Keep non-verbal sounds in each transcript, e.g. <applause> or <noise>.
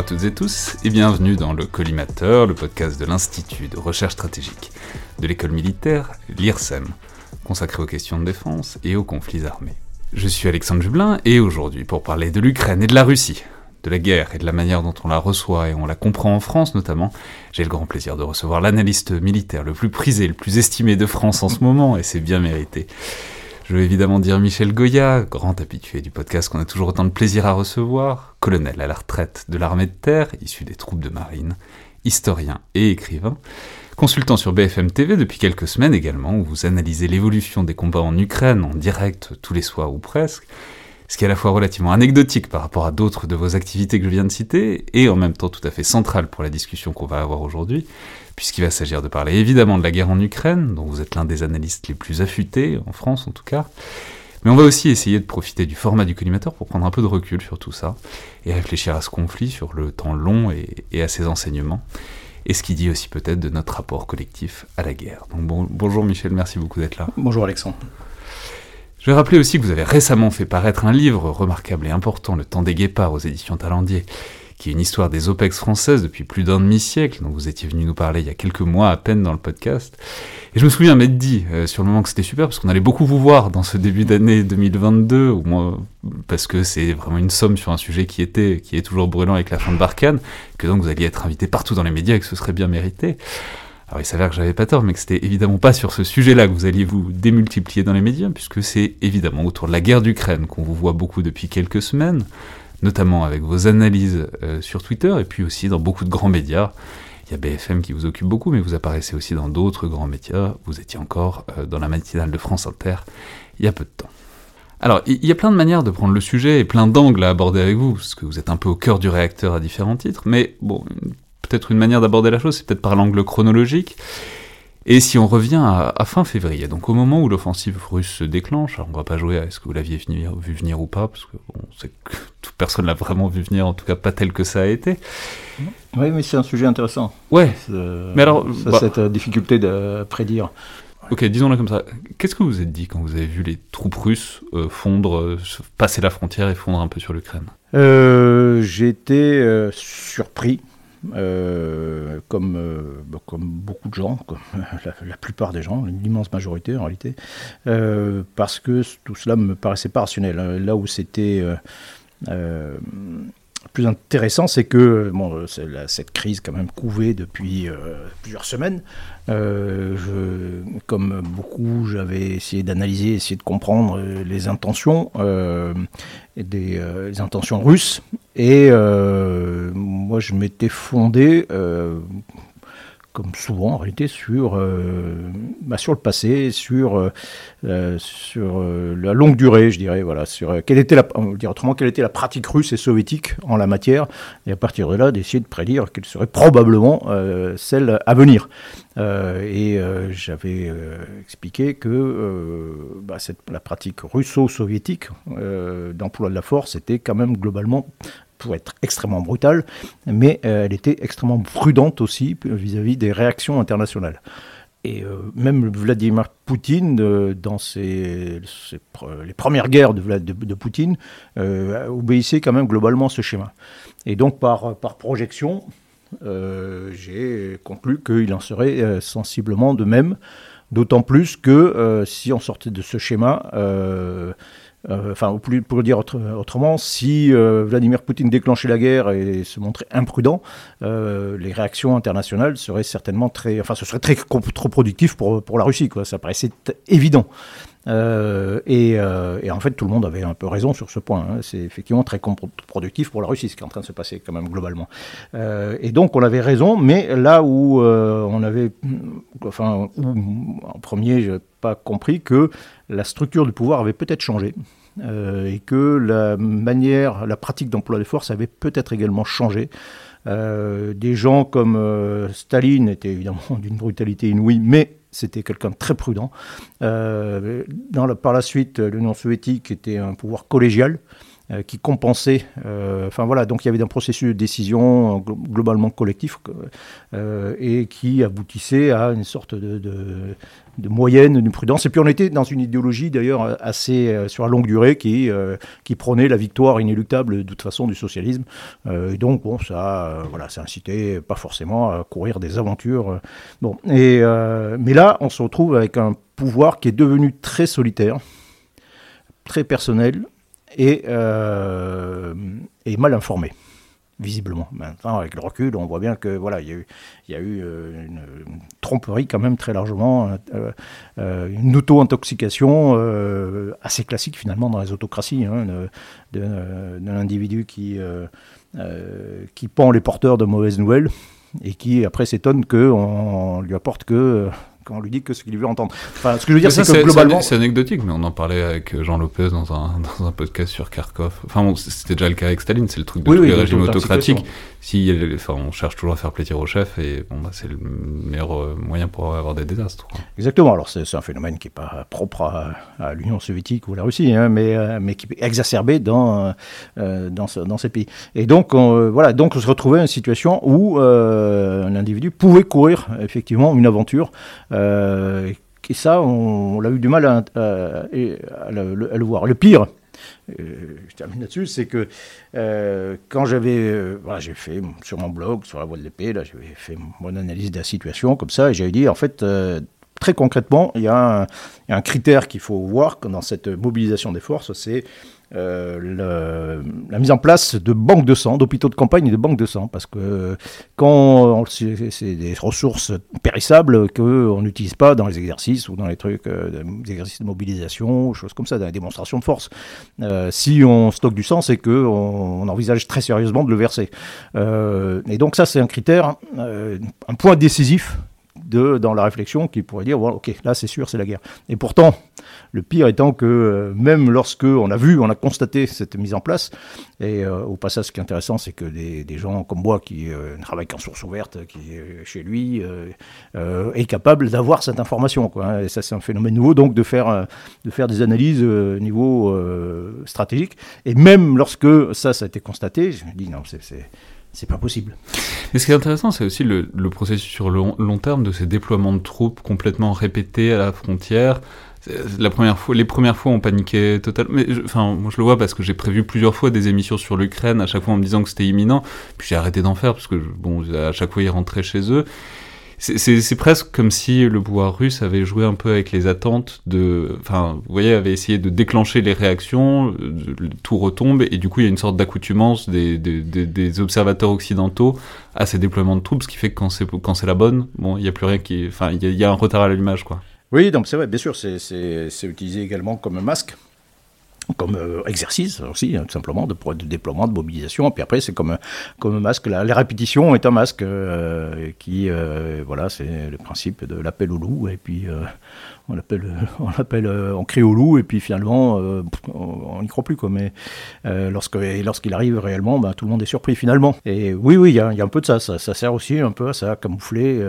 à toutes et tous et bienvenue dans le Collimateur, le podcast de l'Institut de recherche stratégique de l'école militaire, l'IRSEM, consacré aux questions de défense et aux conflits armés. Je suis Alexandre Jublin et aujourd'hui pour parler de l'Ukraine et de la Russie, de la guerre et de la manière dont on la reçoit et on la comprend en France notamment, j'ai le grand plaisir de recevoir l'analyste militaire le plus prisé, le plus estimé de France en ce moment et c'est bien mérité. Je veux évidemment dire Michel Goya, grand habitué du podcast qu'on a toujours autant de plaisir à recevoir, colonel à la retraite de l'armée de terre, issu des troupes de marine, historien et écrivain, consultant sur BFM TV depuis quelques semaines également, où vous analysez l'évolution des combats en Ukraine en direct tous les soirs ou presque, ce qui est à la fois relativement anecdotique par rapport à d'autres de vos activités que je viens de citer, et en même temps tout à fait central pour la discussion qu'on va avoir aujourd'hui, puisqu'il va s'agir de parler évidemment de la guerre en Ukraine, dont vous êtes l'un des analystes les plus affûtés, en France en tout cas, mais on va aussi essayer de profiter du format du collimateur pour prendre un peu de recul sur tout ça, et réfléchir à ce conflit sur le temps long et, à ses enseignements et ce qui dit aussi peut-être de notre rapport collectif à la guerre. Donc bon, bonjour Michel, merci beaucoup d'être là. Bonjour Alexandre. Je vais rappeler aussi que vous avez récemment fait paraître un livre remarquable et important, Le temps des guépards aux éditions Talendier, qui est une histoire des OPEX françaises depuis plus d'un demi-siècle, dont vous étiez venu nous parler il y a quelques mois à peine dans le podcast. Et je me souviens m'être dit euh, sur le moment que c'était super, parce qu'on allait beaucoup vous voir dans ce début d'année 2022, au moins parce que c'est vraiment une somme sur un sujet qui était, qui est toujours brûlant avec la fin de Barkhane, que donc vous alliez être invité partout dans les médias et que ce serait bien mérité. Alors il s'avère que j'avais pas tort, mais que c'était évidemment pas sur ce sujet-là que vous alliez vous démultiplier dans les médias, puisque c'est évidemment autour de la guerre d'Ukraine qu'on vous voit beaucoup depuis quelques semaines, notamment avec vos analyses euh, sur Twitter et puis aussi dans beaucoup de grands médias. Il y a BFM qui vous occupe beaucoup, mais vous apparaissez aussi dans d'autres grands médias. Vous étiez encore euh, dans la matinale de France Inter il y a peu de temps. Alors, il y a plein de manières de prendre le sujet et plein d'angles à aborder avec vous, parce que vous êtes un peu au cœur du réacteur à différents titres, mais bon, peut-être une manière d'aborder la chose, c'est peut-être par l'angle chronologique. Et si on revient à, à, fin février, donc au moment où l'offensive russe se déclenche, alors on va pas jouer à est-ce que vous l'aviez vu venir ou pas, parce que bon, on sait que <laughs> toute personne l'a vraiment vu venir, en tout cas pas tel que ça a été. Oui, mais c'est un sujet intéressant. Ouais. mais alors, ça, bah, cette difficulté de prédire. Ok, disons-le comme ça. Qu'est-ce que vous êtes dit quand vous avez vu les troupes russes euh, fondre, euh, passer la frontière et fondre un peu sur l'Ukraine? Euh, euh, surpris. Euh, comme, euh, comme beaucoup de gens, comme <laughs> la, la plupart des gens, l'immense majorité en réalité, euh, parce que tout cela me paraissait pas rationnel. Là où c'était plus intéressant, c'est que bon, la, cette crise quand même couvée depuis euh, plusieurs semaines. Euh, comme beaucoup, j'avais essayé d'analyser, essayé de comprendre les intentions, euh, des les intentions russes. Et moi, je m'étais fondé comme souvent en réalité, sur, euh, bah, sur le passé, sur, euh, sur euh, la longue durée, je dirais, voilà, sur quelle était la, dire autrement, quelle était la pratique russe et soviétique en la matière, et à partir de là, d'essayer de prédire quelle serait probablement celle à venir. et j'avais expliqué que bah, cette, la pratique russo-soviétique d'emploi de la force était quand même globalement pour être extrêmement brutale, mais euh, elle était extrêmement prudente aussi vis-à-vis -vis des réactions internationales. Et euh, même Vladimir Poutine, euh, dans ses, les premières guerres de, Poutine, obéissait quand même globalement à ce schéma. Et donc par projection, j'ai conclu qu'il en serait sensiblement de même D'autant plus que si on sortait de ce schéma, enfin, pour le dire autrement, si Vladimir Poutine déclenchait la guerre et se montrait imprudent, les réactions internationales seraient certainement très, enfin, ce serait très contre-productif pour, pour la Russie, quoi. Ça paraissait évident. Euh, euh, et, en fait, tout le monde avait un peu raison sur ce point. Hein. C'est effectivement très productif pour la Russie, ce qui est en train de se passer quand même globalement. Euh, et donc, on avait raison, mais là où on avait, enfin, en premier, pas compris que la structure du pouvoir avait peut-être changé. et que la manière, la pratique d'emploi des forces avait peut-être également changé. des gens comme Staline étaient évidemment <laughs> d'une brutalité inouïe, mais c'était quelqu'un de très prudent. Euh, par la suite, l'Union soviétique était un pouvoir collégial euh, qui compensait. Euh, enfin voilà, donc il y avait un processus de décision globalement collectif et qui aboutissait à une sorte de, moyenne, d'une prudence. Et puis on était dans une idéologie d'ailleurs assez euh, sur la longue durée qui, euh, qui prônait la victoire inéluctable de toute façon du socialisme. Euh, et donc bon, ça, voilà, ça incitait pas forcément à courir des aventures. bon, et, mais là, on se retrouve avec un pouvoir qui est devenu très solitaire, très personnel et, et mal informé visiblement. Maintenant, avec le recul, on voit bien que voilà, il y a eu, euh, une, tromperie quand même très largement, euh, euh, une auto-intoxication assez classique finalement dans les autocraties, hein, d'un individu qui, qui pend les porteurs de mauvaises nouvelles et qui après s'étonne qu'on lui apporte que quand on lui dit que ce qu'il veut entendre. Enfin, ce que je veux dire, c'est que globalement. C'est anecdotique, mais on en parlait avec Jean Lopez dans un, <laughs> dans un podcast sur Kharkov. Enfin, bon, c'était déjà le cas avec Staline, c'est le truc de tous les régimes autocratiques. Si, enfin, on cherche toujours à faire plaisir au chef, et bon, bah, c'est le meilleur euh, moyen pour avoir des désastres. Exactement. Alors, c'est un phénomène qui n'est pas propre à, l'Union soviétique ou à la Russie, hein, mais, euh, mais qui est exacerbé dans, euh, dans, dans, ces pays. Et donc, on, voilà, donc on se retrouvait dans une situation où un individu pouvait courir effectivement une aventure euh, et ça, on, l'a eu du mal à, le, voir. Le pire, euh, je termine là-dessus, c'est que euh, quand j'avais, voilà, j'ai fait sur mon blog, sur la voie de l'épée, là, j'avais fait mon analyse de la situation comme ça, et j'avais dit, en fait, très concrètement, il y a un critère qu'il faut voir dans cette mobilisation des forces, c'est euh, la mise en place de banques de sang, d'hôpitaux de campagne et de banques de sang, parce que quand c'est des ressources périssables qu'on n'utilise pas dans les exercices ou dans les trucs, euh, des exercices de mobilisation, choses comme ça, dans les démonstrations de force. Euh, si on stocke du sang, c'est qu'on on envisage très sérieusement de le verser. et donc ça, c'est un critère, un point décisif dans la réflexion qui pourrait dire, voilà, ok, là c'est sûr, c'est la guerre. Et pourtant, le pire étant que euh, même lorsque on a vu, on a constaté cette mise en place, et euh, au passage, ce qui est intéressant, c'est que des, gens comme moi qui euh, travaillent en source ouverte, qui chez lui, est capable d'avoir cette information. Hein. et ça, c'est un phénomène nouveau, donc de faire, de faire des analyses au niveau stratégique. Et même lorsque ça, ça a été constaté, je me dis, non, c'est c'est pas possible. Mais ce qui est intéressant, c'est aussi le, processus sur le long, terme de ces déploiements de troupes complètement répétés à la frontière. La première fois, les premières fois, on paniquait totalement. Mais enfin, moi, je le vois parce que j'ai prévu plusieurs fois des émissions sur l'Ukraine, à chaque fois en me disant que c'était imminent. Puis j'ai arrêté d'en faire parce que, bon, à chaque fois, ils rentraient chez eux c'est presque comme si le pouvoir russe avait joué un peu avec les attentes de, enfin, vous voyez, avait essayé de déclencher les réactions, tout retombe et du coup il y a une sorte d'accoutumance des, observateurs occidentaux à ces déploiements de troupes, ce qui fait que quand c'est quand c'est la bonne, bon, il y a plus rien qui, enfin, il y, a un retard à l'allumage, quoi. Oui, donc c'est vrai, bien sûr, c'est utilisé également comme un masque comme euh, exercice aussi, hein, tout simplement, de, de, déploiement, de mobilisation. Puis après, c'est comme, comme un masque. La, les répétitions est un masque euh, qui, euh, voilà, c'est le principe de l'appel au loup. Et puis, on l'appelle, <laughs> on l'appelle, on crie au loup. Et puis finalement, on n'y croit plus. Mais lorsque, lorsqu'il arrive réellement, bah, tout le monde est surpris finalement. Et oui, oui, il y, a un peu de ça. ça. sert aussi un peu à ça, à camoufler.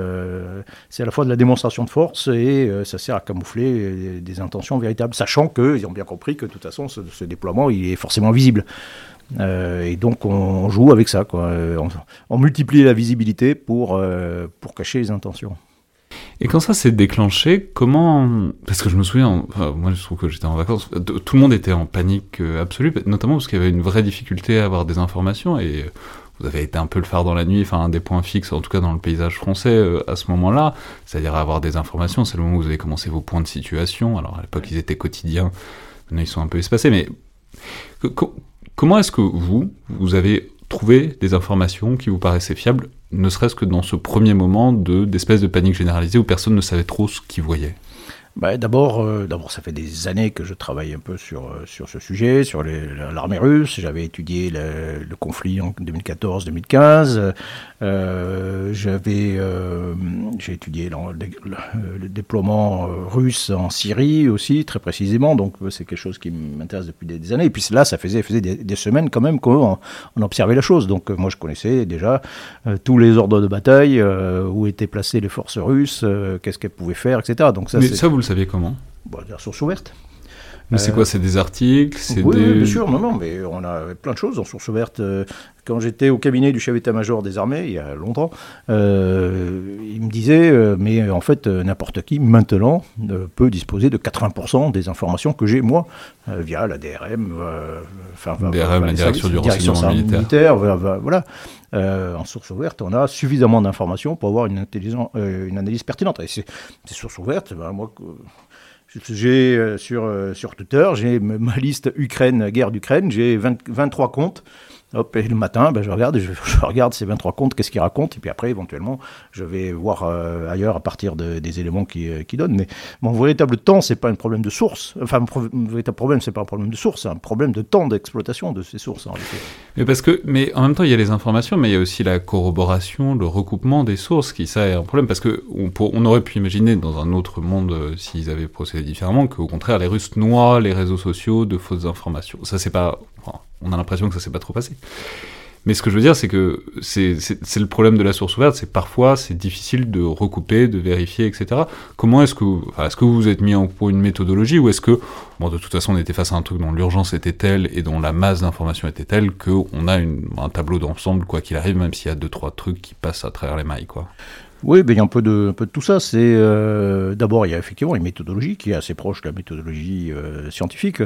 c'est à la fois de la démonstration de force et ça sert à camoufler des intentions véritables, sachant qu'ils ont bien compris que de toute façon, ce, déploiement, il est forcément visible. Euh, et donc on, joue avec ça. On, multiplie la visibilité pour, euh, pour cacher les intentions. Et quand ça s'est déclenché, comment Parce que je me souviens, moi je trouve que j'étais en vacances, tout le monde était en panique euh, absolue, notamment parce qu'il y avait une vraie difficulté à avoir des informations et vous avez été un peu le phare dans la nuit, enfin un des points fixes, en tout cas dans le paysage français à ce moment-là, c'est-à-dire avoir des informations. C'est le moment où vous avez commencé vos points de situation. Alors à l'époque, ils étaient quotidiens, maintenant ils sont un peu espacés, mais comment est-ce que vous, vous avez trouvé des informations qui vous paraissaient fiables, ne serait-ce que dans ce premier moment de d'espèce de panique généralisée où personne ne savait trop ce qu'il voyait bah, d'abord, euh, d'abord, ça fait des années que je travaille un peu sur, euh, sur ce sujet, sur l'armée russe. J'avais étudié le, conflit en 2014-2015. Euh, j'avais, j'ai étudié le, déploiement russe en Syrie aussi, très précisément. Donc, c'est quelque chose qui m'intéresse depuis des, années. Et puis là, ça faisait, faisait des, semaines quand même qu'on on observait la chose. Donc, moi, je connaissais déjà tous les ordres de bataille, où étaient placées les forces russes, qu'est-ce qu'elles pouvaient faire, etc. Donc ça, ça vous le saviez comment? Bon, La source ouverte. Mais c'est quoi C'est des articles oui, des... bien sûr, non, non, mais on a plein de choses en source ouverte. Euh, quand j'étais au cabinet du chef d'état-major des armées, il y a longtemps, euh, il me disait, euh, mais en fait, n'importe qui, maintenant, peut disposer de 80% des informations que j'ai, moi, via la DRM, enfin, DRM, la direction du renseignement militaire. voilà. en source ouverte, on a suffisamment d'informations pour avoir une, une analyse pertinente. Et ces sources ouvertes, ben, moi, j'ai euh, sur, euh, sur Twitter, j'ai ma liste Ukraine, guerre d'Ukraine, j'ai 23 comptes Hop, et le matin, ben, je regarde, <laughs> je, regarde ces 23 comptes, qu'est-ce qu'ils racontent, et puis après, éventuellement, je vais voir euh, ailleurs à partir des éléments qui, euh, qui, donnent. Mais mon véritable temps, c'est pas un problème de source. Enfin, mon véritable problème, c'est pas un problème de source, c'est un problème de temps d'exploitation de ces sources. En mais parce que, mais en même temps, il y a les informations, mais il y a aussi la corroboration, le recoupement des sources, qui ça est un problème, parce que on, on aurait pu imaginer dans un autre monde, euh, s'ils avaient procédé différemment, qu'au contraire, les Russes noient les réseaux sociaux de fausses informations. Ça, c'est pas on a l'impression que ça s'est pas trop passé. Mais ce que je veux dire, c'est que c'est le problème de la source ouverte, c'est parfois c'est difficile de recouper, de vérifier, etc. Comment est-ce que, est-ce que vous vous êtes mis en pour une méthodologie ou est-ce que, bon, de toute façon, on était face à un truc dont l'urgence était telle et dont la masse d'informations était telle qu'on a un tableau d'ensemble, quoi qu'il arrive, même s'il y a deux trois trucs qui passent à travers les mailles, quoi. Oui, ben, il y a un peu de, tout ça. C'est euh, d'abord il y a effectivement une méthodologie qui est assez proche de la méthodologie euh, scientifique.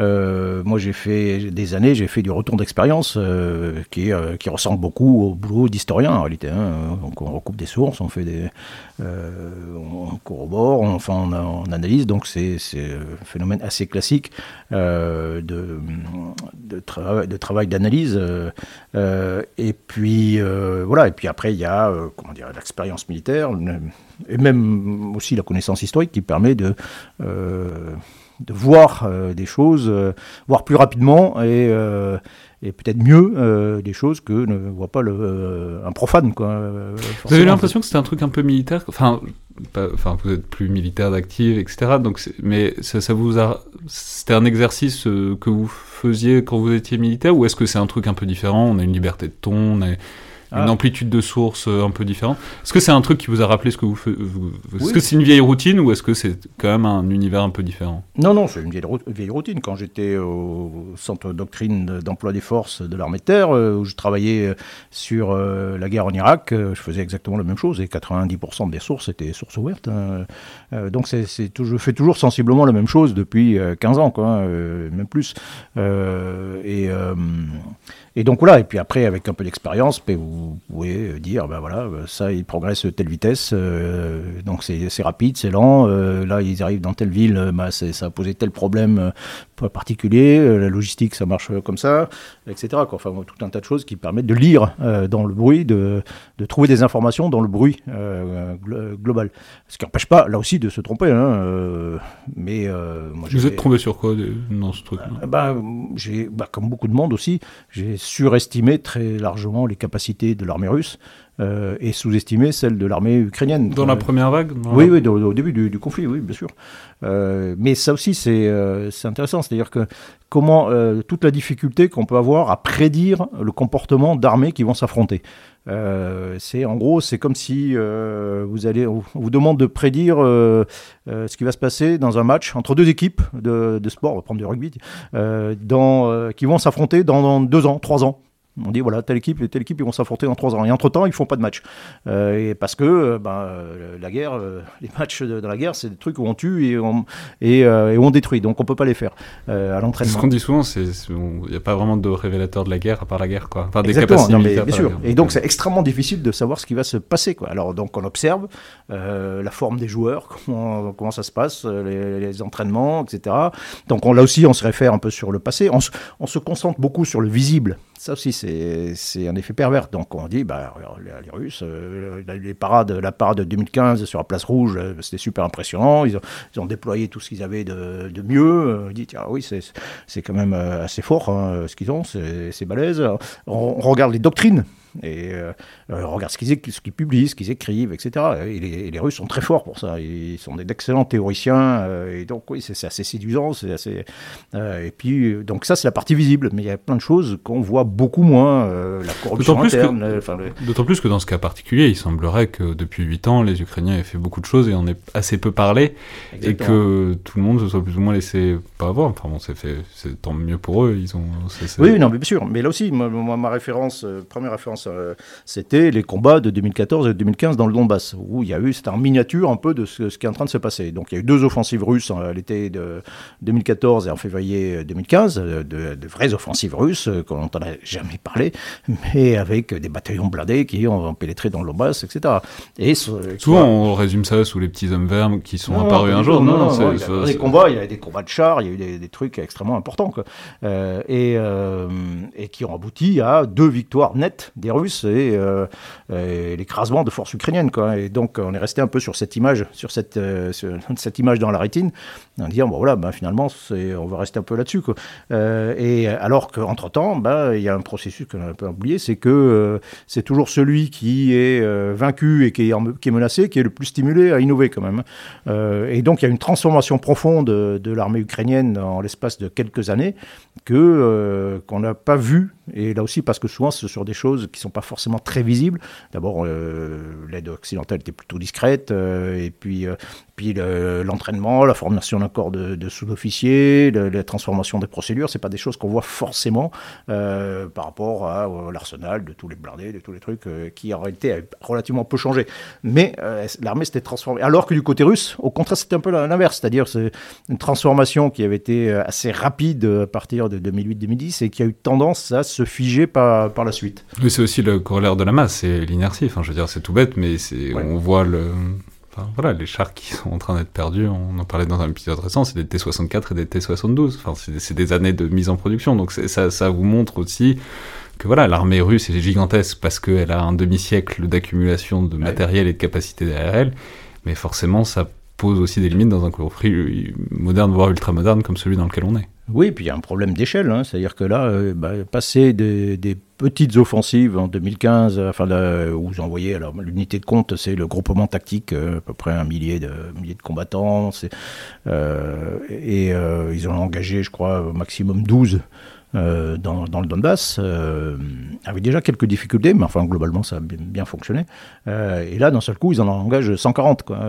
Euh, moi, j'ai fait des années, j'ai fait du retour d'expérience qui, ressemble beaucoup au boulot d'historien en réalité. Hein. Donc, on recoupe des sources, on fait des, on corrobore, on, enfin on, analyse. Donc c'est un phénomène assez classique de, de, de travail d'analyse. et puis voilà. Et puis après il y a comment dire l'expérience militaire, et même aussi la connaissance historique qui permet de, euh, de voir euh, des choses, euh, voir plus rapidement et, et peut-être mieux des choses que ne voit pas le, un profane. Quoi, vous avez l'impression que c'était un truc un peu militaire Enfin, enfin vous êtes plus militaire d'active, etc. Donc mais ça, ça vous a... C'était un exercice que vous faisiez quand vous étiez militaire ou est-ce que c'est un truc un peu différent? On a une liberté de ton, on a une ah. amplitude de source euh, un peu différente. Est-ce que c'est un truc qui vous a rappelé ce que vous faites Est-ce que c'est une vieille routine ou est-ce que c'est quand même un univers un peu différent? Non, non, c'est une vieille, routine. Quand j'étais au centre doctrine d'emploi des forces de l'armée de terre, euh, où je travaillais euh, sur la guerre en Irak, je faisais exactement la même chose et 90% des sources étaient sources ouvertes. Hein. donc c'est, je fais toujours sensiblement la même chose depuis 15 ans, quoi, même plus. et et donc voilà, et puis après, avec un peu d'expérience, vous pouvez dire, ben voilà, ça, il progresse telle vitesse, euh, donc c'est rapide, c'est lent, euh, là, ils arrivent dans telle ville, ben, ça a posé tel problème euh, particulier, la logistique, ça marche comme ça, etc. Quoi. Enfin, tout un tas de choses qui permettent de lire dans le bruit, de, de, trouver des informations dans le bruit global. Ce qui n'empêche pas, là aussi, de se tromper. Hein, mais, moi, Vous êtes trompé sur quoi dans ce truc ben, j'ai, Comme beaucoup de monde aussi, j'ai surestimé très largement les capacités de l'armée russe euh, et sous-estimé celles de l'armée ukrainienne. Dans la première vague Oui, oui au, début du, conflit, oui, bien sûr. Euh, mais ça aussi, c'est euh, intéressant, c'est-à-dire que comment toute la difficulté qu'on peut avoir à prédire le comportement d'armées qui vont s'affronter. C'est en gros, c'est comme si vous allez, on vous demande de prédire ce qui va se passer dans un match entre deux équipes de, sport, on va prendre du rugby, dans, qui vont s'affronter dans deux ans, trois ans. On dit voilà, telle équipe et telle équipe, ils vont s'affronter dans trois ans. Et entre-temps, ils font pas de match. et parce que ben, la guerre, <laughs> les matchs de, la guerre, c'est des trucs où on tue et on, et, on détruit. Donc on peut pas les faire à l'entraînement. Ce qu'on dit souvent, c'est il n'y a pas vraiment de révélateur de la guerre à part la guerre. Quoi. Enfin, des Exactement, mais, bien sûr. Et donc c'est extrêmement difficile de savoir ce qui va se passer. Quoi. Alors donc on observe la forme des joueurs, <laughs> comment, comment ça se passe, les, entraînements, etc. Donc on, là aussi, on se réfère un peu sur le passé. On, on se concentre beaucoup sur le visible. Ça aussi, c'est un effet pervers. Donc on dit, bah, les, Russes, euh, les parades, la parade de 2015 sur la place rouge, euh, c'était super impressionnant. Ils ont, déployé tout ce qu'ils avaient de, de, mieux. On dit, tiens, oui, c'est quand même euh, assez fort hein, ce qu'ils ont, c'est balèze. on regarde les doctrines et euh, euh, regarde ce qu'ils ce publient, ce qu'ils écrivent, etc. Et les, Russes sont très forts pour ça. Ils sont d'excellents théoriciens. Euh, et donc, oui, c'est assez séduisant. C'est assez. et puis, donc, ça, c'est la partie visible. Mais il y a plein de choses qu'on voit beaucoup moins. la corruption interne. D'autant plus que dans ce cas particulier, il semblerait que depuis 8 ans, les Ukrainiens aient fait beaucoup de choses et on ait assez peu parlé. Et que tout le monde se soit plus ou moins laissé pas avoir. Enfin bon, c'est fait. C'est tant mieux pour eux. Ils ont. Oui, non, mais bien sûr. Mais là aussi, ma référence, première référence euh, c'était les combats de 2014 et 2015 dans le Donbass, où il y a eu, c'était en miniature un peu de ce, qui est en train de se passer. Donc il y a eu deux offensives russes à l'été de 2014 et en février 2015, euh, de, vraies offensives russes, euh, qu'on n'entendait a jamais parlé, <laughs> mais avec des bataillons blindés qui ont pénétré dans le Donbass, etc. Et Souvent on résume ça sous les petits hommes verts qui sont apparus un jour. Non, non, il y a des combats, il y a des combats de chars, il y a eu des, trucs extrêmement importants, et, et qui ont abouti à deux victoires nettes des Russes euh, et, l'écrasement de forces ukrainiennes. Quoi. Et donc on est resté un peu sur cette image, sur cette, euh, <laughs> cette image dans la rétine, en disant bon voilà, ben, finalement on va rester un peu là-dessus. Euh, et alors qu'entre-temps, ben, il y a un processus qu'on a un peu oublié, c'est que c'est toujours celui qui est vaincu et qui est, qui est, menacé qui est le plus stimulé à innover quand même. et donc il y a une transformation profonde de, l'armée ukrainienne en l'espace de quelques années que qu'on n'a pas vu. Et là aussi parce que souvent ce sont des choses qui sont pas forcément très visible. D'abord, euh, l'aide occidentale était plutôt discrète, euh, et puis, euh, puis l'entraînement, la formation d'un corps de, sous-officiers, la transformation des procédures, c'est pas des choses qu'on voit forcément par rapport à, l'arsenal de tous les blindés, de tous les trucs qui en réalité a relativement peu changé. Mais l'armée s'était transformée. Alors que du côté russe, au contraire, c'était un peu l'inverse, c'est-à-dire c'est une transformation qui avait été assez rapide à partir de 2008-2010 et qui a eu tendance à se figer par, par la suite. Oui, c'est aussi le corollaire de la masse, c'est l'inertie. Enfin, je veux dire, c'est tout bête, mais c'est, on voit le, enfin, voilà, les chars qui sont en train d'être perdus. On en parlait dans un épisode récent, c'est des T64 et des T72. Enfin, c'est, des années de mise en production. Donc ça, ça vous montre aussi que voilà, l'armée russe est gigantesque parce qu'elle a un demi-siècle d'accumulation de matériel et de capacité derrière elle. Mais forcément, ça pose aussi des limites dans un conflit moderne, voire ultra-moderne comme celui dans lequel on est. Oui, puis il y a un problème d'échelle, hein. c'est-à-dire que là, euh, bah, passer des, petites offensives en 2015, enfin où vous envoyez, alors l'unité de compte, c'est le groupement tactique, euh, à peu près un millier de, de combattants, euh, et ils ont engagé, je crois, au maximum 12 euh, dans, le Donbass, euh, avec déjà quelques difficultés, mais enfin globalement ça a bien, fonctionné. Euh, et là, d'un seul coup, ils en engagent 140, quoi,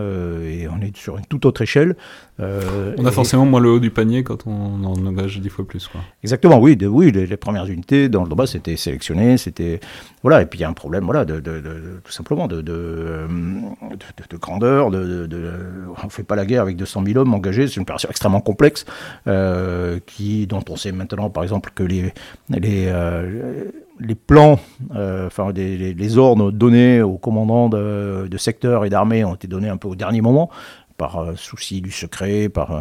et on est sur une toute autre échelle. on a forcément moins le haut du panier quand on en engage 10 fois plus. Quoi. Exactement, oui, de, oui les, premières unités dans le Donbass étaient sélectionnées, c'était voilà, et puis il y a un problème, voilà, de, tout simplement de, de, grandeur, de, on fait pas la guerre avec 200 000 hommes engagés, c'est une opération extrêmement complexe, qui dont on sait maintenant, par exemple que les, les, euh, les plans, euh, enfin les, ordres donnés aux commandants de, de secteurs et d'armées ont été donnés un peu au dernier moment par euh, souci du secret, par, euh,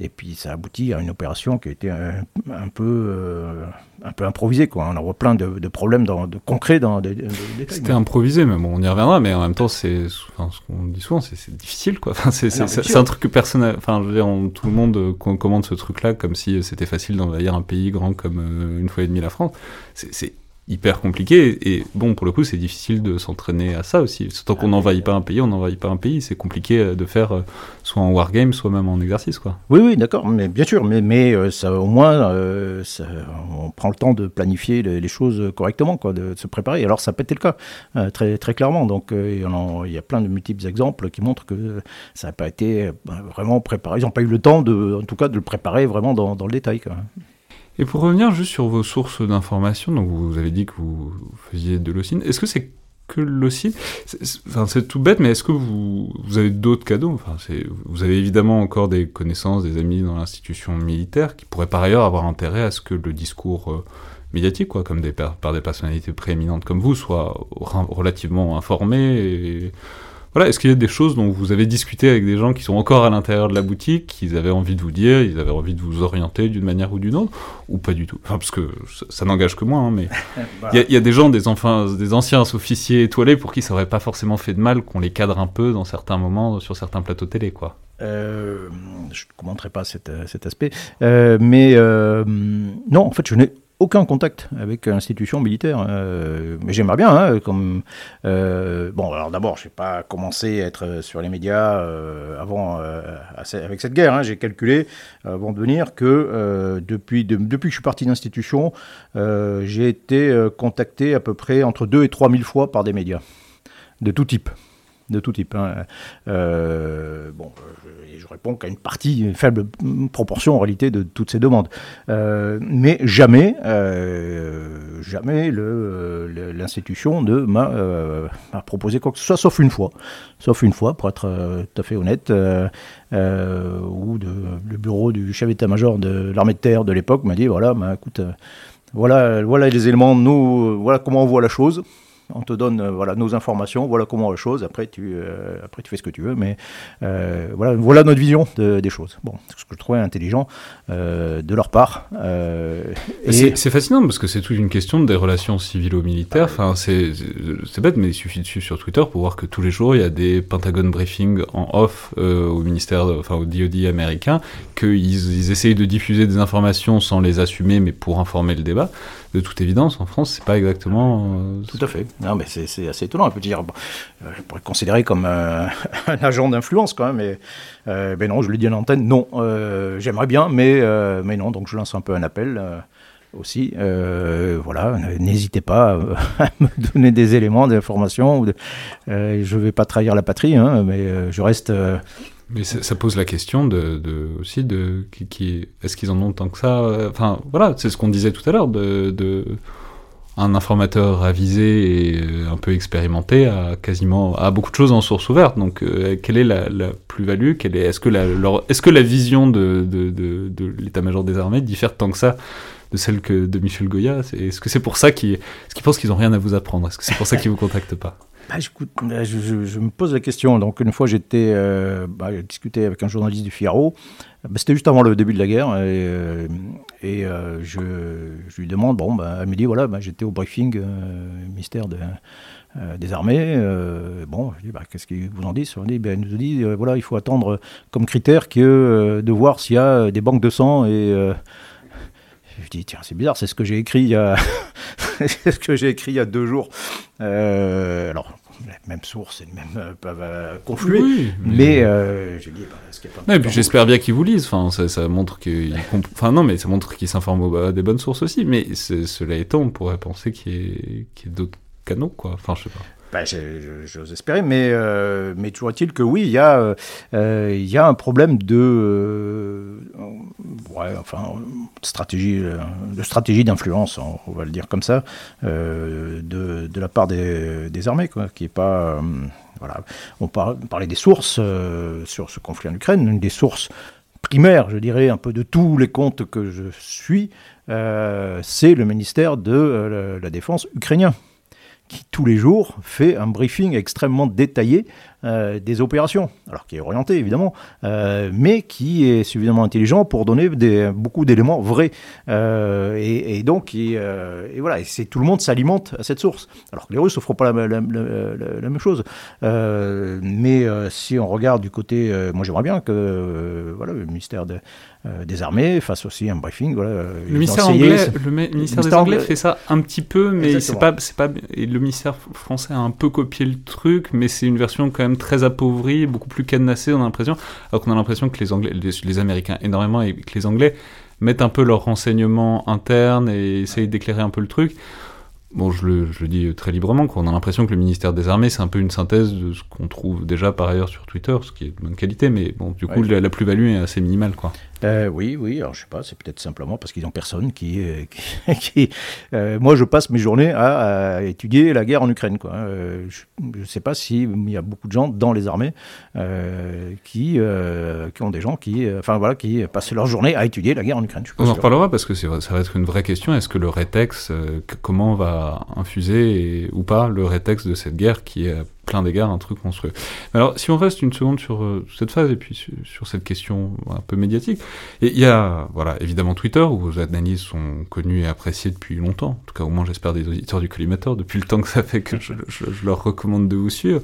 et puis ça aboutit à une opération qui a été un, peu, euh, un peu improvisée. Quoi. On en voit plein de, problèmes dans, de concrets dans des C'était improvisé, mais bon, on y reviendra, mais en même temps, c'est, enfin, ce qu'on dit souvent, c'est, difficile. Quoi. Enfin, c'est, ah un truc que personne, enfin, je veux dire, tout le monde commande ce truc-là comme si c'était facile d'envahir un pays grand comme une fois et demi la France. C'est hyper compliqué. Et bon, pour le coup, c'est difficile de s'entraîner à ça aussi. Tant qu'on n'envahit pas un pays, on n'envahit pas un pays. C'est compliqué euh, de faire euh, soit en wargame, soit même en exercice. Quoi. Oui, oui, d'accord, mais bien sûr. Mais, mais euh, ça, au moins, ça, on prend le temps de planifier les, choses correctement, quoi, de, se préparer. Alors, ça peut être le cas, très, très clairement. Donc, il y a plein de multiples exemples qui montrent que ça n'a pas été vraiment préparé. Ils n'ont pas eu le temps, de, en tout cas, de le préparer vraiment dans, dans le détail. Quoi. Et pour revenir juste sur vos sources d'information, donc vous avez dit que vous faisiez de l'OSIN, est-ce que c'est que l'OSIN Enfin, c'est tout bête, mais est-ce que vous, vous avez d'autres cadeaux? Enfin, Vous avez évidemment encore des connaissances, des amis dans l'institution militaire qui pourraient par ailleurs avoir intérêt à ce que le discours euh, médiatique, quoi, comme des, par des personnalités prééminentes comme vous, soit relativement informé et voilà, est-ce qu'il y a des choses dont vous avez discuté avec des gens qui sont encore à l'intérieur de la boutique, qu'ils avaient envie de vous dire, ils avaient envie de vous orienter d'une manière ou d'une autre, ou pas du tout? Enfin, parce que ça, n'engage que moi, hein, mais <laughs> bah. il y, a des gens, des, enfin, des anciens officiers étoilés pour qui ça aurait pas forcément fait de mal qu'on les cadre un peu dans certains moments sur certains plateaux télé, quoi. Euh, je ne commenterai pas cet, cet aspect, euh, mais euh, non, en fait, je n'ai aucun contact avec l'institution militaire. Euh, mais j'aimerais bien, hein, comme euh, bon. Alors d'abord, je n'ai pas commencé à être sur les médias euh, avant avec cette guerre. Hein. J'ai calculé avant de venir que depuis depuis que je suis parti d'institution, j'ai été contacté à peu près entre 2 et 3 000 fois par des médias de tout type de tout type. Hein. Euh, bon, je, je, réponds qu'à une partie, une faible proportion en réalité de toutes ces demandes. Euh, mais jamais, euh, jamais l'institution ne m'a proposé quoi que ce soit, sauf une fois. Sauf une fois, pour être tout à fait honnête, où le bureau du chef d'état-major de l'armée de terre de l'époque m'a dit voilà, bah, écoute, voilà, voilà les éléments, nous, voilà comment on voit la chose on te donne euh, voilà, nos informations, voilà comment les choses, après tu, euh, après tu fais ce que tu veux, mais euh, voilà, voilà notre vision des choses. Bon, ce que je trouvais intelligent de leur part. C'est fascinant parce que c'est toute une question des relations civilo-militaires. Enfin, c'est bête, mais il suffit de suivre sur Twitter pour voir que tous les jours il y a des Pentagon briefings en off au ministère, enfin au DoD américain, qu'ils ils essayent de diffuser des informations sans les assumer, mais pour informer le débat de toute évidence, en France, c'est pas exactement. Euh, Tout à fait. Non, mais c'est assez étonnant. On peut dire, euh, je pourrais considérer comme <laughs> un agent d'influence quand même, mais, euh, ben non, je lui dis à l'antenne, non, j'aimerais bien, mais, mais non, donc je lance un peu un appel aussi. voilà, n'hésitez pas <laughs> à me donner des éléments, des informations. je ne vais pas trahir la patrie, hein, mais je reste mais ça, pose la question de, aussi de est-ce qu'ils en ont tant que ça? Enfin voilà, c'est ce qu'on disait tout à l'heure de, un informateur avisé et euh, un peu expérimenté a quasiment a beaucoup de choses en source ouverte. Donc euh, quelle est la, plus-value? Est-ce que la est-ce que la vision de, l'état-major des armées diffère tant que ça de celle que de Michel Goya? Est-ce que c'est pour ça qu'ils est pensent qu'ils ont rien à vous apprendre? Est-ce que c'est pour ça qu'ils vous contactent pas? Bah, bah, je, me pose la question. Donc, une fois, j'étais euh, bah, discuté avec un journaliste du Figaro. Bah, C'était juste avant le début de la guerre. Et, euh, euh, je, lui demande bon, bah, elle me dit voilà, j'étais au briefing ministère de, des armées. bon, je dis qu'est-ce qu'ils vous en disent On dit, nous dit voilà, il faut attendre comme critère que de voir s'il y a des banques de sang et. Je dis, tiens, c'est bizarre, c'est ce que j'ai écrit il y a, <laughs> ce que j'ai écrit il y a deux jours. Euh, alors, la même source et le même euh, peuvent euh, confluer. mais, j'ai dit, bah, j'espère bien qu'ils vous lisent. Enfin, ça, ça montre qu'ils, enfin non, mais ça montre qu'ils s'informent des bonnes sources aussi. Mais cela étant, on pourrait penser qu'il y ait, ait d'autres canaux, quoi. Enfin, je sais pas. Ben, J'ose espérer, mais, euh, mais toujours est-il que oui, il y, a, euh, il y a un problème de, euh, ouais, enfin, stratégie, de stratégie d'influence, on, va le dire comme ça, de, la part des, armées, quoi, qui est pas. voilà. On, parlait des sources sur ce conflit en Ukraine, une des sources primaires, je dirais, un peu de tous les comptes que je suis, c'est le ministère de la Défense ukrainien qui tous les jours fait un briefing extrêmement détaillé euh, des opérations, alors qui est orienté évidemment, euh, mais qui est suffisamment intelligent pour donner des, beaucoup d'éléments vrais. Euh, et, donc, et, voilà, et tout le monde s'alimente à cette source. Alors que les Russes ne feront pas la, la, même chose. mais si on regarde du côté, moi j'aimerais bien que voilà, le ministère de, des Armées fasse aussi un briefing. Voilà, le ministère, anglais, le ministère des Anglais fait ça un petit peu, mais c'est pas, pas. Et le ministère français a un peu copié le truc, mais c'est une version quand même très appauvri, beaucoup plus cadenassé, on a l'impression, alors qu'on a l'impression que les, Anglais, les, Américains énormément et que les Anglais mettent un peu leurs renseignements internes et essayent d'éclairer un peu le truc. Bon, je le, je le dis très librement, qu'on a l'impression que le ministère des Armées, c'est un peu une synthèse de ce qu'on trouve déjà par ailleurs sur Twitter, ce qui est de bonne qualité, mais bon, du coup, la, plus-value est assez minimale, quoi. Euh, oui, oui, alors je sais pas, c'est peut-être simplement parce qu'ils n'ont personne qui. euh, <laughs> qui, euh, moi, je passe mes journées à, à étudier la guerre en Ukraine. Quoi. Euh, je ne sais pas s'il y a beaucoup de gens dans les armées qui, qui ont des gens qui, enfin, voilà, qui passent leur journée à étudier la guerre en Ukraine. On en reparlera parce que ça va être une vraie question. Est-ce que le rétex, comment va infuser et- ou pas le rétex de cette guerre qui est plein d'égards un truc monstrueux Alors, si on reste une seconde sur euh, cette phase et puis sur, sur cette question un peu médiatique, il y a, voilà, évidemment Twitter où vos analyses sont connues et appréciées depuis longtemps. En tout cas, au moins, j'espère des auditeurs du collimateur depuis le temps que ça fait que je, je- je leur recommande de vous suivre.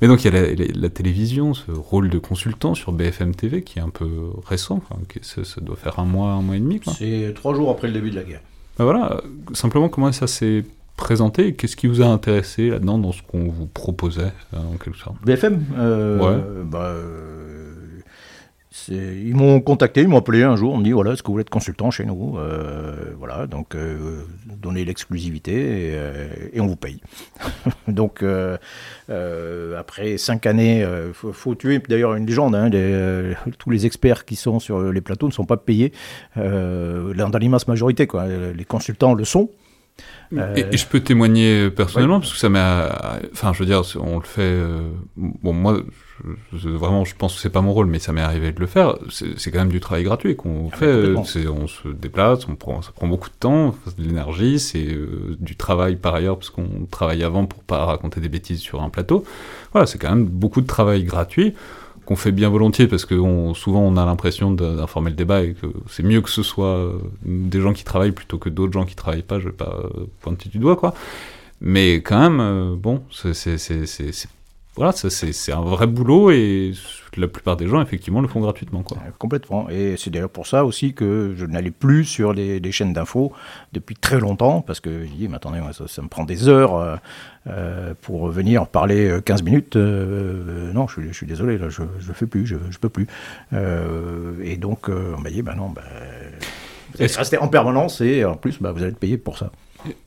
Mais donc, il y a la, la- la télévision, ce rôle de consultant sur BFM TV qui est un peu récent. Enfin, qui- ça, ça doit faire un mois, un mois et demi. C'est trois jours après le début de la guerre. Ben voilà, simplement comment ça s'est présenté qu'est-ce qui vous a intéressé là-dedans dans ce qu'on vous proposait euh, en quelque sorte? BFM euh, Ouais. bah, euh, Ils m'ont contacté, ils m'ont appelé un jour, on me dit voilà, est-ce que vous voulez être consultant chez nous? Euh, Voilà, donc euh, donnez l'exclusivité et, euh, et on vous paye. <laughs> donc après cinq années, il faut, faut tuer d'ailleurs une légende. hein, les, tous les experts qui sont sur les plateaux ne sont pas payés dans l'immense majorité. Quoi. Les consultants le sont. Euh, et, et je peux témoigner personnellement parce que ça m'a, enfin je veux dire, on le fait. euh, bon moi, je- vraiment, je pense que c'est pas mon rôle, mais ça m'est arrivé de le faire. C'est quand même du travail gratuit qu'on Ah, fait. euh, on se déplace, on prend, ça prend beaucoup de temps, de l'énergie, c'est euh, du travail par ailleurs parce qu'on travaille avant pour pas raconter des bêtises sur un plateau. Voilà, c'est quand même beaucoup de travail gratuit qu'on fait bien volontiers parce que souvent on a l'impression d'informer le débat et que c'est mieux que ce soit euh, des gens qui travaillent plutôt que d'autres gens qui travaillent pas. Je vais pas euh, pointer du doigt quoi. Mais quand même, euh, bon, c'est voilà, c'est un vrai boulot et la plupart des gens effectivement le font gratuitement quoi. Euh, Complètement. Et c'est d'ailleurs pour ça aussi que je n'allais plus sur les, les chaînes d'infos depuis très longtemps, parce que je dis, mais attendez, ça, ça me prend des heures euh, euh, pour venir parler euh, 15 minutes. euh, non, je, suis- je suis désolé, là, je ne fais plus, je ne peux plus. Euh, et donc, on m'a dit, bah non, bah, vous allez rester en permanence et en plus, bah, vous allez être payé pour ça.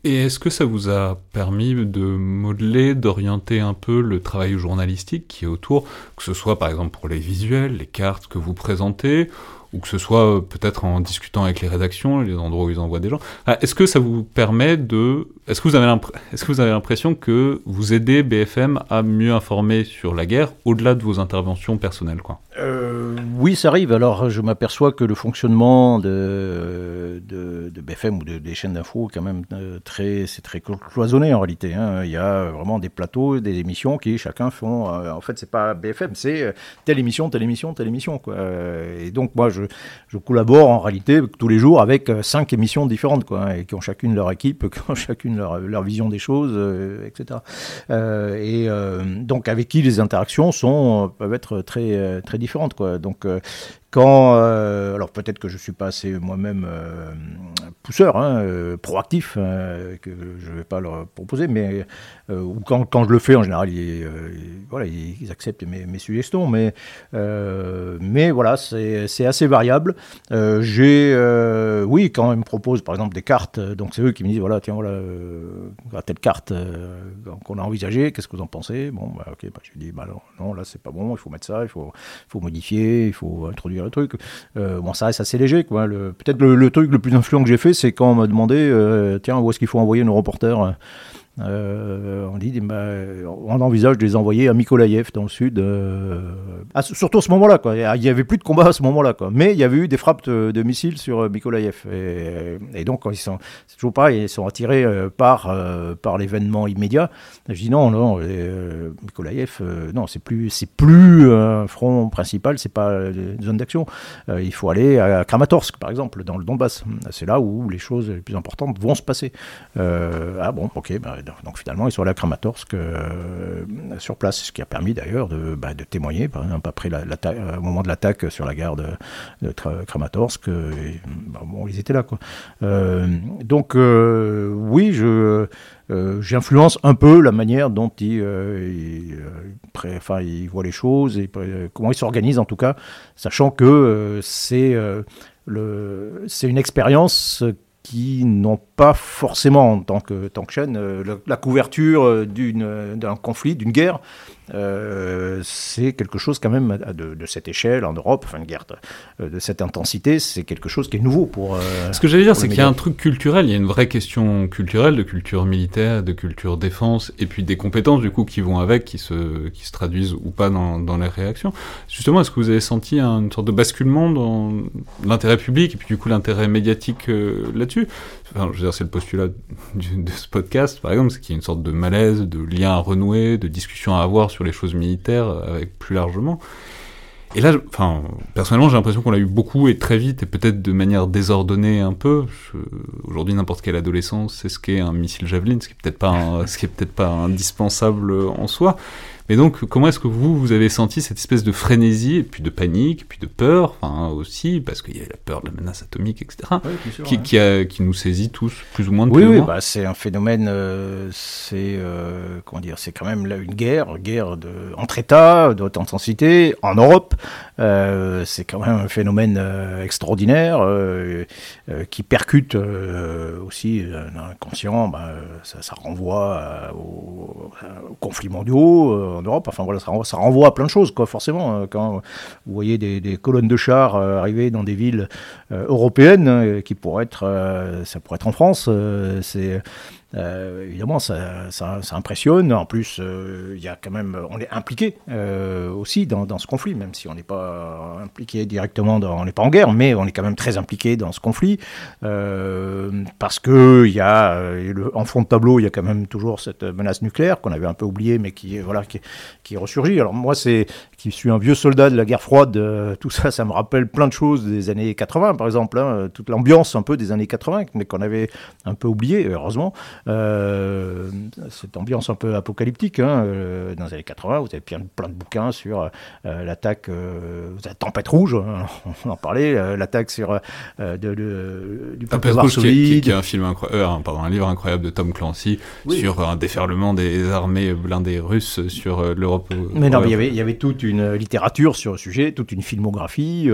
Et est-ce que ça vous a permis de modeler, d'orienter un peu le travail journalistique qui est autour, que ce soit par exemple pour les visuels, les cartes que vous présentez, ou que ce soit euh, peut-être en discutant avec les rédactions, les endroits où ils envoient des gens. Ah, Est-ce que ça vous permet de... Est-ce que vous avez l'impression que vous aidez BFM à mieux informer sur la guerre au-delà de vos interventions personnelles Euh, oui, ça arrive. Alors, je m'aperçois que le fonctionnement de, BFM ou de- des chaînes d'infos, quand même euh, très, c'est très clo- cloisonné en réalité. hein. Il y a vraiment des plateaux, des émissions qui chacun font. en fait, c'est pas BFM, c'est telle émission, telle émission, telle émission. Et donc, moi, je, je collabore en réalité tous les jours avec euh, cinq émissions différentes, qui ont chacune leur équipe, <laughs> qui ont chacune leur, vision des choses, etc. Euh, et euh, donc avec qui les interactions peuvent être très très différentes. Donc quand euh, alors peut-être que je suis pas assez moi-même euh, pousseur, hein, euh, proactif, euh, que je vais pas leur proposer, mais ou quand, quand je le fais en général, ils, voilà, ils, acceptent mes, suggestions, mais mais voilà, c'est assez variable. J'ai oui quand ils me proposent par exemple des cartes, donc c'est eux qui me disent voilà tiens voilà telle carte qu'on a envisagée, qu'est-ce que vous en pensez? Bon bah ok, bah, je dis bah non, non là c'est pas bon, il faut mettre ça, il faut faut modifier, il faut introduire le truc. Euh, bon ça reste assez léger quoi. Le- Peut-être le, truc le plus influent que j'ai fait, c'est quand on m'a demandé euh, tiens où est-ce qu'il faut envoyer nos reporters euh, on dit, on envisage de les envoyer à Mykolaïev dans le sud. euh, surtout à ce moment-là. Il y avait plus de combat à ce moment-là, quoi. Mais il y avait eu des frappes de, missiles sur euh, Mykolaïev. Et, donc, ils sont, c'est toujours pareil, ils sont attirés par, par l'événement immédiat. Je dis non, non, euh, Mykolaïev, non, c'est plus, c'est plus un front principal, c'est pas une zone d'action. Il faut aller à Kramatorsk, par exemple, dans le Donbass. C'est là où les choses les plus importantes vont se passer. Ah bon, ok, bah, donc, finalement ils sont allés à Kramatorsk euh, sur place, ce qui a permis d'ailleurs de, bah, témoigner, par exemple après la, euh, au moment de l'attaque sur la gare de, de Kramatorsk, euh, bah, bon, ils étaient là quoi. Euh, donc oui, je j'influence un peu la manière dont ils, voient les choses et comment ils s'organisent en tout cas, sachant que c'est le, c'est une expérience qui n'ont pas forcément en tant que, tant que chaîne euh, la, couverture euh, d'une, d'un conflit, d'une guerre. C'est quelque chose quand même de, cette échelle en Europe, enfin une guerre de, cette intensité, c'est quelque chose qui est nouveau pour... Ce que j'allais dire, c'est qu'il y a un truc culturel, il y a une vraie question culturelle, de culture militaire, de culture défense, et puis des compétences du coup qui vont avec, qui se, qui se traduisent ou pas dans, dans les réactions. Justement, est-ce que vous avez senti une sorte de basculement dans l'intérêt public et puis du coup l'intérêt médiatique là-dessus? Je veux dire, c'est le postulat de ce podcast, par exemple, c'est qu'il y a une sorte de malaise, de lien à renouer, de discussion à avoir sur les choses militaires avec plus largement. Et là, enfin, personnellement, j'ai l'impression qu'on l'a eu beaucoup et très vite, et peut-être de manière désordonnée un peu. Aujourd'hui, n'importe quel adolescent sait ce qu'est un missile Javelin, ce qui est peut-être ce qui est peut-être pas indispensable en soi. Mais donc, comment est-ce que vous, vous avez senti cette espèce de frénésie, et puis de panique, puis de peur, enfin aussi, parce qu'il y a la peur de la menace atomique, etc., qui, qui, a, qui, nous saisit tous, plus ou moins de Oui, oui, bah, c'est un phénomène, euh, c'est euh, comment dire, c'est quand même là une guerre, guerre de, entre États, de haute intensité, en Europe. Euh, c'est quand même un phénomène extraordinaire qui percute aussi l'inconscient. Bah, ça, ça, renvoie aux, aux conflits mondiaux en Europe. Enfin voilà, ça renvoie, à plein de choses, quoi, forcément. Hein. Quand vous voyez des, colonnes de chars euh, arriver dans des villes euh, européennes, hein, qui être, euh, ça pourrait être en France, euh, évidemment, ça, ça, impressionne. En plus, euh, il y a quand même, on est impliqué euh, aussi dans, ce conflit, même si on n'est pas impliqué directement, on n'est pas en guerre, mais on est quand même très impliqué dans ce conflit parce que il y a, en fond de tableau, il y a quand même toujours cette menace nucléaire qu'on avait un peu oubliée, mais qui, voilà, qui, qui ressurgit. Alors moi, c'est qui suis un vieux soldat de la guerre froide, tout ça, ça me rappelle plein de choses des années 80, par exemple, hein, toute l'ambiance un peu des années 80, mais qu'on avait un peu oublié, heureusement. Euh, cette ambiance un peu apocalyptique. Hein, euh, dans les années 80, vous avez plein, plein de bouquins sur euh, l'attaque, la tempête rouge, hein, on en parlait, l'attaque sur de, du peuple Varsovie. Qui, est un film pardon, un livre incroyable de Tom Clancy sur un déferlement des armées blindées russes sur l'Europe. Mais non, mais il y avait, il y avait toute une littérature sur le sujet, toute une filmographie.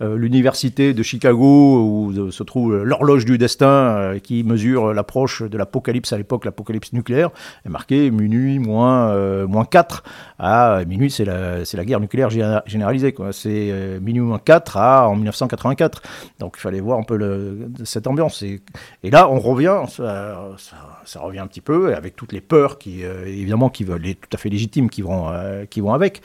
L'université de Chicago où se trouve l'horloge du destin qui mesure l'approche de l'apocalypse à l'époque, l'apocalypse nucléaire, est marqué minuit moins, euh, moins 4. À minuit, c'est la, guerre nucléaire généralisée. C'est euh, minuit moins 4 à, en 1984. Donc il fallait voir un peu cette ambiance. Et, là, on revient, ça, revient un petit peu, avec toutes les peurs qui, euh, évidemment, qui veulent, les tout à fait légitimes qui vont avec.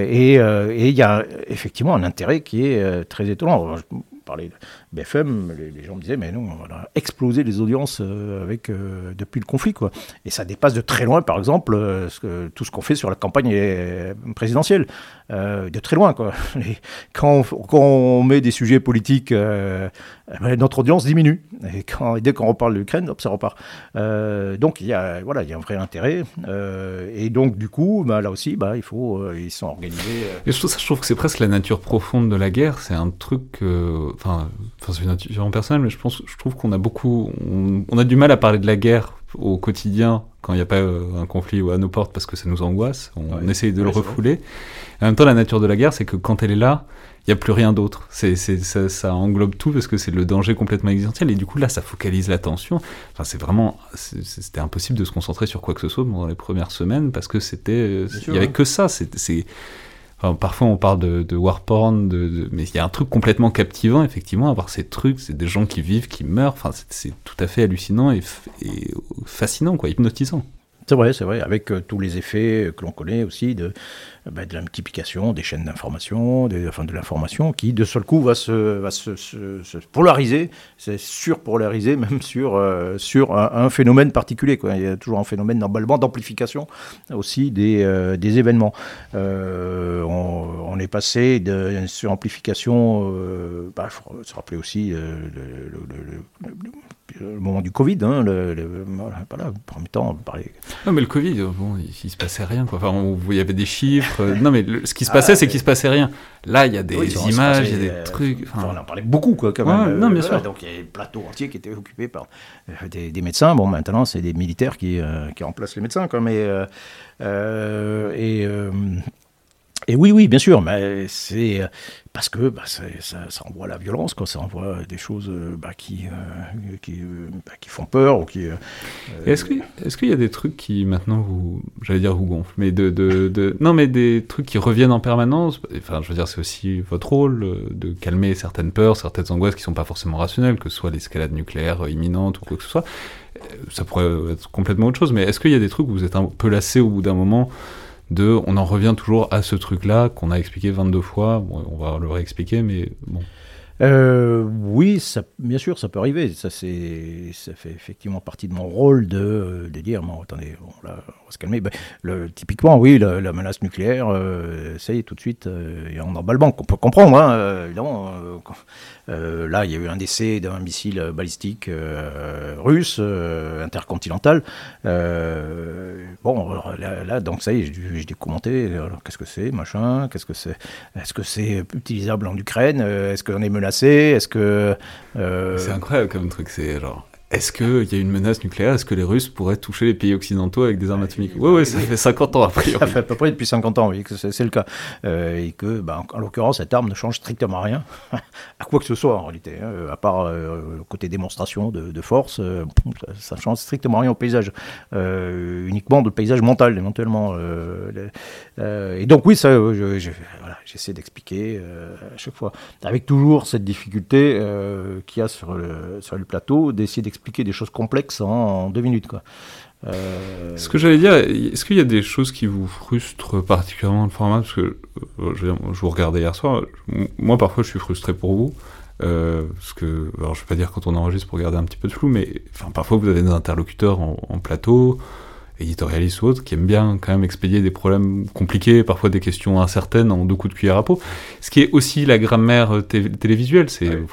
Et il y a effectivement un intérêt qui est très étonnant. Parlais de BFM, les, gens me disaient, mais non, on a explosé les audiences euh, avec, euh, depuis le conflit. Quoi. Et ça dépasse de très loin, par exemple, euh, tout ce qu'on fait sur la campagne présidentielle. de très loin. Quoi. <laughs> quand, on, met des sujets politiques, notre audience diminue. Et, dès qu'on reparle de l'Ukraine, ça repart. donc il y, a, voilà, il y a un vrai intérêt. et donc, du coup, bah, là aussi, bah, il faut, ils sont organisés. Et je, trouve ça, je trouve que c'est presque la nature profonde de la guerre. C'est un truc enfin, c'est une nature personnelle, mais je pense, je trouve qu'on a beaucoup, on, a du mal à parler de la guerre au quotidien quand il n'y a pas euh, un conflit à nos portes parce que ça nous angoisse. On, essaye de le refouler. En même temps, la nature de la guerre, c'est que quand elle est là, il n'y a plus rien d'autre. C'est, ça, ça, englobe tout parce que c'est le danger complètement existentiel et du coup là, ça focalise l'attention. Enfin, c'est vraiment, c'était impossible de se concentrer sur quoi que ce soit pendant les premières semaines parce que c'était, il n'y avait que ça. c'est parfois on parle de, war porn, de, mais il y a un truc complètement captivant, effectivement, avoir ces trucs, c'est des gens qui vivent, qui meurent, enfin, c'est tout à fait hallucinant et fascinant, quoi, hypnotisant. C'est vrai, c'est vrai, avec euh, tous les effets que l'on connaît aussi de, bah, de la multiplication des chaînes d'information, enfin de l'information qui de seul coup va se, va se, se, polariser, c'est surpolariser <laughs> même sur, euh, sur un, phénomène particulier. Il y a toujours un phénomène normalement d'amplification aussi des, euh, événements. Euh, on, est passé de suramplification, il bah, se rappeler aussi le moment du Covid, hein, le, le, voilà, premier temps, on parlait. Non, mais le Covid, bon, il, il se passait rien, quoi. Enfin, il y avait des chiffres, non, mais ce qui se passait, ah, c'est qu'il se passait rien. Là, il y a des images, il y a des euh, trucs. on en parlait beaucoup, quoi, quand même. non, bien sûr. Donc, il y a des plateaux entiers qui étaient occupés par euh, des, médecins. Bon, maintenant, c'est des militaires qui, euh, qui remplacent les médecins, quoi. Mais, et Et oui, oui, bien sûr, mais c'est parce que bah, ça, ça, envoie la violence, quoi. Ça envoie des choses euh, bah, qui, euh, euh, bah, qui, font peur est-ce qu'il y a des trucs qui maintenant vous, j'allais dire vous gonflent, mais non, mais des trucs qui reviennent en permanence? Je veux dire, c'est aussi votre rôle de calmer certaines peurs, certaines angoisses qui sont pas forcément rationnelles, que ce soit l'escalade nucléaire imminente ou quoi que ce soit. Ça pourrait être complètement autre chose, mais est-ce qu'il y a des trucs où vous êtes un peu lassé au bout d'un moment? De on en revient toujours à ce truc-là qu'on a expliqué 22 fois. on va le réexpliquer, mais bon. Euh, oui, bien sûr, ça peut arriver. Ça, fait effectivement partie de mon rôle de, dire, bon, attendez, on va se calmer. Ben, le, typiquement, oui, la, menace nucléaire, euh, ça y est, tout de suite, euh, il y a un emballement qu'on peut comprendre, hein, évidemment. Euh, là, il y a eu un décès d'un missile balistique euh, russe, euh, intercontinental. bon, là, donc ça y est, j'ai commenté. Alors, qu'est-ce que c'est, machin Qu'est-ce que c'est Est-ce que c'est utilisable en Ukraine Est-ce qu'on est menacé Est-ce que C'est incroyable comme truc. C'est genre est-ce qu'il y a une menace nucléaire? Est-ce que les Russes pourraient toucher les pays occidentaux avec des armes atomiques? Oui, oui, ça fait 50 ans a priori. Ça fait à peu près depuis 50 ans, oui, que c'est le cas. Euh, et que, bah, en, l'occurrence, cette arme ne change strictement rien <laughs> à quoi que ce soit en réalité. Hein. à part euh, le côté démonstration de, force, euh, ça, ne change strictement rien au paysage. uniquement de paysage mental, éventuellement. et donc, oui, ça, j'essaie d'expliquer à chaque fois. Avec toujours cette difficulté qu'il y a sur le, sur le plateau, d'essayer d'expliquer expliquer des choses complexes en, deux minutes. Quoi. Euh... Ce que j'allais dire, est-ce qu'il y a des choses qui vous frustrent particulièrement le format? Parce que euh, je, vous regardais hier soir, moi parfois je suis frustré pour vous. Euh, parce que, alors je vais pas dire quand on enregistre pour garder un petit peu de flou, mais enfin, parfois vous avez des interlocuteurs en plateau, éditorialistes ou autres, qui aiment bien quand même expédier des problèmes compliqués, parfois des questions incertaines en deux coups de cuillère à peau. Ce qui est aussi la grammaire euh, télévisuelle, c'est il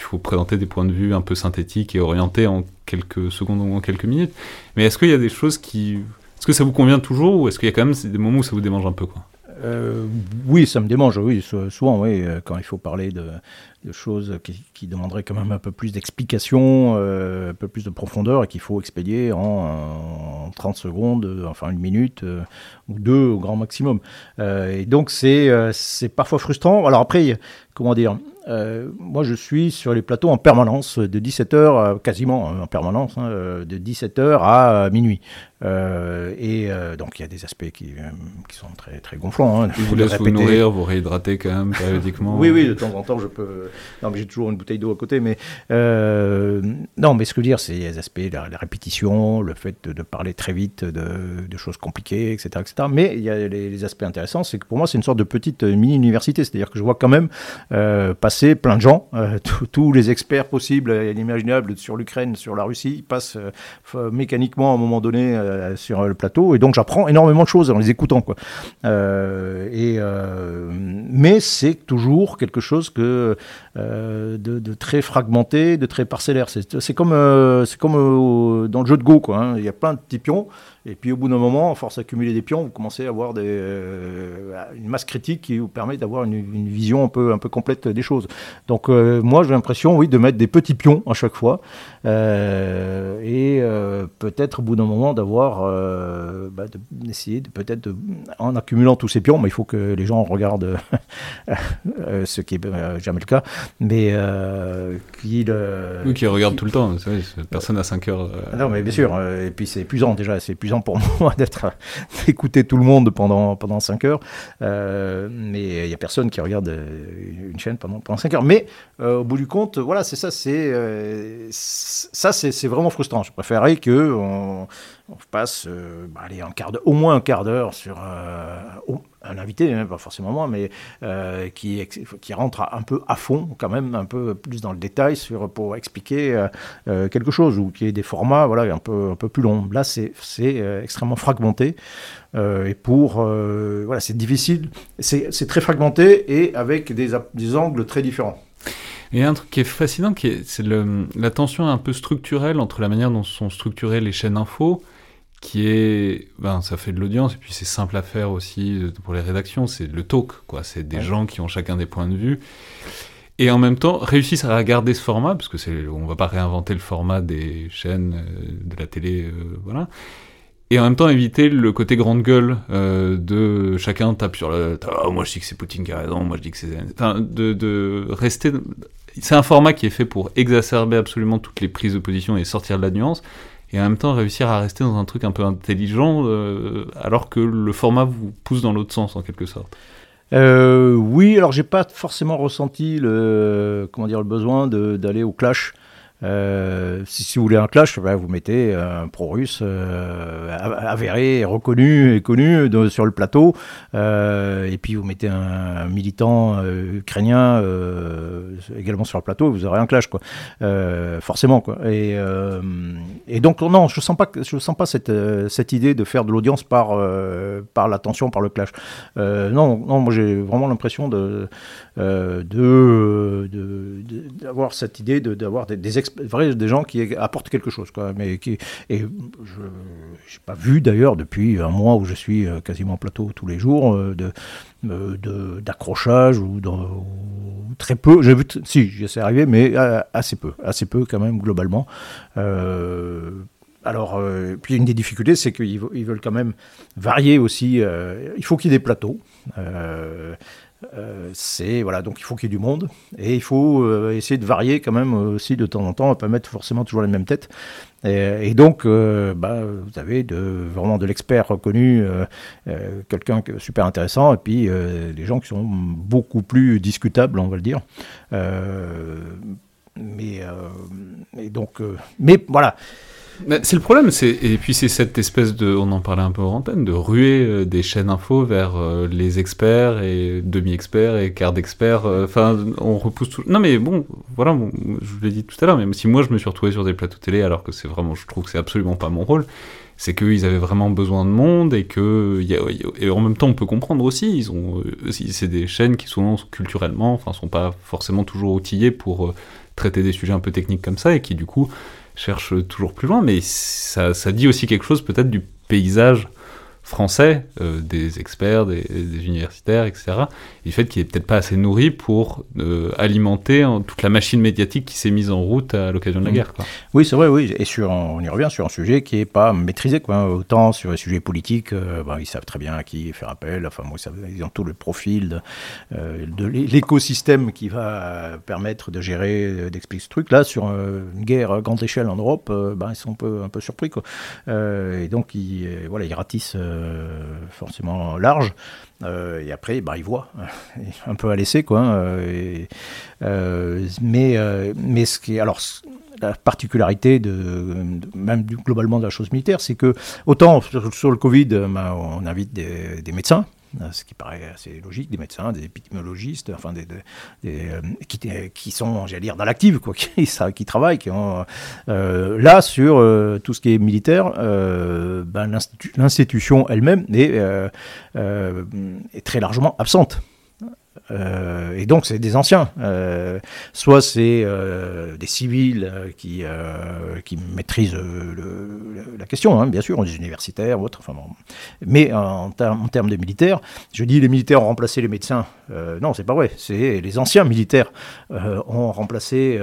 faut présenter des points de vue un peu synthétiques et orientés en quelques secondes ou en quelques minutes. Mais est-ce qu'il y a des choses qui... Est-ce que ça vous convient toujours ou est-ce qu'il y a quand même des moments où ça vous démange un peu quoi? Euh, oui, ça me démange, oui, souvent, oui, euh, quand il faut parler de, choses qui, demanderaient quand même un peu plus d'explication, euh, un peu plus de profondeur, et qu'il faut expédier en, 30 secondes, enfin une minute ou deux au grand maximum. et donc, c'est parfois frustrant. Alors après, comment dire euh, moi, je suis sur les plateaux en permanence, de 17h, quasiment en permanence, hein, euh, de 17h à minuit. Euh, et donc, il y a des aspects qui, qui sont très, très gonflants. Hein, vous <laughs> laissez vous nourrir, vous réhydrater quand même périodiquement Oui, oui, de temps en temps, je peux. Non, mais j'ai toujours une bouteille d'eau à côté. Mais non, mais ce que je veux dire, c'est les aspects, la, la, répétition, le fait de, parler très vite de, de, choses compliquées, etc., etc. Mais il y a les, les aspects intéressants, c'est que pour moi, c'est une sorte de petite mini-université. C'est-à-dire que je vois quand même passer plein de gens, euh, <laughs> tous les experts possibles et inimaginables sur l'Ukraine, sur la Russie, passent euh, mécaniquement à un moment donné euh, sur le plateau, et donc j'apprends énormément de choses en les écoutant. Quoi. et, mais c'est toujours quelque chose que, de, très fragmenté, de très parcellaire. C'est comme, c'est comme dans le jeu de Go, quoi, hein. il y a plein de petits pions. Et puis au bout d'un moment, à force d'accumuler des pions, vous commencez à avoir euh, une masse critique qui vous permet d'avoir une, vision un peu, complète des choses. Donc euh, moi, j'ai l'impression, oui, de mettre des petits pions à chaque fois. Euh, et peut-être au bout d'un moment d'avoir, bah, d'essayer de, peut-être, en accumulant tous ces pions, mais il faut que les gens regardent <laughs> ce qui est jamais le cas, mais qu'ils... oui, qui regardent tout le temps. Personne à 5 heures. Non, mais bien sûr. et puis c'est épuisant déjà, c'est épuisant pour <laughs> moi d'être d'écouter tout le monde pendant pendant 5 heures. Euh, mais il n'y a personne qui regarde euh, une chaîne pendant pendant 5 heures. Mais euh, au bout du compte, voilà, c'est ça, c'est ça, c'est vraiment frustrant. Je préférerais que on, on passe bah, allez, un quart au moins un quart d'heure sur un invité, hein, pas forcément moi, mais euh, qui, qui rentre un peu à fond, quand même, un peu plus dans le détail pour expliquer euh, euh, quelque chose, ou qui est des formats voilà, un, peu, un peu plus longs. Là, c'est extrêmement fragmenté, et pour. voilà, c'est difficile, c'est très fragmenté et avec des, des angles très différents. A un truc qui est fascinant, c'est la tension un peu structurelle entre la manière dont sont structurées les chaînes info qui est, ben, ça fait de l'audience et puis c'est simple à faire aussi euh, pour les rédactions, c'est le talk, quoi. C'est des gens qui ont chacun des points de vue et en même temps réussissent à garder ce format parce que c'est, on va pas réinventer le format des chaînes euh, de la télé, euh, voilà. et en même temps éviter le côté grande gueule euh, de chacun tape sur le oh, moi je dis que c'est Poutine qui a raison moi je dis que c'est enfin de, de rester c'est un format qui est fait pour exacerber absolument toutes les prises de position et sortir de la nuance et en même temps réussir à rester dans un truc un peu intelligent euh, alors que le format vous pousse dans l'autre sens en quelque sorte. Euh, oui alors j'ai pas forcément ressenti le comment dire le besoin d'aller au clash euh, si, vous voulez un clash, ben, vous mettez un pro-russe euh, avéré, reconnu et connu sur le plateau, euh, et puis vous mettez un, militant ukrainien également sur le plateau, vous aurez un clash, quoi. forcément, quoi. Et, donc non, je sens pas, je sens pas cette, cette idée de faire de l'audience par par l'attention, par le clash. non, non, moi j'ai vraiment l'impression de d'avoir de, cette idée d'avoir des, des vrai, des gens qui apportent quelque chose. Quoi, mais qui, et je n'ai pas vu d'ailleurs depuis un mois où je suis euh, quasiment en plateau tous les jours euh, de d'accrochage ou, très peu. J'ai vu, si, j'essaie arrivé, mais euh, assez peu, assez peu quand même globalement. alors, puis une des difficultés, c'est qu'ils veulent quand même varier aussi. il faut qu'il y ait des plateaux. Euh, c'est voilà, donc il faut qu'il y ait du monde et il faut euh, essayer de varier quand même aussi de temps en temps, pas mettre forcément toujours les mêmes têtes. Et, donc, euh, bah, vous avez vraiment de l'expert reconnu, quelqu'un super intéressant, et puis des gens qui sont beaucoup plus discutables, on va le dire. mais, donc, mais voilà c'est le problème, et puis c'est cette espèce de, on en parlait un peu en antenne, de ruer euh, des chaînes info vers euh, les experts et demi-experts et quart d'experts. Euh, enfin, on repousse tout. Non mais bon, voilà, je vous l'ai dit tout à l'heure, même si moi je me suis retrouvé sur des plateaux télé alors que c'est vraiment, je trouve que c'est absolument pas mon rôle, c'est qu'ils avaient vraiment besoin de monde et que et en même temps on peut comprendre aussi, ils ont, c'est des chaînes qui souvent culturellement, enfin, sont pas forcément toujours outillées pour traiter des sujets un peu techniques comme ça et qui du coup cherche toujours plus loin, mais ça, dit aussi quelque chose peut-être du paysage français, euh, des experts, des, universitaires, etc. Et le fait qu'il n'est peut-être pas assez nourri pour euh, alimenter toute la machine médiatique qui s'est mise en route à l'occasion de la mmh. guerre. Quoi. Oui, c'est vrai, oui. Et sur, on y revient sur un sujet qui n'est pas maîtrisé. Quoi. Autant sur les sujets politiques, euh, bah, ils savent très bien à qui faire appel. Enfin, moi, ils ont tout le profil de, de l'écosystème qui va permettre de gérer, d'expliquer ce truc. Là, sur une guerre à grande échelle en Europe, bah, ils sont un peu, un peu surpris. Quoi. et donc, ils, voilà, ils ratissent forcément large. Euh, et après, bah, il voit, <laughs> un peu à laisser, quoi. Hein, mais, mais ce qui est, alors, la particularité de, même globalement de la chose militaire, c'est que autant sur, le Covid, bah, on invite des médecins, euh, ce qui paraît assez logique, des médecins, des épidémiologistes, enfin des, euh, qui, sont, j'allais dire, dans l'active, quoi, <laughs> qui, travaillent, qui ont, euh, là sur tout ce qui est militaire, ben, l'institution elle-même est très largement absente. Euh, et donc, c'est des anciens. Euh, soit c'est euh, des civils qui, qui maîtrisent la question, hein, bien sûr, des universitaires, autres. Enfin. Mais en, termes de militaires, je dis les militaires ont remplacé les médecins. non, c'est pas vrai. C'est les anciens militaires ont remplacé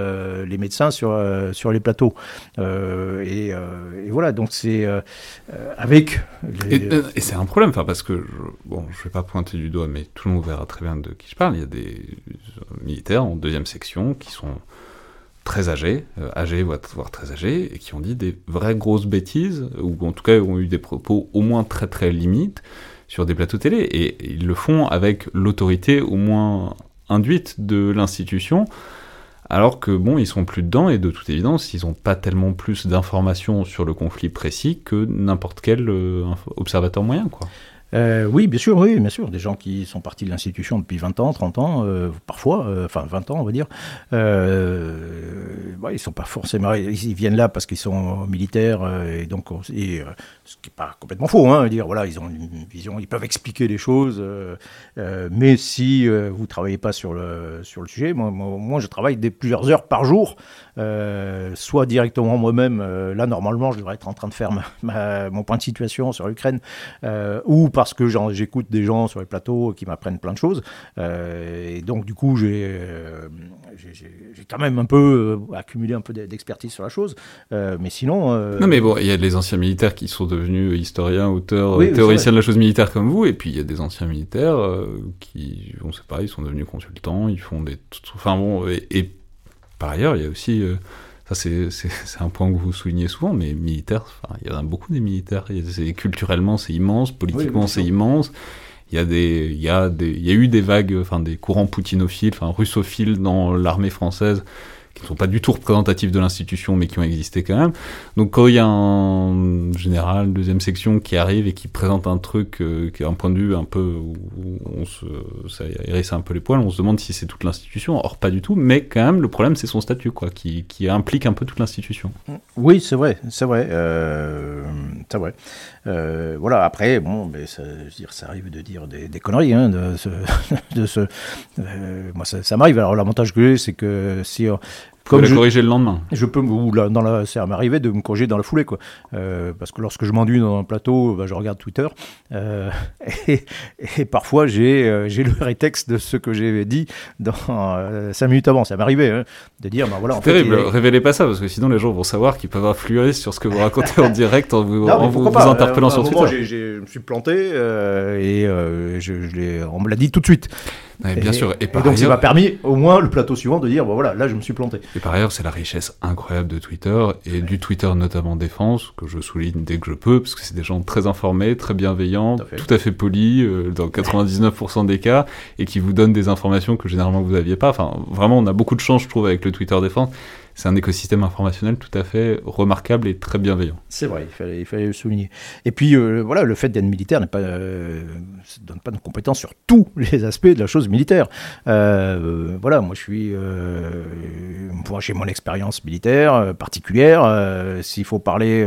les médecins sur, sur les plateaux. Et, voilà, donc c'est avec. Et, et c'est un problème, parce que, je, bon, je vais pas pointer du doigt, mais tout le monde verra très bien de je parle. Il y a des militaires en deuxième section qui sont très âgés, euh, âgés voire très âgés, et qui ont dit des vraies grosses bêtises, ou en tout cas ont eu des propos au moins très très limites sur des plateaux télé, et ils le font avec l'autorité au moins induite de l'institution, alors que bon, ils sont plus dedans, et de toute évidence, ils n'ont pas tellement plus d'informations sur le conflit précis que n'importe quel euh, observateur moyen, quoi. Euh, oui, bien sûr, oui, bien sûr. Des gens qui sont partis de l'institution depuis 20 ans, 30 ans, euh, parfois, euh, enfin 20 ans, on va dire. Bah, ils sont pas forcément. Ils viennent là parce qu'ils sont militaires et donc ce qui n'est pas complètement faux. Hein, dire voilà, ils ont une vision, ils peuvent expliquer les choses. mais si vous travaillez pas sur le sur le sujet, moi, moi, je travaille des plusieurs heures par jour, soit directement moi-même. là, normalement, je devrais être en train de faire mon point de situation sur l'Ukraine, ou par parce que j'écoute des gens sur les plateaux qui m'apprennent plein de choses. et donc, du coup, j'ai quand même un peu accumulé un peu d'expertise sur la chose. mais sinon. non, mais bon, il y a les anciens militaires qui sont devenus historiens, auteurs, théoriciens de la chose militaire comme vous, et puis il y a des anciens militaires qui, bon, c'est pareil, ils sont devenus consultants, ils font des. Enfin bon, et, par ailleurs, il y a aussi. Ça, c'est un point que vous soulignez souvent, mais militaires, il y en a beaucoup des militaires. culturellement, c'est immense, politiquement, c'est immense. Il y, a des, il, y a des, il y a eu des vagues, enfin des courants poutinophiles, enfin russophiles dans l'armée française qui ne sont pas du tout représentatifs de l'institution, mais qui ont existé quand même. Donc quand il y a un général, deuxième section, qui arrive et qui présente un truc euh, qui a un point de vue un peu où on se, ça hérisse un peu les poils, on se demande si c'est toute l'institution. Or pas du tout, mais quand même le problème c'est son statut, quoi, qui, qui implique un peu toute l'institution. Oui, c'est vrai, c'est vrai, euh, c'est vrai. Euh, voilà. Après, bon, mais ça, je dire, ça arrive de dire des, des conneries, hein, de ce, <laughs> de ce moi ça, ça m'arrive. Alors l'avantage que j'ai, c'est que si comme la corriger le lendemain. Je peux, ou dans la, ça m'arrivait de me corriger dans la foulée, quoi. Euh, parce que lorsque je m'ennuie dans un plateau, bah, je regarde Twitter, euh, <laughs> et, et, parfois j'ai euh, le rétexte de ce que j'ai dit dans euh, cinq minutes avant. Ça m'arrivait hein, de dire, bah voilà. Terrible. Révélez pas ça parce que sinon les gens vont savoir qu'ils peuvent influer sur ce que vous racontez en direct en vous, <laughs> en vous, interpellant sur Twitter. je me suis planté et je, je on me l'a dit tout de suite bien et, sûr. Et, donc, ça m'a permis au moins le plateau suivant de dire, bon voilà, là je me suis planté. Et par ailleurs, c'est la richesse incroyable de Twitter et du Twitter notamment défense que je souligne dès que je peux, parce que c'est des gens très informés, très bienveillants, tout à fait, polis euh, dans 99% des cas, et qui vous donnent des informations que généralement vous n'aviez pas. Enfin, vraiment, on a beaucoup de chance, je trouve, avec le Twitter défense c'est un écosystème informationnel tout à fait remarquable et très bienveillant. C'est vrai, il fallait, le souligner. Et puis, euh, voilà, le fait d'être militaire ne euh, donne pas de compétences sur tous <laughs> les aspects de la chose militaire. Euh, voilà, moi je suis. j'ai mon expérience militaire particulière. s'il faut parler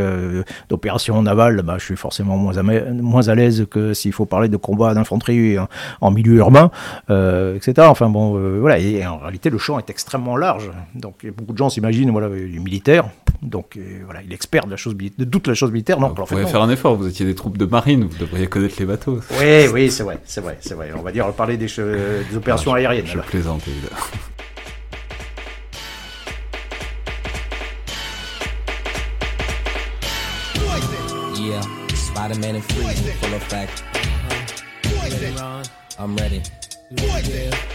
d'opération navale, bah, je suis forcément moins à, moins à l'aise que s'il faut parler de combat d'infanterie en, milieu urbain, etc. Enfin bon, voilà, et en réalité, le champ est extrêmement large. Donc, beaucoup de gens s'imagine, voilà, il est militaire, donc euh, voilà, il est expert de, la chose, de toute la chose militaire. Non, vous pourriez faire un effort, vous étiez des troupes de marine, vous devriez connaître les bateaux. Oui, oui, c'est vrai, c'est vrai, c'est vrai. On va dire, parler des, des opérations ah, aériennes. Je, plaisante, évidemment. Yeah, Spider-Man and full effect. I'm ready.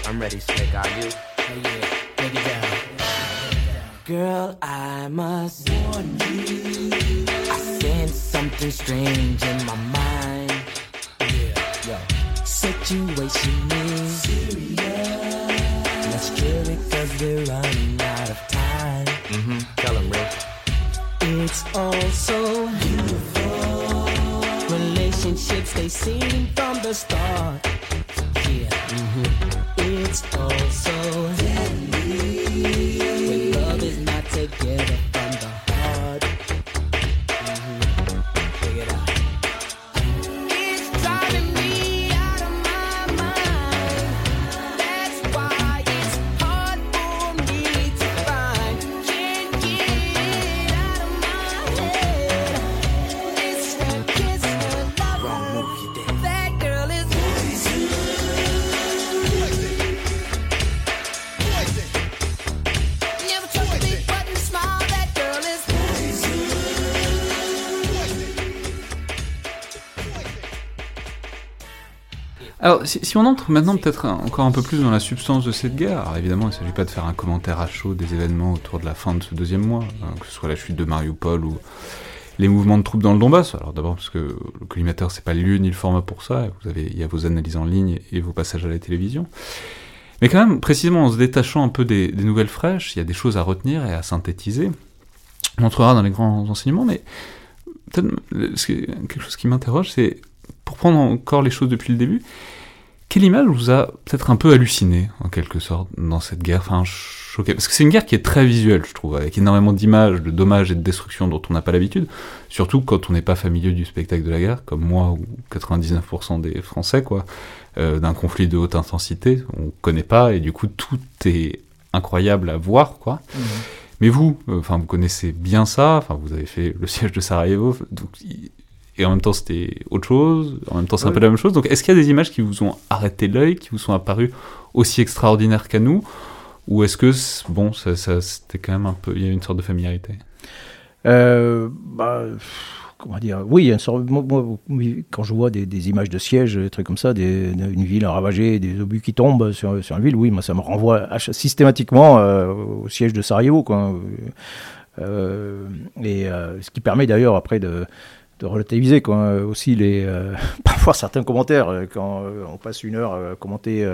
I'm ready, Slick, are you? Oh yeah, take it down. Girl, I must warn you. I sense something strange in my mind. Yeah, yo. Situation is serious. Let's kill it cause we're running out of time. Mm-hmm. Tell him, Rick. It's all so beautiful. Relationships, they seem from the start. Yeah. Mm-hmm. It's all so quiero. Alors, si, on entre maintenant peut-être encore un peu plus dans la substance de cette guerre, alors évidemment, il ne s'agit pas de faire un commentaire à chaud des événements autour de la fin de ce deuxième mois, hein, que ce soit la chute de Mariupol ou les mouvements de troupes dans le Donbass. Alors d'abord parce que le collimateur, c'est pas le lieu ni le format pour ça, vous avez, il y a vos analyses en ligne et vos passages à la télévision. Mais quand même, précisément en se détachant un peu des, des nouvelles fraîches, il y a des choses à retenir et à synthétiser. On entrera dans les grands enseignements, mais quelque chose qui m'interroge, c'est pour prendre encore les choses depuis le début, quelle image vous a peut-être un peu halluciné, en quelque sorte, dans cette guerre Enfin, choqué. Parce que c'est une guerre qui est très visuelle, je trouve, avec énormément d'images, de dommages et de destructions dont on n'a pas l'habitude. Surtout quand on n'est pas familier du spectacle de la guerre, comme moi ou 99% des Français, quoi. Euh, d'un conflit de haute intensité, on connaît pas, et du coup, tout est incroyable à voir, quoi. Mmh. Mais vous, euh, enfin, vous connaissez bien ça, enfin, vous avez fait le siège de Sarajevo, donc et en même temps c'était autre chose, en même temps c'est un peu la même chose. Donc est-ce qu'il y a des images qui vous ont arrêté l'œil, qui vous sont apparues aussi extraordinaires qu'à nous? Ou est-ce que, bon, ça, c'était quand même un peu, il y a une sorte de familiarité? Euh, bah, comment dire? Oui, quand je vois des, images de sièges, des trucs comme ça, des, une ville ravagée, des obus qui tombent sur, sur une ville, oui, moi ça me renvoie systématiquement euh, au siège de Sarajevo. Quoi. Euh, et ce qui permet d'ailleurs après de de relativiser quoi, aussi les, euh, <laughs> parfois certains commentaires. Euh, quand euh, on passe une heure à commenter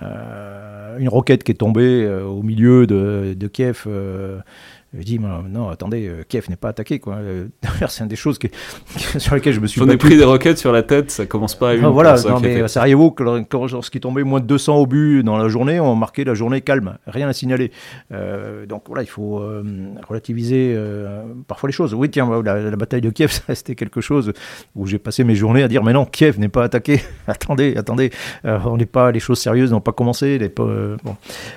une roquette qui est tombée au milieu de Kiev je dis, non, attendez, euh, Kiev n'est pas attaqué. Quoi. Euh, <laughs> c'est une des choses <laughs> sur lesquelles je me suis On a pris des roquettes sur la tête, ça commence pas à une. Ah, voilà, non, mais Sarajevo, quand, quand, lorsqu'il tombait moins de 200 obus dans la journée, on marquait la journée calme, rien à signaler. Euh, donc voilà, il faut relativiser parfois les choses. Oui, tiens, la, bataille de Kiev, <laughs> c'était quelque chose où j'ai passé mes journées à dire, mais non, Kiev n'est pas attaqué. attendez, attendez, on n'est pas, les choses sérieuses n'ont pas commencé. Les, bon.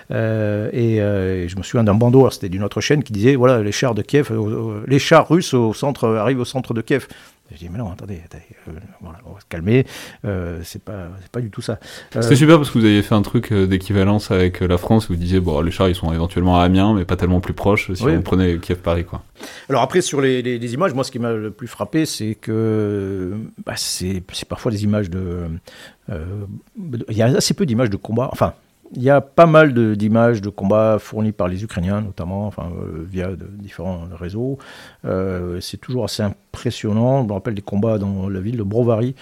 et, je me souviens d'un bandeau, c'était d'une autre chaîne qui disait voilà, les chars de Kiev, euh, les chars russes au centre, arrivent au centre de Kiev. Je dis, mais non, attendez, euh, on va se calmer, euh, c'est pas, pas du tout ça. C'est super parce que vous aviez fait un truc d'équivalence avec la France où vous disiez, bon, les chars ils sont éventuellement à Amiens, mais pas tellement plus proches si on prenait Kiev-Paris. quoi. Alors après, sur les, images, moi ce qui m'a le plus frappé, c'est que bah, c'est parfois des images de. Il y a assez peu d'images de combat, enfin, il y a pas mal d'images de, combats fournis par les Ukrainiens, notamment, euh, via différents réseaux. Euh, c'est toujours assez impressionnant. Je me rappelle des combats dans la ville de Brovary,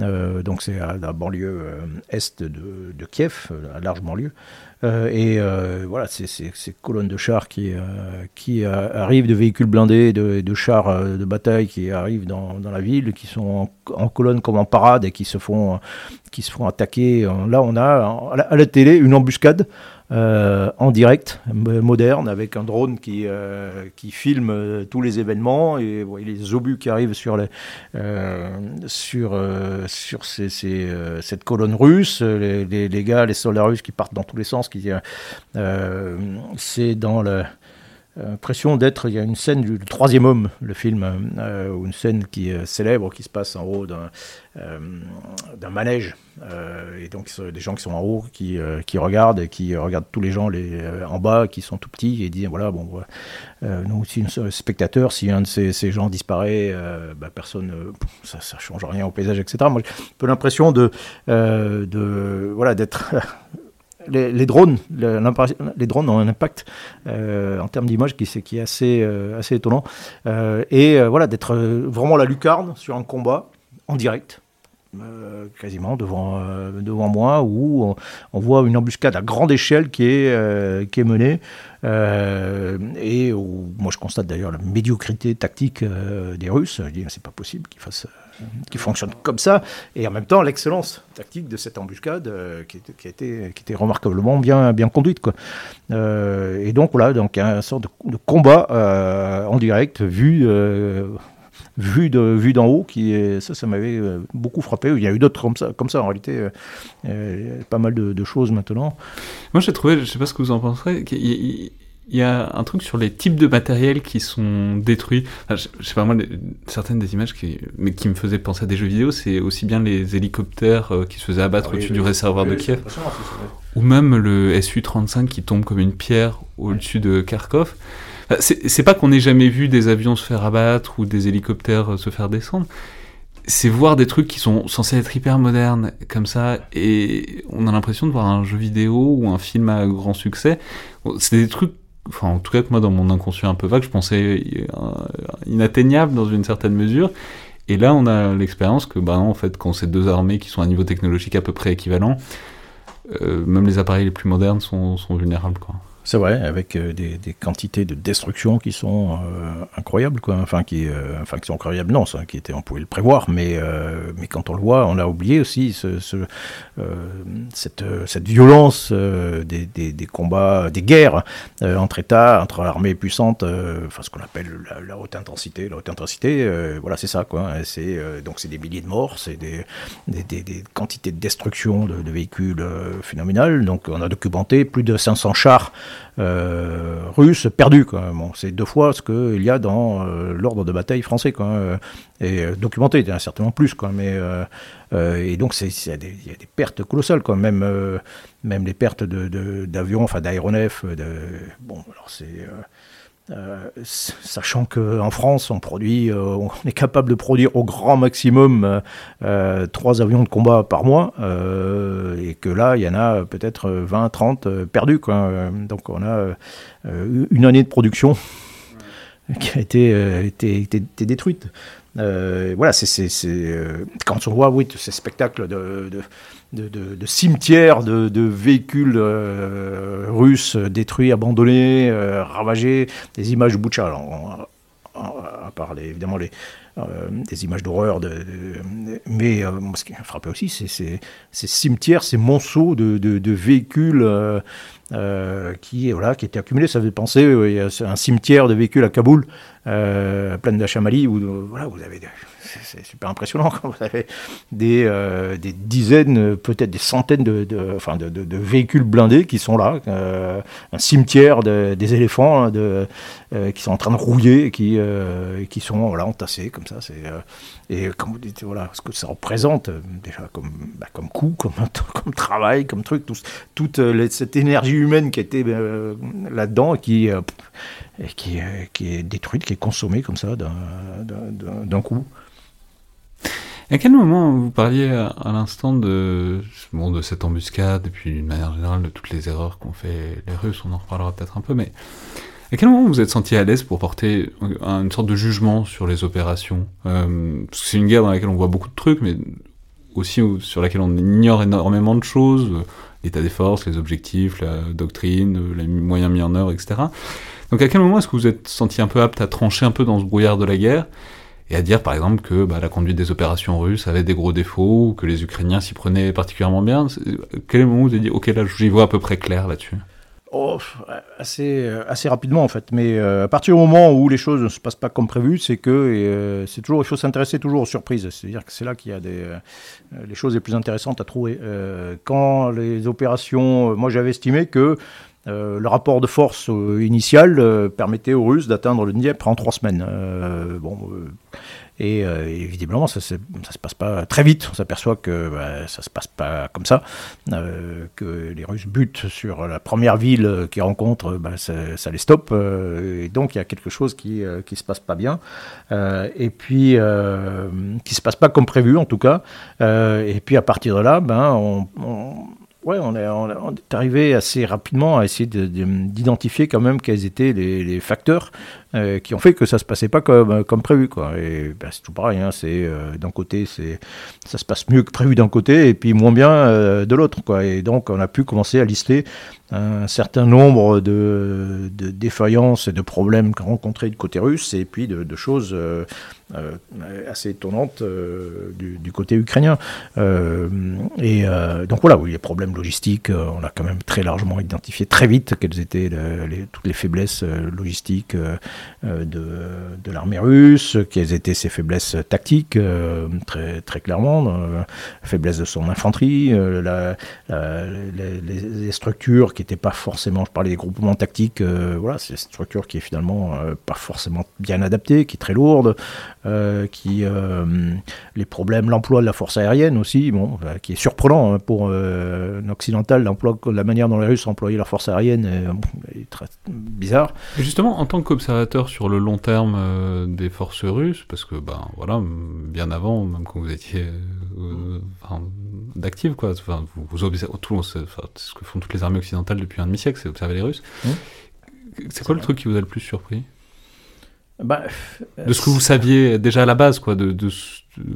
euh, donc c'est à la banlieue est de, de, Kiev, à large banlieue. Euh, et euh, voilà, ces colonnes de chars qui, euh, qui arrivent, de véhicules blindés, de, de chars de bataille qui arrivent dans, dans la ville, qui sont en, colonne comme en parade et qui se font, qui se font attaquer. Là, on a à la télé une embuscade euh, en direct, moderne, avec un drone qui, euh, qui filme euh, tous les événements et les obus qui arrivent sur, sur, sur cette colonne russe, les, gars, les soldats russes qui partent dans tous les sens. C'est dans le l'impression d'être. Il y a une scène du, troisième homme, le film, euh, ou une scène qui est célèbre, qui se passe en haut d'un euh, manège. Euh, et donc, des gens qui sont en haut, qui, qui regardent, et qui regardent tous les gens les, en bas, qui sont tout petits, et disent voilà, bon, nous aussi, spectateurs, si un de ces, ces gens disparaît, bah, personne, ça ne change rien au paysage, etc. Moi, j'ai un peu l'impression de, de, voilà, d'être <laughs> les, drones, les drones ont un impact euh, en termes d'image qui, est assez, euh, assez étonnant. Euh, et voilà, d'être vraiment la lucarne sur un combat en direct. quasiment devant, devant moi, où on, voit une embuscade à grande échelle qui est, qui est menée, et où moi je constate d'ailleurs la médiocrité tactique des Russes. Je dis, c'est pas possible qu'ils fassent qui fonctionne comme ça, et en même temps l'excellence tactique de cette embuscade euh, qui, a été, qui était remarquablement bien, bien conduite. Quoi. Euh, et donc voilà, donc un sort de, combat euh, en direct vu vu de vue d'en haut qui ça ça m'avait beaucoup frappé il y a eu d'autres comme ça comme ça en réalité pas mal de, de, choses maintenant moi j'ai trouvé je sais pas ce que vous en penserez y a un truc sur les types de matériel qui sont détruits. je, sais pas moi, certaines des images qui, mais qui me faisaient penser à des jeux vidéo, c'est aussi bien les hélicoptères euh, qui se faisaient abattre ah au-dessus du réservoir de Kiev, ou même le Su-35 qui tombe comme une pierre au-dessus de Kharkov. C'est pas qu'on ait jamais vu des avions se faire abattre ou des hélicoptères euh, se faire descendre. C'est voir des trucs qui sont censés être hyper modernes comme ça, et on a l'impression de voir un jeu vidéo ou un film à grand succès. C'est des trucs enfin en tout cas moi dans mon inconscient un peu vague, je pensais euh, inatteignable dans une certaine mesure. Et là, on a l'expérience que, bah en fait, quand c'est deux armées qui sont à niveau technologique à peu près équivalent, euh, même les appareils les plus modernes sont, sont vulnérables, quoi. C'est vrai, avec euh, des, quantités de destruction qui sont euh, incroyables, quoi. Enfin, qui, euh, enfin, qui sont incroyables, non, ça, qui était, on pouvait le prévoir, mais, mais quand on le voit, on a oublié aussi ce, cette, cette violence des, des, combats, des guerres entre États, entre armées puissantes, enfin, ce qu'on appelle la, haute intensité. La haute intensité, voilà, c'est ça, quoi. C'est, donc, c'est des milliers de morts, c'est des, des, quantités de destruction de, de véhicules phénoménales. Donc, on a documenté plus de 500 chars russe perdue. Bon, c'est deux fois ce qu'il y a dans l'ordre de bataille français. Quoi, et documenté, il y en a certainement plus. Quoi, mais, et donc, il y, a des pertes colossales. Quoi, même, même les pertes d'avions, enfin d'aéronefs. Bon, alors c'est euh, sachant qu'en France, on produit, euh, on est capable de produire au grand maximum euh, trois avions de combat par mois, et que là, il y en a peut-être 20, 30 perdus. Donc on a une année de production <laughs> qui a été, détruite. voilà, c'est quand on voit oui, ces spectacles de, cimetières de, véhicules euh, russes détruits, abandonnés, euh, ravagés, des images de à part évidemment les, euh, des images d'horreur. mais ce qui m'a frappé aussi, c'est ces cimetières, ces monceaux de, véhicules qui, voilà, qui étaient accumulés. Ça fait penser à un cimetière de véhicules à Kaboul, plein d'Achamali, où voilà, vous avez c'est super impressionnant quand vous avez des, euh, des dizaines, peut-être des centaines de, enfin de, véhicules blindés qui sont là, euh, un cimetière des éléphants hein, de, euh, qui sont en train de rouiller, qui, qui sont voilà, entassés comme ça. C'est, et comme vous dites, voilà, ce que ça représente déjà comme, bah, comme coût, <laughs> comme, comme travail, comme truc, toute cette énergie humaine qui était là-dedans et qui, et qui, qui est détruite, qui est consommée comme ça d'un coup. À quel moment vous parliez à, l'instant de, bon, de cette embuscade, et puis d'une manière générale de toutes les erreurs qu'ont fait les Russes, on en reparlera peut-être un peu, mais à quel moment vous êtes senti à l'aise pour porter une sorte de jugement sur les opérations? Euh, Parce que c'est une guerre dans laquelle on voit beaucoup de trucs, mais aussi sur laquelle on ignore énormément de choses, l'état des forces, les objectifs, la doctrine, les moyens mis en œuvre, etc. Donc à quel moment est-ce que vous êtes senti un peu apte à trancher un peu dans ce brouillard de la guerre? Et à dire par exemple que bah, la conduite des opérations russes avait des gros défauts, que les Ukrainiens s'y prenaient particulièrement bien. Quel est le moment où vous avez dit, ok, là j'y vois à peu près clair là-dessus? Oh, assez, euh, assez rapidement en fait, mais euh, à partir du moment où les choses ne se passent pas comme prévu, c'est que euh, c'est toujours il faut s'intéresser toujours aux surprises. C'est-à-dire que c'est là qu'il y a des les choses les plus intéressantes à trouver. quand les opérations, moi j'avais estimé que le rapport de force initial permettait aux Russes d'atteindre le Dniepr en trois semaines. bon, et, euh, évidemment, ça, ça se passe pas très vite. On s'aperçoit que bah, ça se passe pas comme ça, euh, que les Russes butent sur la première ville qu'ils rencontrent, bah, ça, les stoppe. Euh, et donc il y a quelque chose qui qui se passe pas bien. et puis qui se passe pas comme prévu en tout cas. et puis à partir de là, ben on, Ouais, on est, on est, arrivé assez rapidement à essayer d'identifier quand même quels étaient les, les facteurs euh, qui ont fait que ça se passait pas comme, euh, comme prévu. Quoi. Et ben, c'est tout pareil, hein, c'est, euh, d'un côté, c'est, ça se passe mieux que prévu d'un côté et puis moins bien de l'autre. Quoi. Et donc on a pu commencer à lister un certain nombre de, défaillances et de problèmes rencontrés du côté russe et puis de, choses assez étonnantes du, côté ukrainien. et donc voilà, oui, les problèmes logistiques, on a quand même très largement identifié très vite quelles étaient toutes les faiblesses logistiques de, de l'armée russe, quelles étaient ses faiblesses tactiques, euh, très, très clairement, la faiblesse de son infanterie, euh, la, les, structures qui n'étaient pas forcément, je parlais des groupements tactiques, voilà, c'est une structure qui est finalement pas forcément bien adaptée, qui est très lourde, qui les problèmes, l'emploi de la force aérienne aussi, bon, qui est surprenant hein, pour un occidental, l'emploi, la manière dont les Russes employaient leur force aérienne est, très bizarre. justement, en tant qu'observateur sur le long terme euh, des forces russes, parce que, ben voilà, bien avant, même quand vous étiez euh, d'active, quoi, enfin, vous, vous observez, tout, ce que font toutes les armées occidentales depuis un demi-siècle, c'est observer les Russes. Mmh. C'est quoi le truc qui vous a le plus surpris? Bah, de ce que vous saviez déjà à la base, quoi, de, de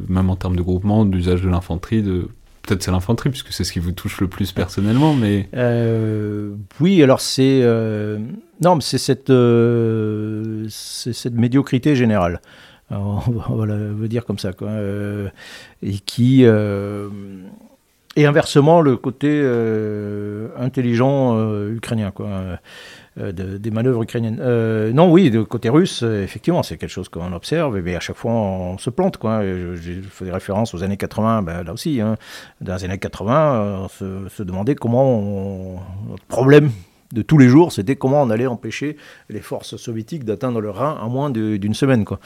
même en termes de groupement, d'usage de l'infanterie, de peut-être c'est l'infanterie, puisque c'est ce qui vous touche le plus personnellement, mais... Euh, oui, alors c'est... Euh, non, mais c'est cette, euh, cette médiocrité générale. <laughs> on va le dire comme ça, quoi. et qui... et inversement, le côté intelligent ukrainien, quoi. Euh, des manœuvres ukrainiennes. Euh, non, oui, de côté russe, euh, effectivement, c'est quelque chose qu'on observe, mais à chaque fois on se plante. Quoi. Je, je fais des références aux années 80, ben, là aussi. Hein. Dans les années 80, on se, demandait comment notre problème de tous les jours, c'était comment on allait empêcher les forces soviétiques d'atteindre le Rhin en moins d'une semaine. Quoi.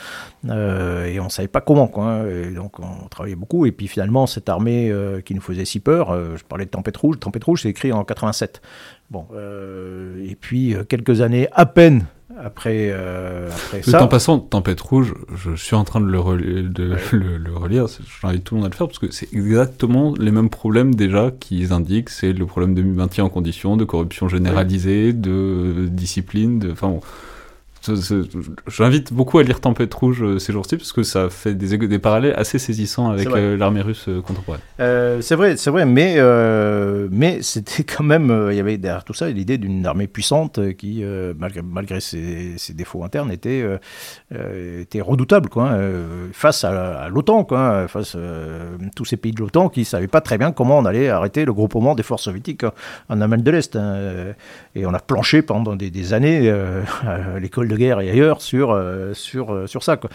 Et on ne savait pas comment. Quoi, hein. donc on travaillait beaucoup. Et puis finalement, cette armée qui nous faisait si peur, je parlais de Tempête Rouge. Tempête Rouge, c'est écrit en 87. Bon, et puis quelques années à peine après, euh, après ça. En passant, Tempête Rouge, je suis en train de le, relire, de le, relire. J'invite tout le monde à le faire parce que c'est exactement les mêmes problèmes déjà qu'ils indiquent. C'est le problème de maintien en condition, de corruption généralisée, de discipline, de. Enfin bon J'invite beaucoup à lire Tempête Rouge euh, ces jours-ci parce que ça fait des, des parallèles assez saisissants avec euh, l'armée russe euh, contemporaine. c'est vrai, c'est vrai, mais, mais c'était quand même, il y avait derrière tout ça l'idée d'une armée puissante qui, malgré, malgré ses, défauts internes, était, était redoutable quoi, hein, face à, l'OTAN, quoi, face à tous ces pays de l'OTAN qui ne savaient pas très bien comment on allait arrêter le groupement des forces soviétiques en Allemagne de l'Est. Hein, et on a planché pendant des, des années à <laughs> l'école de guerre et ailleurs sur, euh, sur, euh, sur ça. Quoi.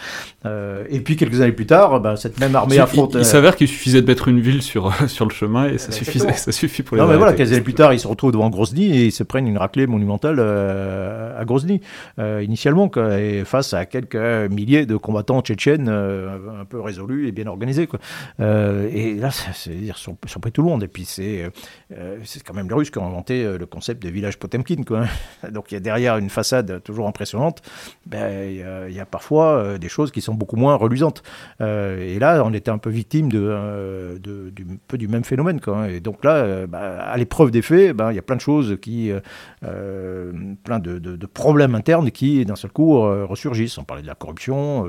Euh, et puis quelques années plus tard, bah, cette même armée affronte. Il, s'avère qu'il suffisait de mettre une ville sur, sur le chemin et ça, suffisait, ça suffit pour les Non, mais voilà, quelques années plus tard, ils se retrouvent devant Grozny et ils se prennent une raclée monumentale à Grozny, initialement, quoi, et face à quelques milliers de combattants tchétchènes un peu résolus et bien organisés. Quoi. et là, c'est dire surpris tout le monde. Et puis c'est c'est quand même les Russes qui ont inventé le concept de village Potemkin. Quoi. <laughs> Donc il y a derrière une façade toujours impressionnante ben, il y, a parfois euh, des choses qui sont beaucoup moins reluisantes. Euh, et là, on était un peu victime de, euh, du, peu du même phénomène. Quoi. Et donc là, ben, à l'épreuve des faits, ben, il y a plein de choses plein de, problèmes internes qui, d'un seul coup, ressurgissent. On parlait de la corruption.